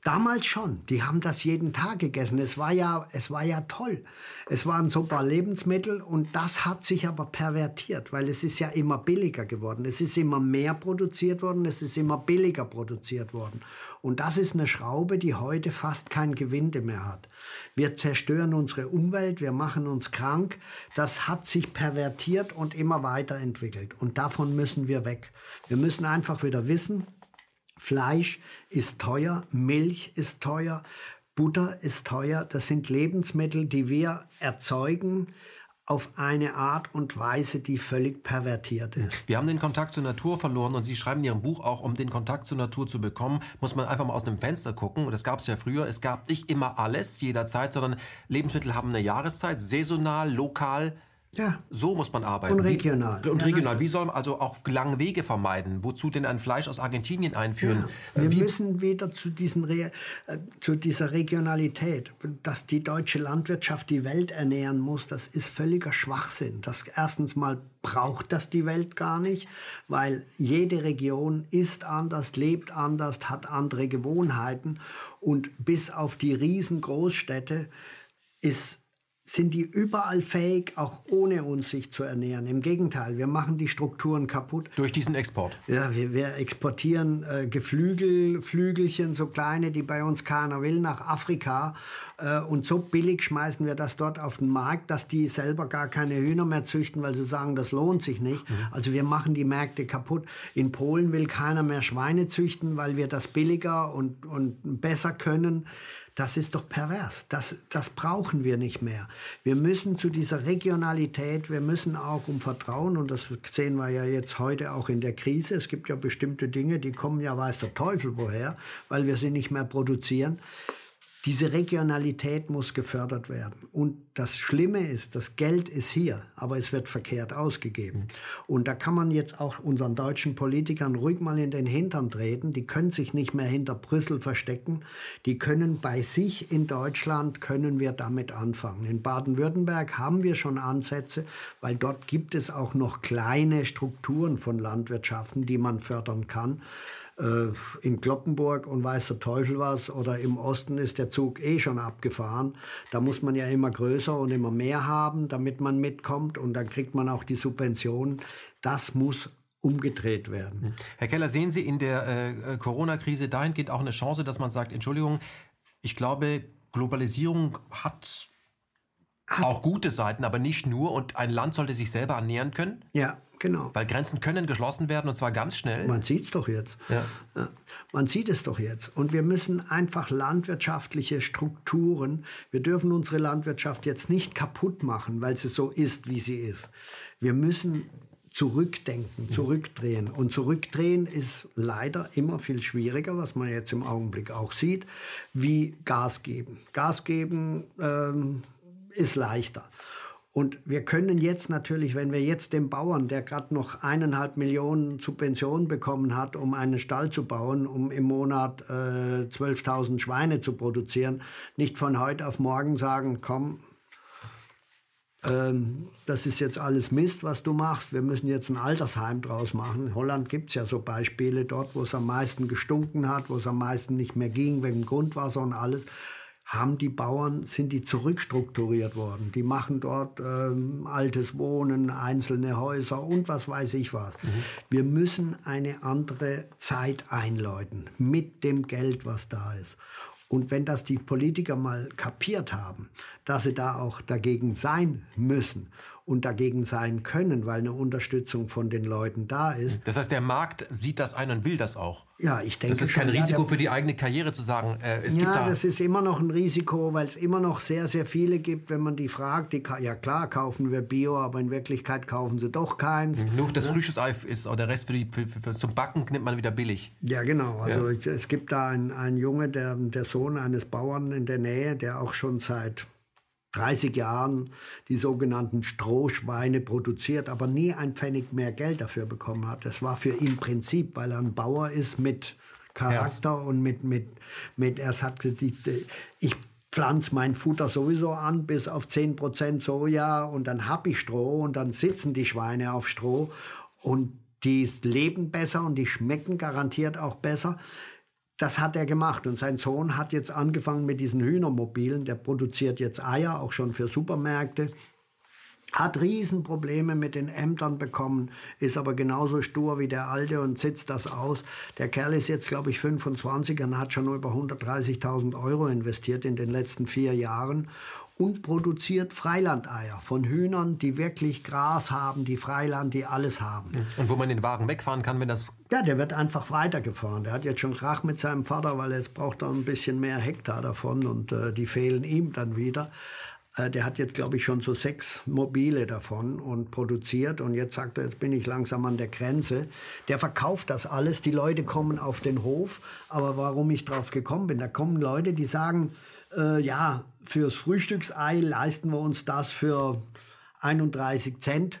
Damals schon. Die haben das jeden Tag gegessen. Es war ja, es war ja toll. Es waren super Lebensmittel und das hat sich aber pervertiert, weil es ist ja immer billiger geworden. Es ist immer mehr produziert worden, es ist immer billiger produziert worden. Und das ist eine Schraube, die heute fast kein Gewinde mehr hat. Wir zerstören unsere Umwelt, wir machen uns krank. Das hat sich pervertiert und immer weiterentwickelt. Und davon müssen wir weg. Wir müssen einfach wieder wissen, Fleisch ist teuer, Milch ist teuer, Butter ist teuer. Das sind Lebensmittel, die wir erzeugen auf eine Art und Weise, die völlig pervertiert ist. Wir haben den Kontakt zur Natur verloren und Sie schreiben in Ihrem Buch auch, um den Kontakt zur Natur zu bekommen, muss man einfach mal aus dem Fenster gucken. Und das gab es ja früher. Es gab nicht immer alles jederzeit, sondern Lebensmittel haben eine Jahreszeit, saisonal, lokal. Ja. So muss man arbeiten. Und regional. Wie, und regional. Wie soll man also auch lange Wege vermeiden? Wozu denn ein Fleisch aus Argentinien einführen? Ja. Wir Wie? müssen wieder zu, diesen Re äh, zu dieser Regionalität, dass die deutsche Landwirtschaft die Welt ernähren muss, das ist völliger Schwachsinn. Das erstens mal braucht das die Welt gar nicht, weil jede Region ist anders, lebt anders, hat andere Gewohnheiten und bis auf die riesengroßstädte ist sind die überall fähig, auch ohne uns sich zu ernähren. Im Gegenteil, wir machen die Strukturen kaputt. Durch diesen Export? Ja, wir, wir exportieren äh, Geflügel, Flügelchen, so kleine, die bei uns keiner will, nach Afrika. Äh, und so billig schmeißen wir das dort auf den Markt, dass die selber gar keine Hühner mehr züchten, weil sie sagen, das lohnt sich nicht. Mhm. Also wir machen die Märkte kaputt. In Polen will keiner mehr Schweine züchten, weil wir das billiger und, und besser können. Das ist doch pervers. Das, das brauchen wir nicht mehr. Wir müssen zu dieser Regionalität, wir müssen auch um Vertrauen, und das sehen wir ja jetzt heute auch in der Krise. Es gibt ja bestimmte Dinge, die kommen ja weiß der Teufel woher, weil wir sie nicht mehr produzieren. Diese Regionalität muss gefördert werden. Und das Schlimme ist, das Geld ist hier, aber es wird verkehrt ausgegeben. Und da kann man jetzt auch unseren deutschen Politikern ruhig mal in den Hintern treten. Die können sich nicht mehr hinter Brüssel verstecken. Die können bei sich in Deutschland, können wir damit anfangen. In Baden-Württemberg haben wir schon Ansätze, weil dort gibt es auch noch kleine Strukturen von Landwirtschaften, die man fördern kann. Äh, in Kloppenburg und weiß der Teufel was oder im Osten ist der Zug eh schon abgefahren. Da muss man ja immer größer und immer mehr haben, damit man mitkommt und dann kriegt man auch die Subventionen. Das muss umgedreht werden. Hm. Herr Keller, sehen Sie in der äh, Corona-Krise dahingehend auch eine Chance, dass man sagt, Entschuldigung, ich glaube, Globalisierung hat auch gute Seiten, aber nicht nur. Und ein Land sollte sich selber ernähren können. Ja, genau. Weil Grenzen können geschlossen werden und zwar ganz schnell. Man sieht es doch jetzt. Ja. ja. Man sieht es doch jetzt. Und wir müssen einfach landwirtschaftliche Strukturen, wir dürfen unsere Landwirtschaft jetzt nicht kaputt machen, weil sie so ist, wie sie ist. Wir müssen zurückdenken, zurückdrehen. Und zurückdrehen ist leider immer viel schwieriger, was man jetzt im Augenblick auch sieht, wie Gas geben. Gas geben ähm, ist leichter. Und wir können jetzt natürlich, wenn wir jetzt dem Bauern, der gerade noch eineinhalb Millionen Subventionen bekommen hat, um einen Stall zu bauen, um im Monat äh, 12.000 Schweine zu produzieren, nicht von heute auf morgen sagen, komm, ähm, das ist jetzt alles Mist, was du machst, wir müssen jetzt ein Altersheim draus machen. In Holland gibt es ja so Beispiele, dort, wo es am meisten gestunken hat, wo es am meisten nicht mehr ging, wegen Grundwasser und alles haben die Bauern, sind die zurückstrukturiert worden. Die machen dort ähm, altes Wohnen, einzelne Häuser und was weiß ich was. Mhm. Wir müssen eine andere Zeit einläuten mit dem Geld, was da ist. Und wenn das die Politiker mal kapiert haben, dass sie da auch dagegen sein müssen und dagegen sein können, weil eine Unterstützung von den Leuten da ist. Das heißt, der Markt sieht das ein und will das auch. Ja, ich denke. Das ist kein schon, Risiko ja, für die eigene Karriere zu sagen, äh, es ja, gibt da. das ist immer noch ein Risiko, weil es immer noch sehr, sehr viele gibt, wenn man die fragt, die, ja klar, kaufen wir Bio, aber in Wirklichkeit kaufen sie doch keins. Nur das ja? Frühstücksei ist, oder der Rest für die, für, für, zum Backen nimmt man wieder billig. Ja, genau. Also ja. es gibt da einen, einen Junge, der, der Sohn eines Bauern in der Nähe, der auch schon seit 30 Jahren die sogenannten Strohschweine produziert, aber nie ein Pfennig mehr Geld dafür bekommen hat. Das war für ihn Prinzip, weil er ein Bauer ist mit Charakter Herz. und mit, mit, mit, er sagte, ich pflanze mein Futter sowieso an bis auf 10% Soja und dann habe ich Stroh und dann sitzen die Schweine auf Stroh und die leben besser und die schmecken garantiert auch besser. Das hat er gemacht und sein Sohn hat jetzt angefangen mit diesen Hühnermobilen. Der produziert jetzt Eier, auch schon für Supermärkte. Hat Riesenprobleme mit den Ämtern bekommen, ist aber genauso stur wie der Alte und sitzt das aus. Der Kerl ist jetzt, glaube ich, 25 und hat schon über 130.000 Euro investiert in den letzten vier Jahren und produziert Freilandeier von Hühnern, die wirklich Gras haben, die Freiland, die alles haben. Mhm. Und wo man den Wagen wegfahren kann, wenn das... Ja, der wird einfach weitergefahren. Der hat jetzt schon Krach mit seinem Vater, weil jetzt braucht er ein bisschen mehr Hektar davon und äh, die fehlen ihm dann wieder. Äh, der hat jetzt, glaube ich, schon so sechs Mobile davon und produziert. Und jetzt sagt er, jetzt bin ich langsam an der Grenze. Der verkauft das alles. Die Leute kommen auf den Hof. Aber warum ich drauf gekommen bin, da kommen Leute, die sagen, äh, ja, fürs Frühstücksei leisten wir uns das für 31 Cent.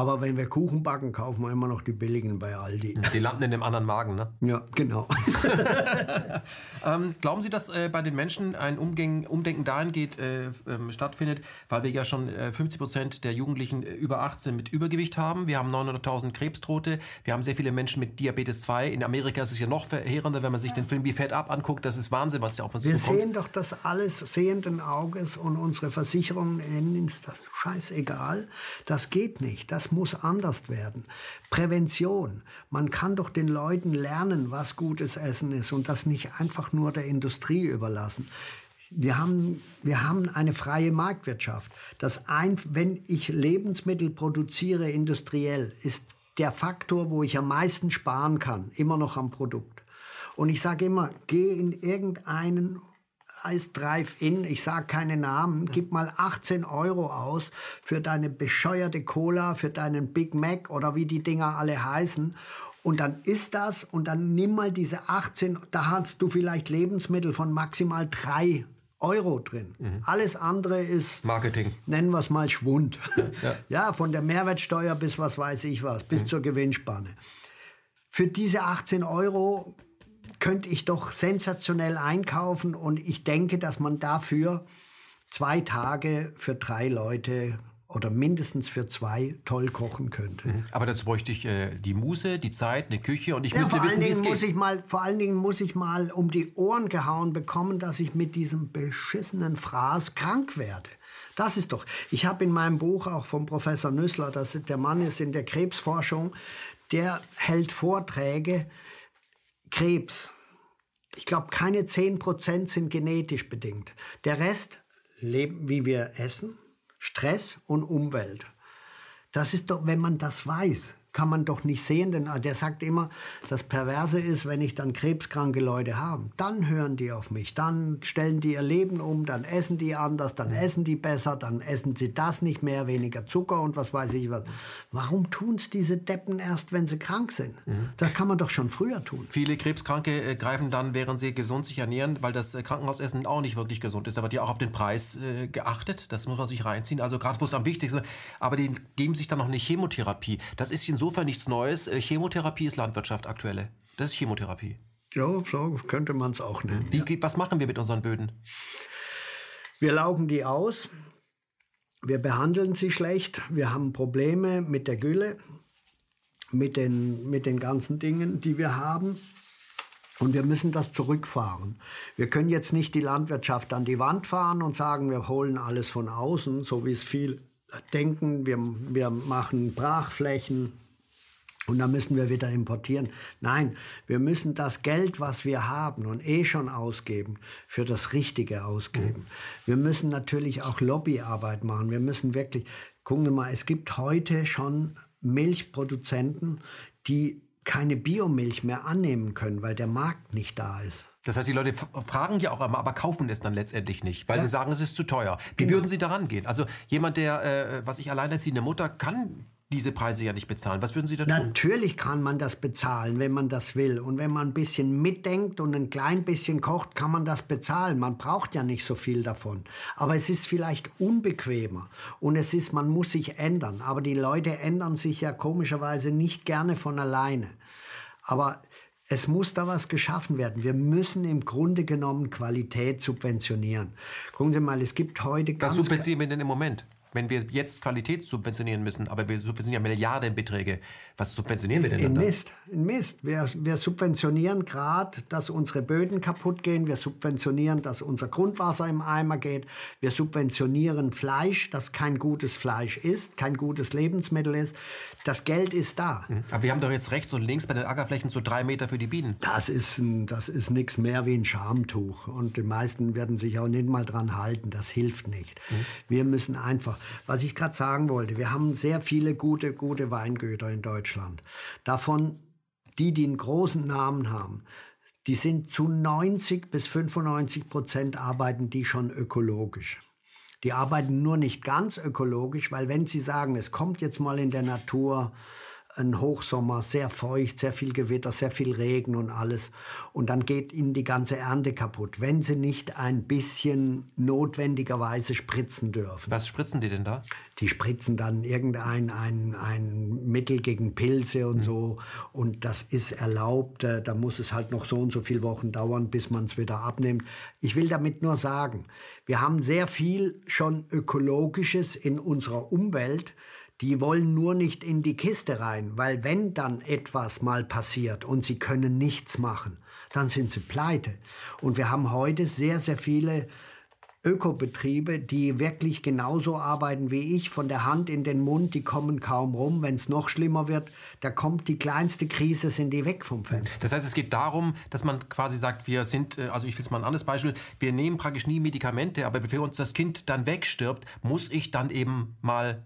Aber wenn wir Kuchen backen, kaufen wir immer noch die billigen bei Aldi. Die landen in dem anderen Magen, ne? Ja, genau. ähm, glauben Sie, dass äh, bei den Menschen ein Umgeng, Umdenken dahingehend äh, äh, stattfindet, weil wir ja schon 50 äh, Prozent der Jugendlichen äh, über 18 mit Übergewicht haben? Wir haben 900.000 Krebstote. Wir haben sehr viele Menschen mit Diabetes 2. In Amerika ist es ja noch verheerender, wenn man sich den Film Wie Fett ab anguckt. Das ist Wahnsinn, was ja auf uns wir zukommt. Wir sehen doch das alles sehenden Auges und unsere Versicherungen nennen es das scheißegal. Das geht nicht. Das muss anders werden. Prävention. Man kann doch den Leuten lernen, was gutes Essen ist und das nicht einfach nur der Industrie überlassen. Wir haben, wir haben eine freie Marktwirtschaft. Das ein, wenn ich Lebensmittel produziere industriell, ist der Faktor, wo ich am meisten sparen kann, immer noch am Produkt. Und ich sage immer, geh in irgendeinen Eis Drive-In, ich sage keine Namen, gib mal 18 Euro aus für deine bescheuerte Cola, für deinen Big Mac oder wie die Dinger alle heißen. Und dann ist das und dann nimm mal diese 18, da hast du vielleicht Lebensmittel von maximal 3 Euro drin. Mhm. Alles andere ist Marketing. Nennen wir es mal Schwund. Ja, ja. ja, von der Mehrwertsteuer bis was weiß ich was, bis mhm. zur Gewinnspanne. Für diese 18 Euro könnte ich doch sensationell einkaufen und ich denke, dass man dafür zwei Tage für drei Leute oder mindestens für zwei toll kochen könnte. Mhm. Aber dazu bräuchte ich äh, die Muße, die Zeit, eine Küche und ich ja, müsste wissen, wie es geht. Ich mal, vor allen Dingen muss ich mal um die Ohren gehauen bekommen, dass ich mit diesem beschissenen Fraß krank werde. Das ist doch. Ich habe in meinem Buch auch vom Professor Nüssler, das der Mann ist in der Krebsforschung, der hält Vorträge. Krebs. Ich glaube, keine 10% sind genetisch bedingt. Der Rest, leben, wie wir essen, Stress und Umwelt. Das ist doch, wenn man das weiß, kann man doch nicht sehen, denn der sagt immer, das Perverse ist, wenn ich dann krebskranke Leute habe, dann hören die auf mich, dann stellen die ihr Leben um, dann essen die anders, dann essen die besser, dann essen sie das nicht mehr, weniger Zucker und was weiß ich was. Warum tun es diese Deppen erst, wenn sie krank sind? Mhm. Das kann man doch schon früher tun. Viele Krebskranke äh, greifen dann, während sie gesund sich ernähren, weil das äh, Krankenhausessen auch nicht wirklich gesund ist. Da wird ja auch auf den Preis äh, geachtet, das muss man sich reinziehen, also gerade wo es am wichtigsten ist. Aber die geben sich dann noch eine Chemotherapie. Das ist insofern nichts Neues. Äh, Chemotherapie ist Landwirtschaft aktuelle. Das ist Chemotherapie. Ja, so könnte man es auch nennen. Wie, ja. Was machen wir mit unseren Böden? Wir laugen die aus. Wir behandeln sie schlecht. Wir haben Probleme mit der Gülle, mit den, mit den ganzen Dingen, die wir haben. Und wir müssen das zurückfahren. Wir können jetzt nicht die Landwirtschaft an die Wand fahren und sagen, wir holen alles von außen, so wie es viel denken. Wir, wir machen Brachflächen, und dann müssen wir wieder importieren. Nein, wir müssen das Geld, was wir haben und eh schon ausgeben, für das Richtige ausgeben. Wir müssen natürlich auch Lobbyarbeit machen. Wir müssen wirklich, gucken wir mal, es gibt heute schon Milchproduzenten, die keine Biomilch mehr annehmen können, weil der Markt nicht da ist. Das heißt, die Leute fragen ja auch immer, aber kaufen es dann letztendlich nicht, weil ja. sie sagen, es ist zu teuer. Wie genau. würden Sie daran gehen? Also jemand, der, äh, was ich alleinerziehende Mutter, kann diese Preise ja nicht bezahlen. Was würden Sie da tun? Natürlich kann man das bezahlen, wenn man das will. Und wenn man ein bisschen mitdenkt und ein klein bisschen kocht, kann man das bezahlen. Man braucht ja nicht so viel davon. Aber es ist vielleicht unbequemer. Und es ist, man muss sich ändern. Aber die Leute ändern sich ja komischerweise nicht gerne von alleine. Aber es muss da was geschaffen werden. Wir müssen im Grunde genommen Qualität subventionieren. Gucken Sie mal, es gibt heute ganz... Was subventionieren wir denn im Moment? Wenn wir jetzt Qualität subventionieren müssen, aber wir subventionieren ja Milliardenbeträge, was subventionieren wir denn in dann? Mist, in Mist. Wir, wir subventionieren gerade, dass unsere Böden kaputt gehen. Wir subventionieren, dass unser Grundwasser im Eimer geht. Wir subventionieren Fleisch, das kein gutes Fleisch ist, kein gutes Lebensmittel ist. Das Geld ist da. Mhm. Aber wir haben doch jetzt rechts und links bei den Ackerflächen so drei Meter für die Bienen. Das ist, das ist nichts mehr wie ein Schamtuch. Und die meisten werden sich auch nicht mal dran halten. Das hilft nicht. Mhm. Wir müssen einfach was ich gerade sagen wollte, wir haben sehr viele gute, gute Weingüter in Deutschland. Davon die, die einen großen Namen haben, die sind zu 90 bis 95 Prozent arbeiten die schon ökologisch. Die arbeiten nur nicht ganz ökologisch, weil wenn sie sagen, es kommt jetzt mal in der Natur ein Hochsommer, sehr feucht, sehr viel Gewitter, sehr viel Regen und alles. Und dann geht ihnen die ganze Ernte kaputt, wenn sie nicht ein bisschen notwendigerweise spritzen dürfen. Was spritzen die denn da? Die spritzen dann irgendein ein, ein Mittel gegen Pilze und mhm. so. Und das ist erlaubt. Äh, da muss es halt noch so und so viele Wochen dauern, bis man es wieder abnimmt. Ich will damit nur sagen, wir haben sehr viel schon Ökologisches in unserer Umwelt die wollen nur nicht in die Kiste rein, weil wenn dann etwas mal passiert und sie können nichts machen, dann sind sie pleite. Und wir haben heute sehr, sehr viele Ökobetriebe, die wirklich genauso arbeiten wie ich, von der Hand in den Mund, die kommen kaum rum. Wenn es noch schlimmer wird, da kommt die kleinste Krise, sind die weg vom Fenster. Das heißt, es geht darum, dass man quasi sagt, wir sind, äh, also ich will es mal ein anderes Beispiel, wir nehmen praktisch nie Medikamente, aber bevor uns das Kind dann wegstirbt, muss ich dann eben mal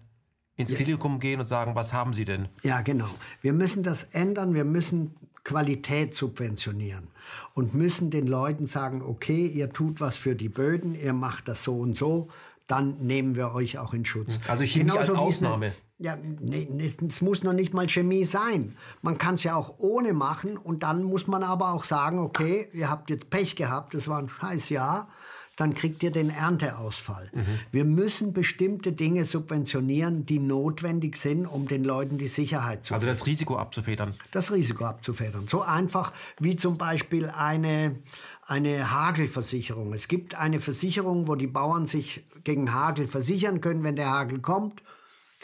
ins. Klinikum gehen und sagen, was haben Sie denn? Ja, genau. Wir müssen das ändern. Wir müssen Qualität subventionieren und müssen den Leuten sagen, okay, ihr tut was für die Böden, ihr macht das so und so, dann nehmen wir euch auch in Schutz. Also Chemie Genauso als Ausnahme. Ja, nee, es muss noch nicht mal Chemie sein. Man kann es ja auch ohne machen und dann muss man aber auch sagen, okay, ihr habt jetzt Pech gehabt, das war ein scheiß Jahr, dann kriegt ihr den Ernteausfall. Mhm. Wir müssen bestimmte Dinge subventionieren, die notwendig sind, um den Leuten die Sicherheit zu Also das Risiko abzufedern. Das Risiko abzufedern. So einfach wie zum Beispiel eine, eine Hagelversicherung. Es gibt eine Versicherung, wo die Bauern sich gegen Hagel versichern können, wenn der Hagel kommt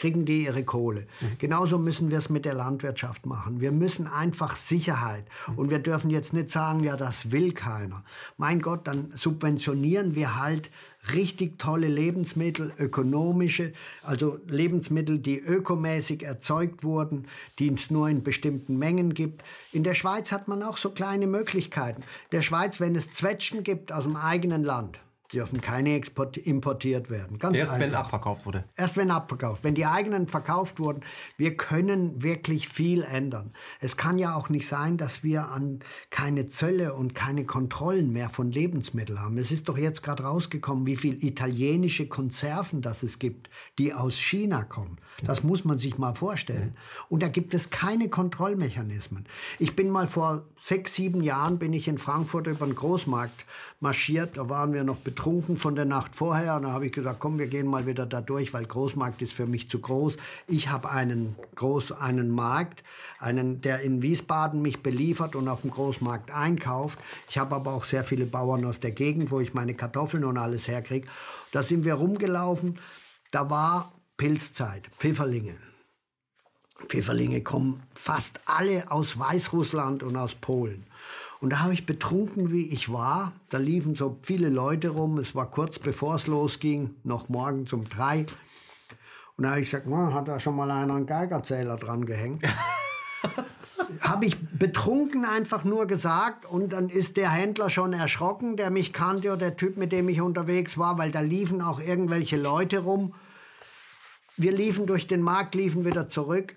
kriegen die ihre Kohle. Genauso müssen wir es mit der Landwirtschaft machen. Wir müssen einfach Sicherheit. Und wir dürfen jetzt nicht sagen, ja, das will keiner. Mein Gott, dann subventionieren wir halt richtig tolle Lebensmittel, ökonomische, also Lebensmittel, die ökomäßig erzeugt wurden, die es nur in bestimmten Mengen gibt. In der Schweiz hat man auch so kleine Möglichkeiten. In der Schweiz, wenn es Zwetschgen gibt aus dem eigenen Land, dürfen keine importiert werden. Ganz Erst einfach. wenn abverkauft wurde. Erst wenn abverkauft. Wenn die eigenen verkauft wurden. Wir können wirklich viel ändern. Es kann ja auch nicht sein, dass wir an keine Zölle und keine Kontrollen mehr von Lebensmitteln haben. Es ist doch jetzt gerade rausgekommen, wie viel italienische Konserven das es gibt, die aus China kommen. Das muss man sich mal vorstellen. Und da gibt es keine Kontrollmechanismen. Ich bin mal vor sechs, sieben Jahren bin ich in Frankfurt über den Großmarkt marschiert. Da waren wir noch betrunken von der Nacht vorher. Und da habe ich gesagt, komm, wir gehen mal wieder da durch, weil Großmarkt ist für mich zu groß. Ich habe einen groß, einen Markt, einen, der in Wiesbaden mich beliefert und auf dem Großmarkt einkauft. Ich habe aber auch sehr viele Bauern aus der Gegend, wo ich meine Kartoffeln und alles herkriege. Da sind wir rumgelaufen. Da war Pilzzeit, Pfifferlinge. Pfifferlinge kommen fast alle aus Weißrussland und aus Polen. Und da habe ich betrunken, wie ich war. Da liefen so viele Leute rum. Es war kurz bevor es losging, noch morgens um drei. Und da habe ich gesagt, oh, hat da schon mal einer einen Geigerzähler dran gehängt? habe ich betrunken einfach nur gesagt und dann ist der Händler schon erschrocken, der mich kannte oder der Typ, mit dem ich unterwegs war, weil da liefen auch irgendwelche Leute rum wir liefen durch den Markt, liefen wieder zurück,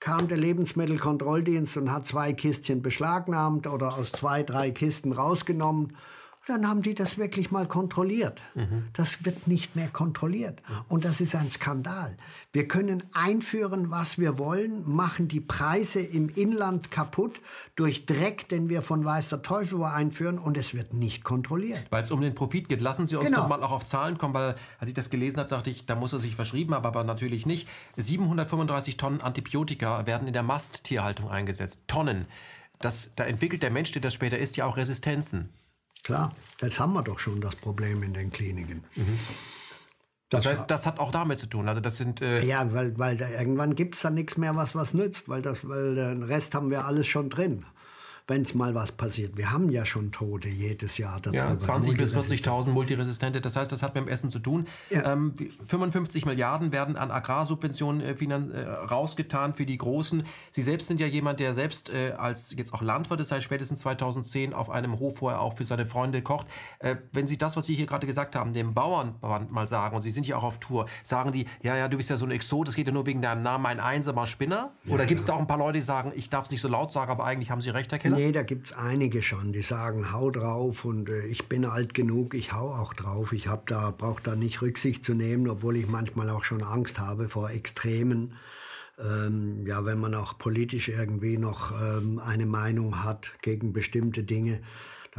kam der Lebensmittelkontrolldienst und hat zwei Kistchen beschlagnahmt oder aus zwei, drei Kisten rausgenommen dann haben die das wirklich mal kontrolliert. Mhm. Das wird nicht mehr kontrolliert. Und das ist ein Skandal. Wir können einführen, was wir wollen, machen die Preise im Inland kaputt durch Dreck, den wir von weißer Teufel einführen und es wird nicht kontrolliert. Weil es um den Profit geht. Lassen Sie uns genau. doch mal auch auf Zahlen kommen, weil als ich das gelesen habe, dachte ich, da muss er sich verschrieben haben, aber natürlich nicht. 735 Tonnen Antibiotika werden in der Masttierhaltung eingesetzt. Tonnen. Das, da entwickelt der Mensch, der das später isst, ja auch Resistenzen. Klar, das haben wir doch schon das Problem in den Kliniken. Mhm. Das, das, heißt, das hat auch damit zu tun. Also das sind äh ja, weil, weil da irgendwann gibt es da nichts mehr, was was nützt, weil das, weil den Rest haben wir alles schon drin wenn es mal was passiert. Wir haben ja schon Tote jedes Jahr. Darüber. Ja, 20.000 bis 40.000 Multiresistente. Das heißt, das hat mit dem Essen zu tun. Ja. Ähm, 55 Milliarden werden an Agrarsubventionen äh, äh, rausgetan für die Großen. Sie selbst sind ja jemand, der selbst äh, als jetzt auch Landwirt ist, seit spätestens 2010 auf einem Hof, wo er auch für seine Freunde kocht. Äh, wenn Sie das, was Sie hier gerade gesagt haben, dem Bauernband mal sagen, und Sie sind ja auch auf Tour, sagen die, ja, ja, du bist ja so ein Exot, das geht ja nur wegen deinem Namen, ein einsamer Spinner? Oder ja, gibt es da auch ein paar Leute, die sagen, ich darf es nicht so laut sagen, aber eigentlich haben Sie recht, Herr Keller? Nee, da gibt es einige schon, die sagen, hau drauf und äh, ich bin alt genug, ich hau auch drauf. Ich da, brauche da nicht Rücksicht zu nehmen, obwohl ich manchmal auch schon Angst habe vor Extremen. Ähm, ja, wenn man auch politisch irgendwie noch ähm, eine Meinung hat gegen bestimmte Dinge,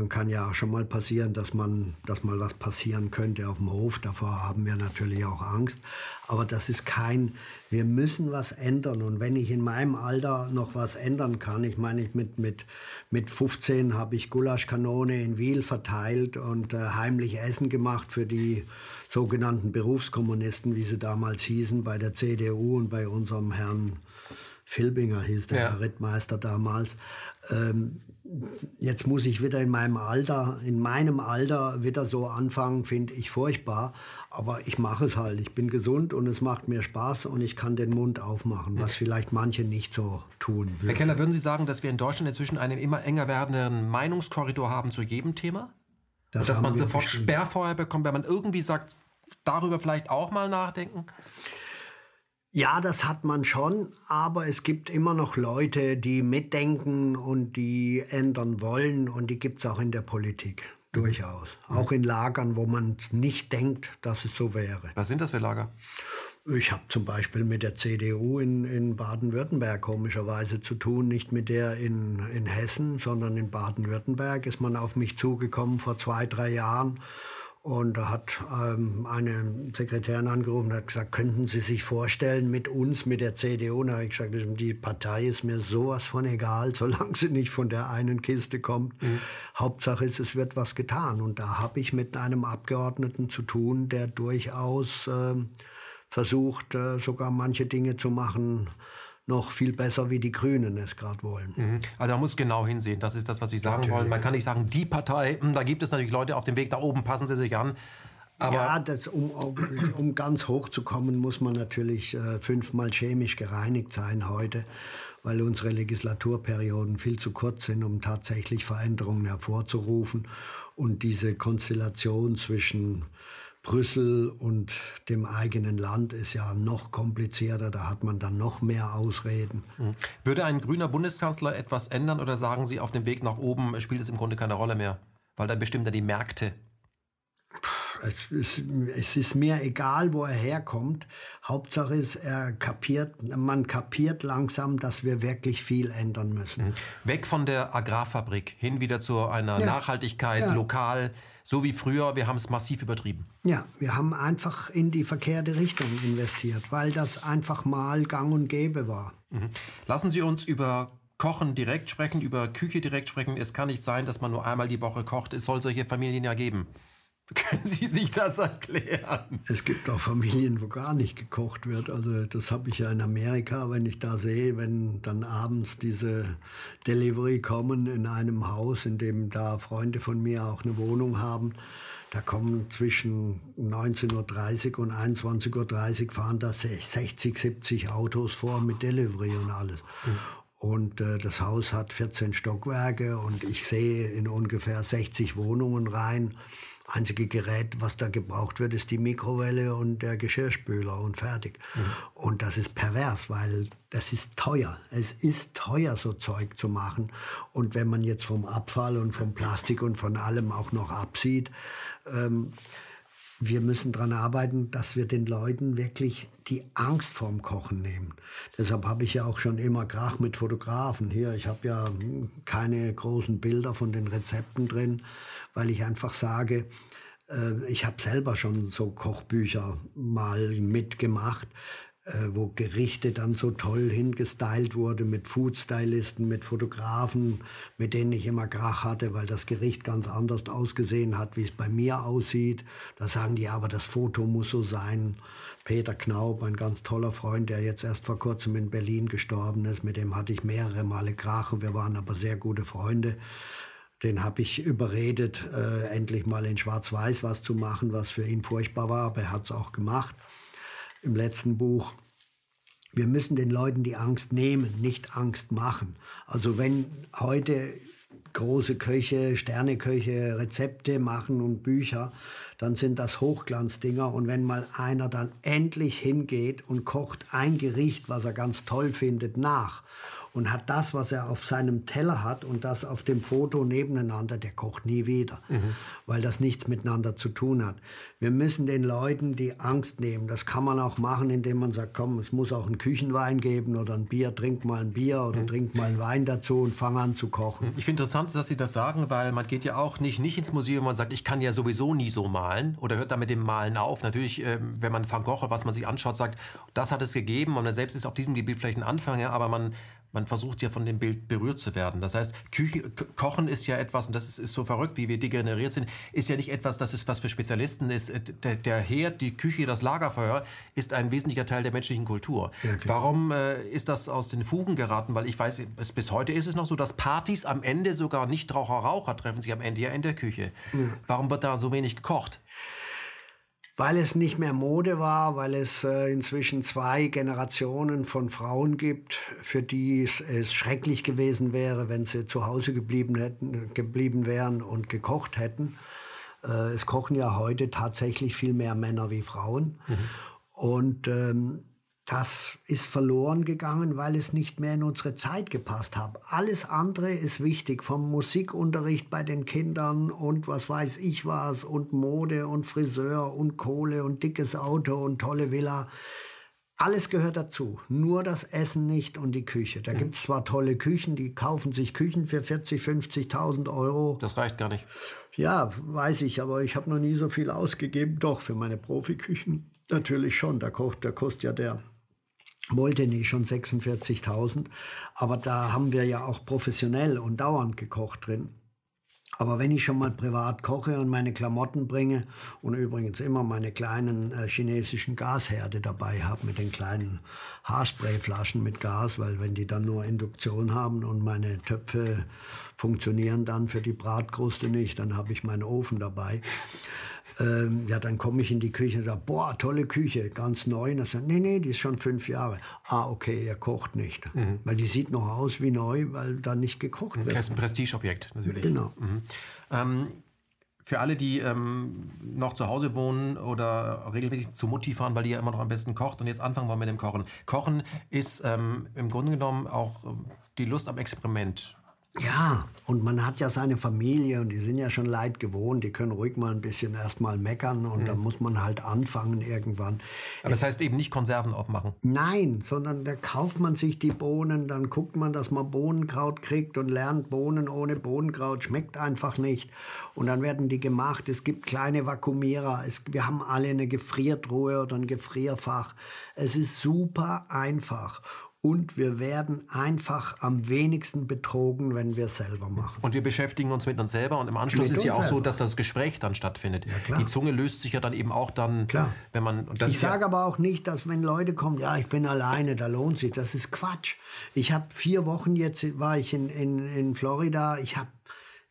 dann kann ja auch schon mal passieren, dass man, dass mal was passieren könnte auf dem Hof. Davor haben wir natürlich auch Angst. Aber das ist kein, wir müssen was ändern. Und wenn ich in meinem Alter noch was ändern kann, ich meine, ich mit, mit, mit 15 habe ich Gulaschkanone in Wiel verteilt und äh, heimlich Essen gemacht für die sogenannten Berufskommunisten, wie sie damals hießen, bei der CDU und bei unserem Herrn Filbinger hieß der ja. Rittmeister damals. Ähm, jetzt muss ich wieder in meinem Alter, in meinem Alter wieder so anfangen, finde ich furchtbar. Aber ich mache es halt. Ich bin gesund und es macht mir Spaß und ich kann den Mund aufmachen, was vielleicht manche nicht so tun. Würden. Herr Keller, würden Sie sagen, dass wir in Deutschland inzwischen einen immer enger werdenden Meinungskorridor haben zu jedem Thema? Das dass man sofort bestimmt. Sperrfeuer bekommt, wenn man irgendwie sagt, darüber vielleicht auch mal nachdenken? Ja, das hat man schon, aber es gibt immer noch Leute, die mitdenken und die ändern wollen und die gibt es auch in der Politik. Mhm. Durchaus. Mhm. Auch in Lagern, wo man nicht denkt, dass es so wäre. Was sind das für Lager? Ich habe zum Beispiel mit der CDU in, in Baden-Württemberg komischerweise zu tun, nicht mit der in, in Hessen, sondern in Baden-Württemberg ist man auf mich zugekommen vor zwei, drei Jahren und da hat ähm, eine Sekretärin angerufen und hat gesagt, könnten Sie sich vorstellen, mit uns, mit der CDU, und da habe ich gesagt, die Partei ist mir sowas von egal, solange sie nicht von der einen Kiste kommt. Mhm. Hauptsache ist, es wird was getan. Und da habe ich mit einem Abgeordneten zu tun, der durchaus äh, versucht, äh, sogar manche Dinge zu machen, noch viel besser, wie die Grünen es gerade wollen. Mhm. Also man muss genau hinsehen. Das ist das, was ich sagen wollte. Man kann nicht sagen, die Partei, hm, da gibt es natürlich Leute auf dem Weg da oben, passen sie sich an. Aber ja, das, um, um, ganz hoch zu kommen, muss man natürlich äh, fünfmal chemisch gereinigt sein heute, weil unsere Legislaturperioden viel zu kurz sind, um tatsächlich Veränderungen hervorzurufen. Und diese Konstellation zwischen Brüssel und dem eigenen Land ist ja noch komplizierter, da hat man dann noch mehr Ausreden. Mhm. Würde ein grüner Bundeskanzler etwas ändern oder sagen Sie, auf dem Weg nach oben spielt es im Grunde keine Rolle mehr? Weil dann bestimmt er die Märkte. Es ist, mir egal, wo er herkommt. Hauptsache ist, er kapiert, man kapiert langsam, dass wir wirklich viel ändern müssen. Mhm. Weg von der Agrarfabrik hin wieder zu einer ja. Nachhaltigkeit, ja. lokal, so wie früher. Wir haben es massiv übertrieben. Ja, wir haben einfach in die verkehrte Richtung investiert, weil das einfach mal gang und gäbe war. Mhm. Lassen Sie uns über Kochen direkt sprechen, über Küche direkt sprechen. Es kann nicht sein, dass man nur einmal die Woche kocht. Es soll solche Familien ja geben. Können Sie sich das erklären? Es gibt auch Familien, wo gar nicht gekocht wird. Also das habe ich ja in Amerika, wenn ich da sehe, wenn dann abends diese Delivery kommen in einem Haus, in dem da Freunde von mir auch eine Wohnung haben. Da kommen zwischen 19.30 Uhr und 21.30 Uhr fahren da 60, 70 Autos vor mit Delivery und alles. Und äh, das Haus hat 14 Stockwerke und ich sehe in ungefähr 60 Wohnungen rein einzige Gerät, was da gebraucht wird, ist die Mikrowelle und der Geschirrspüler und fertig. Mhm. Und das ist pervers, weil das ist teuer. Es ist teuer, so Zeug zu machen. Und wenn man jetzt vom Abfall und vom Plastik und von allem auch noch absieht, ähm, wir müssen daran arbeiten, dass wir den Leuten wirklich die Angst vorm Kochen nehmen. Deshalb habe ich ja auch schon immer Krach mit Fotografen hier. Ich habe ja hm, keine großen Bilder von den Rezepten drin weil ich einfach sage, äh, ich habe selber schon so Kochbücher mal mitgemacht, wo Gerichte dann so toll hingestylt wurde mit Foodstylisten, mit Fotografen, mit denen ich immer Krach hatte, weil das Gericht ganz anders ausgesehen hat, wie es bei mir aussieht. Da sagen die, aber das Foto muss so sein. Peter Knaub, ein ganz toller Freund, der jetzt erst vor kurzem in Berlin gestorben ist, mit dem hatte ich mehrere Male Krach und wir waren aber sehr gute Freunde. Den habe ich überredet, äh, endlich mal in Schwarz-Weiß was zu machen, was für ihn furchtbar war, aber er hat es auch gemacht. Im letzten Buch. Wir müssen den Leuten die Angst nehmen, nicht Angst machen. Also wenn heute große Köche, Sterneköche Rezepte machen und Bücher, dann sind das Hochglanzdinger. Und wenn mal einer dann endlich hingeht und kocht ein Gericht, was er ganz toll findet, nach und hat das, was er auf seinem Teller hat und das auf dem Foto nebeneinander, der kocht nie wieder, mhm. weil das nichts miteinander zu tun hat. Wir müssen den Leuten die Angst nehmen. Das kann man auch machen, indem man sagt, komm, es muss auch einen Küchenwein geben oder ein Bier, trink mal ein Bier oder mhm. trink mal einen Wein dazu und fang an zu kochen. Ich finde interessant, dass Sie das sagen, weil man geht ja auch nicht, nicht ins Museum und sagt, ich kann ja sowieso nie so malen oder hört da mit dem Malen auf. Natürlich, äh, wenn man Van Gogh, was man sich anschaut, sagt, das hat es gegeben und man selbst ist auf diesem Gebiet vielleicht ein Anfänger, aber man man versucht ja von dem Bild berührt zu werden. Das heißt, Küche, Kochen ist ja etwas, und das ist, ist, so verrückt, wie wir degeneriert sind, ist ja nicht etwas, das ist was für Spezialisten ist. Äh, der, der Herd, die Küche, das Lagerfeuer ist ein wesentlicher Teil der menschlichen Kultur. Ja, Warum äh, ist das aus den Fugen geraten? Weil ich weiß, es, bis heute ist es noch so, dass Partys am Ende sogar nicht Raucher-Raucher treffen sich am Ende ja in der Küche. Ja. Warum wird da so wenig gekocht? Weil es nicht mehr Mode war, weil es äh, inzwischen zwei Generationen von Frauen gibt, für die es, es, schrecklich gewesen wäre, wenn sie zu Hause geblieben, hätten, geblieben wären und gekocht hätten. Äh, es kochen ja heute tatsächlich viel mehr Männer wie Frauen. Mhm. Und ähm, das ist verloren gegangen, weil es nicht mehr in unsere Zeit gepasst hat. Alles andere ist wichtig, vom Musikunterricht bei den Kindern und was weiß ich was und Mode und Friseur und Kohle und dickes Auto und tolle Villa. Alles gehört dazu, nur das Essen nicht und die Küche. Da mhm. gibt es zwar tolle Küchen, die kaufen sich Küchen für 40, 50.000 Euro. Das reicht gar nicht. Ja, weiß ich, aber ich habe noch nie so viel ausgegeben. Doch, für meine Profiküchen natürlich schon. Da, kocht, da kostet ja der Molteni schon 46.000. Aber da haben wir ja auch professionell und dauernd gekocht drin. Aber wenn ich schon mal privat koche und meine Klamotten bringe und übrigens immer meine kleinen äh, chinesischen Gasherde dabei habe mit den kleinen Haarsprayflaschen mit Gas, weil wenn die dann nur Induktion haben und meine Töpfe funktionieren dann für die Bratkruste nicht, dann habe ich meinen Ofen dabei ähm, ja, dann komme ich in die Küche und sage, boah, tolle Küche, ganz neu. Und er sagt, nee, nee, die ist schon fünf Jahre. Ah, okay, er kocht nicht. Mhm. Weil die sieht noch aus wie neu, weil da nicht gekocht wird. Das ist ein Prestigeobjekt, natürlich. Genau. Mhm. Ähm, für alle, die ähm, noch zu Hause wohnen oder regelmäßig zu Mutti fahren, weil die ja immer noch am besten kocht und jetzt anfangen wollen mit dem Kochen. Kochen ist ähm, im Grunde genommen auch ähm, die Lust am Experiment. Ja, und man hat ja seine Familie und die sind ja schon leid gewohnt. Die können ruhig mal ein bisschen erstmal meckern und mhm. dann muss man halt anfangen irgendwann. Aber das heißt eben nicht Konserven aufmachen? Nein, sondern da kauft man sich die Bohnen, dann guckt man, dass man Bohnenkraut kriegt und lernt, Bohnen ohne Bohnenkraut schmeckt einfach nicht. Und dann werden die gemacht. Es gibt kleine Vakuumierer. Es, wir haben alle eine Gefriertruhe oder ein Gefrierfach. Es ist super einfach und wir werden einfach am wenigsten betrogen, wenn wir es selber machen. Und wir beschäftigen uns mit uns selber und im Anschluss mit ist ja auch selber. so, dass das Gespräch dann stattfindet. Ja, Die Zunge löst sich ja dann eben auch dann, klar. wenn man. ich sage ja aber auch nicht, dass wenn Leute kommen, ja, ich bin alleine, da lohnt sich. Das ist Quatsch. Ich habe vier Wochen jetzt war ich in, in, in Florida. Ich habe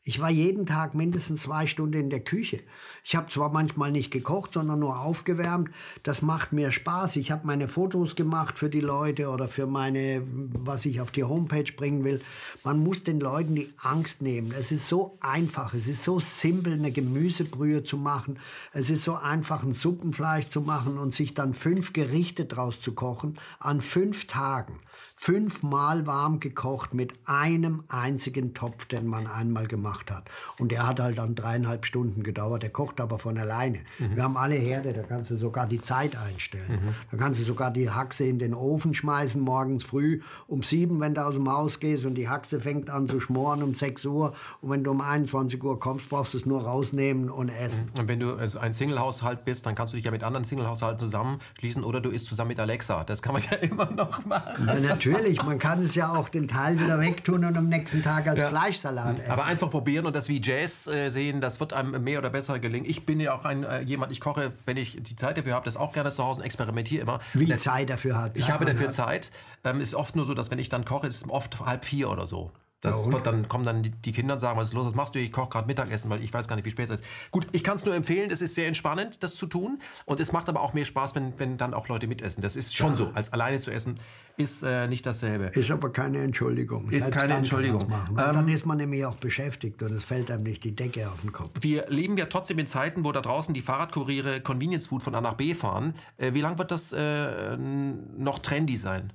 ich war jeden Tag mindestens zwei Stunden in der Küche. Ich habe zwar manchmal nicht gekocht, sondern nur aufgewärmt. Das macht mir Spaß. Ich habe meine Fotos gemacht für die Leute oder für meine, was ich auf die Homepage bringen will. Man muss den Leuten die Angst nehmen. Es ist so einfach, es ist so simpel, eine Gemüsebrühe zu machen. Es ist so einfach, ein Suppenfleisch zu machen und sich dann fünf Gerichte draus zu kochen an fünf Tagen fünfmal warm gekocht mit einem einzigen Topf, den man einmal gemacht hat. Und der hat halt dann dreieinhalb Stunden gedauert. Der kocht aber von alleine. Mhm. Wir haben alle Herde, da kannst du sogar die Zeit einstellen. Mhm. Da kannst du sogar die Haxe in den Ofen schmeißen, morgens früh um sieben, wenn du aus dem Haus gehst und die Haxe fängt an zu schmoren um sechs Uhr. Und wenn du um 21 Uhr kommst, brauchst du es nur rausnehmen und essen. Und wenn du also ein Single-Haushalt bist, dann kannst du dich ja mit anderen Single-Haushalten zusammenschließen oder du isst zusammen mit Alexa. Das kann man ja immer noch machen. Ja, natürlich natürlich, man kann es ja auch den Teil wieder wegtun und am nächsten Tag als ja. Fleischsalat essen. Aber einfach probieren und das wie Jazz äh, sehen, das wird einem mehr oder besser gelingen. Ich bin ja auch ein äh, jemand, ich koche, wenn ich die Zeit dafür habe, das auch gerne zu Hause und experimentiere immer. Wie das, Zeit dafür hat. Ich habe dafür hat. Zeit. Ähm, ist oft nur so, dass wenn ich dann koche, ist es oft halb vier oder so. Das ja, wird dann, kommen dann die, Kinder und sagen, was ist los, was machst du? Ich koche gerade Mittagessen, weil ich weiß gar nicht, wie spät es ist. Gut, ich kann es nur empfehlen, es ist sehr entspannend, das zu tun. Und es macht aber auch mehr Spaß, wenn, wenn dann auch Leute mitessen. Das ist schon ja. so. Als alleine zu essen ist äh, nicht dasselbe. Ist aber keine Entschuldigung. Ist keine Entschuldigung. Ähm, dann ist man nämlich auch beschäftigt und es fällt einem nicht die Decke auf den Kopf. Wir leben ja trotzdem in Zeiten, wo da draußen die Fahrradkuriere Convenience Food von A nach B fahren. Äh, wie lange wird das äh, noch trendy sein?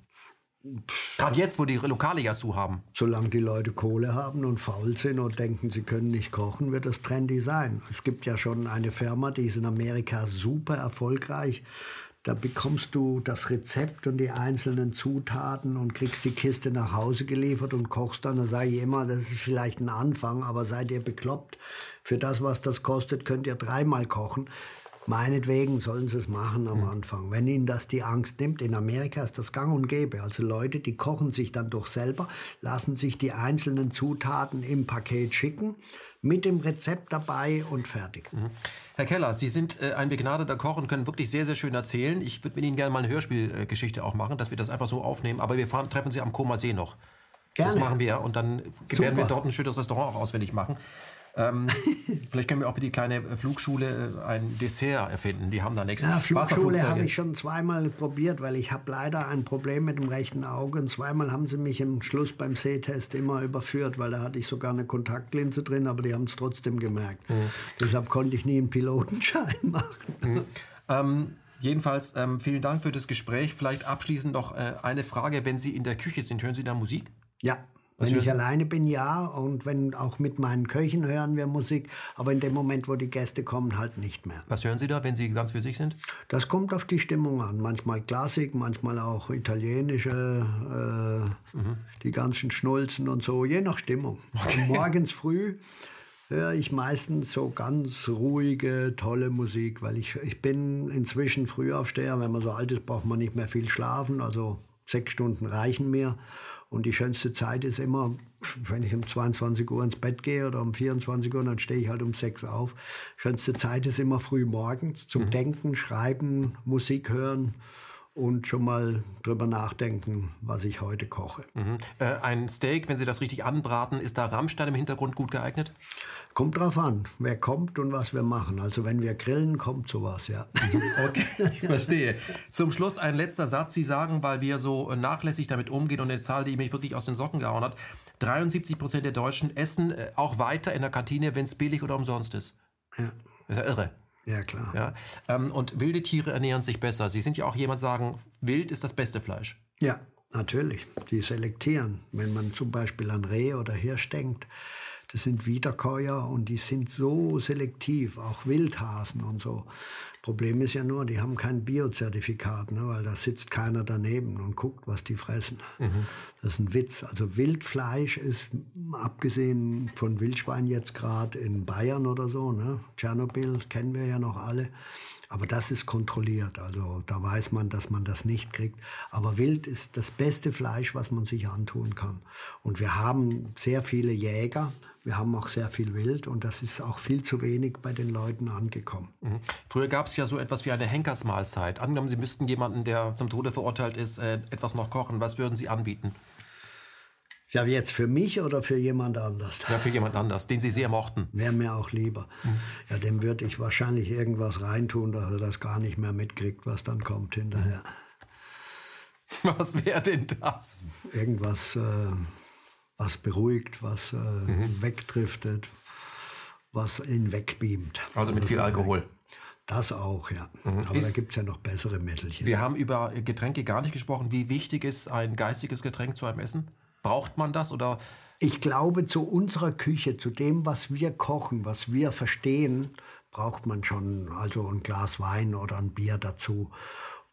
Gerade jetzt, wo die Lokale ja zu haben. Solange die Leute Kohle haben und faul sind und denken, sie können nicht kochen, wird das trendy sein. Es gibt ja schon eine Firma, die ist in Amerika super erfolgreich. Da bekommst du das Rezept und die einzelnen Zutaten und kriegst die Kiste nach Hause geliefert und kochst dann. Da sage ich immer, das ist vielleicht ein Anfang, aber seid ihr bekloppt? Für das, was das kostet, könnt ihr dreimal kochen. Meinetwegen sollen sie es machen am Anfang. Wenn ihnen das die Angst nimmt, in Amerika ist das gang und gäbe. Also Leute, die kochen sich dann doch selber, lassen sich die einzelnen Zutaten im Paket schicken, mit dem Rezept dabei und fertig. Mhm. Herr Keller, Sie sind äh, ein begnadeter Koch und können wirklich sehr, sehr schön erzählen. Ich würde mit Ihnen gerne mal eine Hörspielgeschichte auch machen, dass wir das einfach so aufnehmen. Aber wir fahren, treffen Sie am Koma See noch. Gerne. Das machen wir und dann Super. werden wir dort ein schönes Restaurant auch auswendig machen. Ähm, vielleicht können wir auch für die kleine Flugschule äh, ein Dessert erfinden. Die haben da nichts. Ja, Flugschule habe ich schon zweimal probiert, weil ich habe leider ein Problem mit dem rechten Auge. Und zweimal haben sie mich im Schluss beim Sehtest immer überführt, weil da hatte ich sogar eine Kontaktlinse drin, aber die haben es trotzdem gemerkt. Mhm. Deshalb konnte ich nie einen Pilotenschein machen. Mhm. Ähm, jedenfalls ähm, vielen Dank für das Gespräch. Vielleicht abschließend noch äh, eine Frage. Wenn Sie in der Küche sind, hören Sie da Musik? Ja, Wenn ich alleine bin, ja. Und wenn auch mit meinen Köchen hören wir Musik. Aber in dem Moment, wo die Gäste kommen, halt nicht mehr. Was hören Sie da, wenn Sie ganz für sich sind? Das kommt auf die Stimmung an. Manchmal Klassik, manchmal auch italienische, äh, mhm. die ganzen Schnulzen und so, je nach Stimmung. Okay. morgens früh höre ich meistens so ganz ruhige, tolle Musik, weil ich, ich bin inzwischen Frühaufsteher. Wenn man so alt ist, braucht man nicht mehr viel schlafen. Also sechs Stunden reichen mir. Und die schönste Zeit ist immer, wenn ich um 22 Uhr ins Bett gehe oder um 24 Uhr, dann stehe ich halt um 6 auf. Schönste Zeit ist immer früh morgens zum mhm. Denken, Schreiben, Musik hören und schon mal drüber nachdenken, was ich heute koche. Mhm. Äh, ein Steak, wenn Sie das richtig anbraten, ist da Rammstein im Hintergrund gut geeignet? Kommt drauf an, wer kommt und was wir machen. Also wenn wir grillen, kommt sowas, ja. okay, ich verstehe. Zum Schluss ein letzter Satz. Sie sagen, weil wir so nachlässig damit umgehen und eine Zahl, die mich wirklich aus den Socken gehauen hat, 73 Prozent der Deutschen essen äh, auch weiter in der Kantine, wenn es billig oder umsonst ist. Ja. Das ist ja irre. Ja, klar. Ja? Ähm, und wilde Tiere ernähren sich besser. Sie sind ja auch jemand, sagen, wild ist das beste Fleisch. Ja, natürlich. Die selektieren. Wenn man zum Beispiel an Reh oder Hirsch denkt, das sind Wiederkäuer und die sind so selektiv, auch Wildhasen und so. Problem ist ja nur, die haben kein Biozertifikat, ne, weil da sitzt keiner daneben und guckt, was die fressen. Mhm. Das ist ein Witz. Also Wildfleisch ist, abgesehen von Wildschwein jetzt gerade in Bayern oder so, ne, Tschernobyl kennen wir ja noch alle, aber das ist kontrolliert. Also da weiß man, dass man das nicht kriegt. Aber Wild ist das beste Fleisch, was man sich antun kann. Und wir haben sehr viele Jäger, wir haben auch sehr viel Wild und das ist auch viel zu wenig bei den Leuten angekommen. Mhm. Früher gab es ja so etwas wie eine Henkersmahlzeit. Angenommen, Sie müssten jemanden, der zum Tode verurteilt ist, äh, etwas noch kochen. Was würden Sie anbieten? Ja, jetzt für mich oder für jemand anders? Ja, für jemand anders, den Sie sehr mochten. Wäre mir auch lieber. Mhm. Ja, dem würde ich wahrscheinlich irgendwas reintun, dass er das gar nicht mehr mitkriegt, was dann kommt hinterher. Was wäre denn das? Irgendwas. Äh was beruhigt, was äh, mhm. wegdriftet, was ihn wegbeamt. Also mit viel Alkohol. Das auch, ja. Mhm. Aber ist, da gibt es ja noch bessere Mittelchen. Wir haben über Getränke gar nicht gesprochen. Wie wichtig ist ein geistiges Getränk zu einem Essen? Braucht man das oder? Ich glaube, zu unserer Küche, zu dem, was wir kochen, was wir verstehen, braucht man schon also ein Glas Wein oder ein Bier dazu.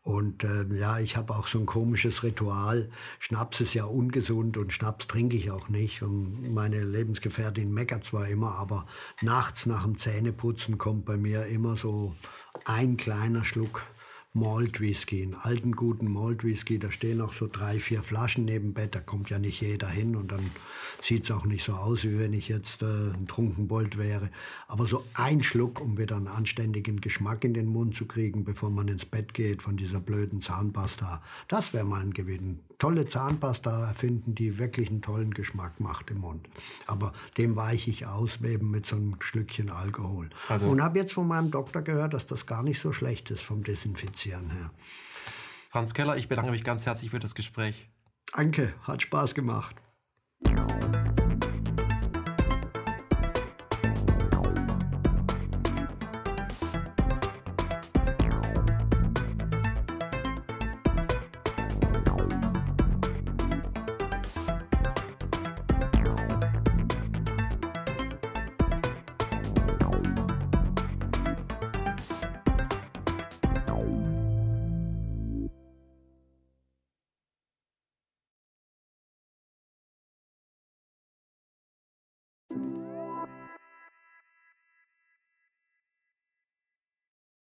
Und äh, ja, ich habe auch so ein komisches Ritual. Schnaps ist ja ungesund und Schnaps trinke ich auch nicht. Und meine Lebensgefährtin meckert zwar immer, aber nachts nach dem Zähneputzen kommt bei mir immer so ein kleiner Schluck Malt Whisky, einen alten guten Malt Whisky. Da stehen auch so drei, vier Flaschen neben Bett. Da kommt ja nicht jeder hin und dann sieht es auch nicht so aus, wie wenn ich jetzt äh, ein Trunkenbold wäre. Aber so ein Schluck, um wieder einen anständigen Geschmack in den Mund zu kriegen, bevor man ins Bett geht von dieser blöden Zahnpasta, das wäre mal ein Gewinn tolle Zahnpasta erfinden, die wirklich einen tollen Geschmack macht im Mund. Aber dem weiche ich aus, eben mit so einem Stückchen Alkohol. Also und habe jetzt von meinem Doktor gehört, dass das gar nicht so schlecht ist vom Desinfizieren her. Hans Keller, ich bedanke mich ganz herzlich für das Gespräch. Danke, hat Spaß gemacht.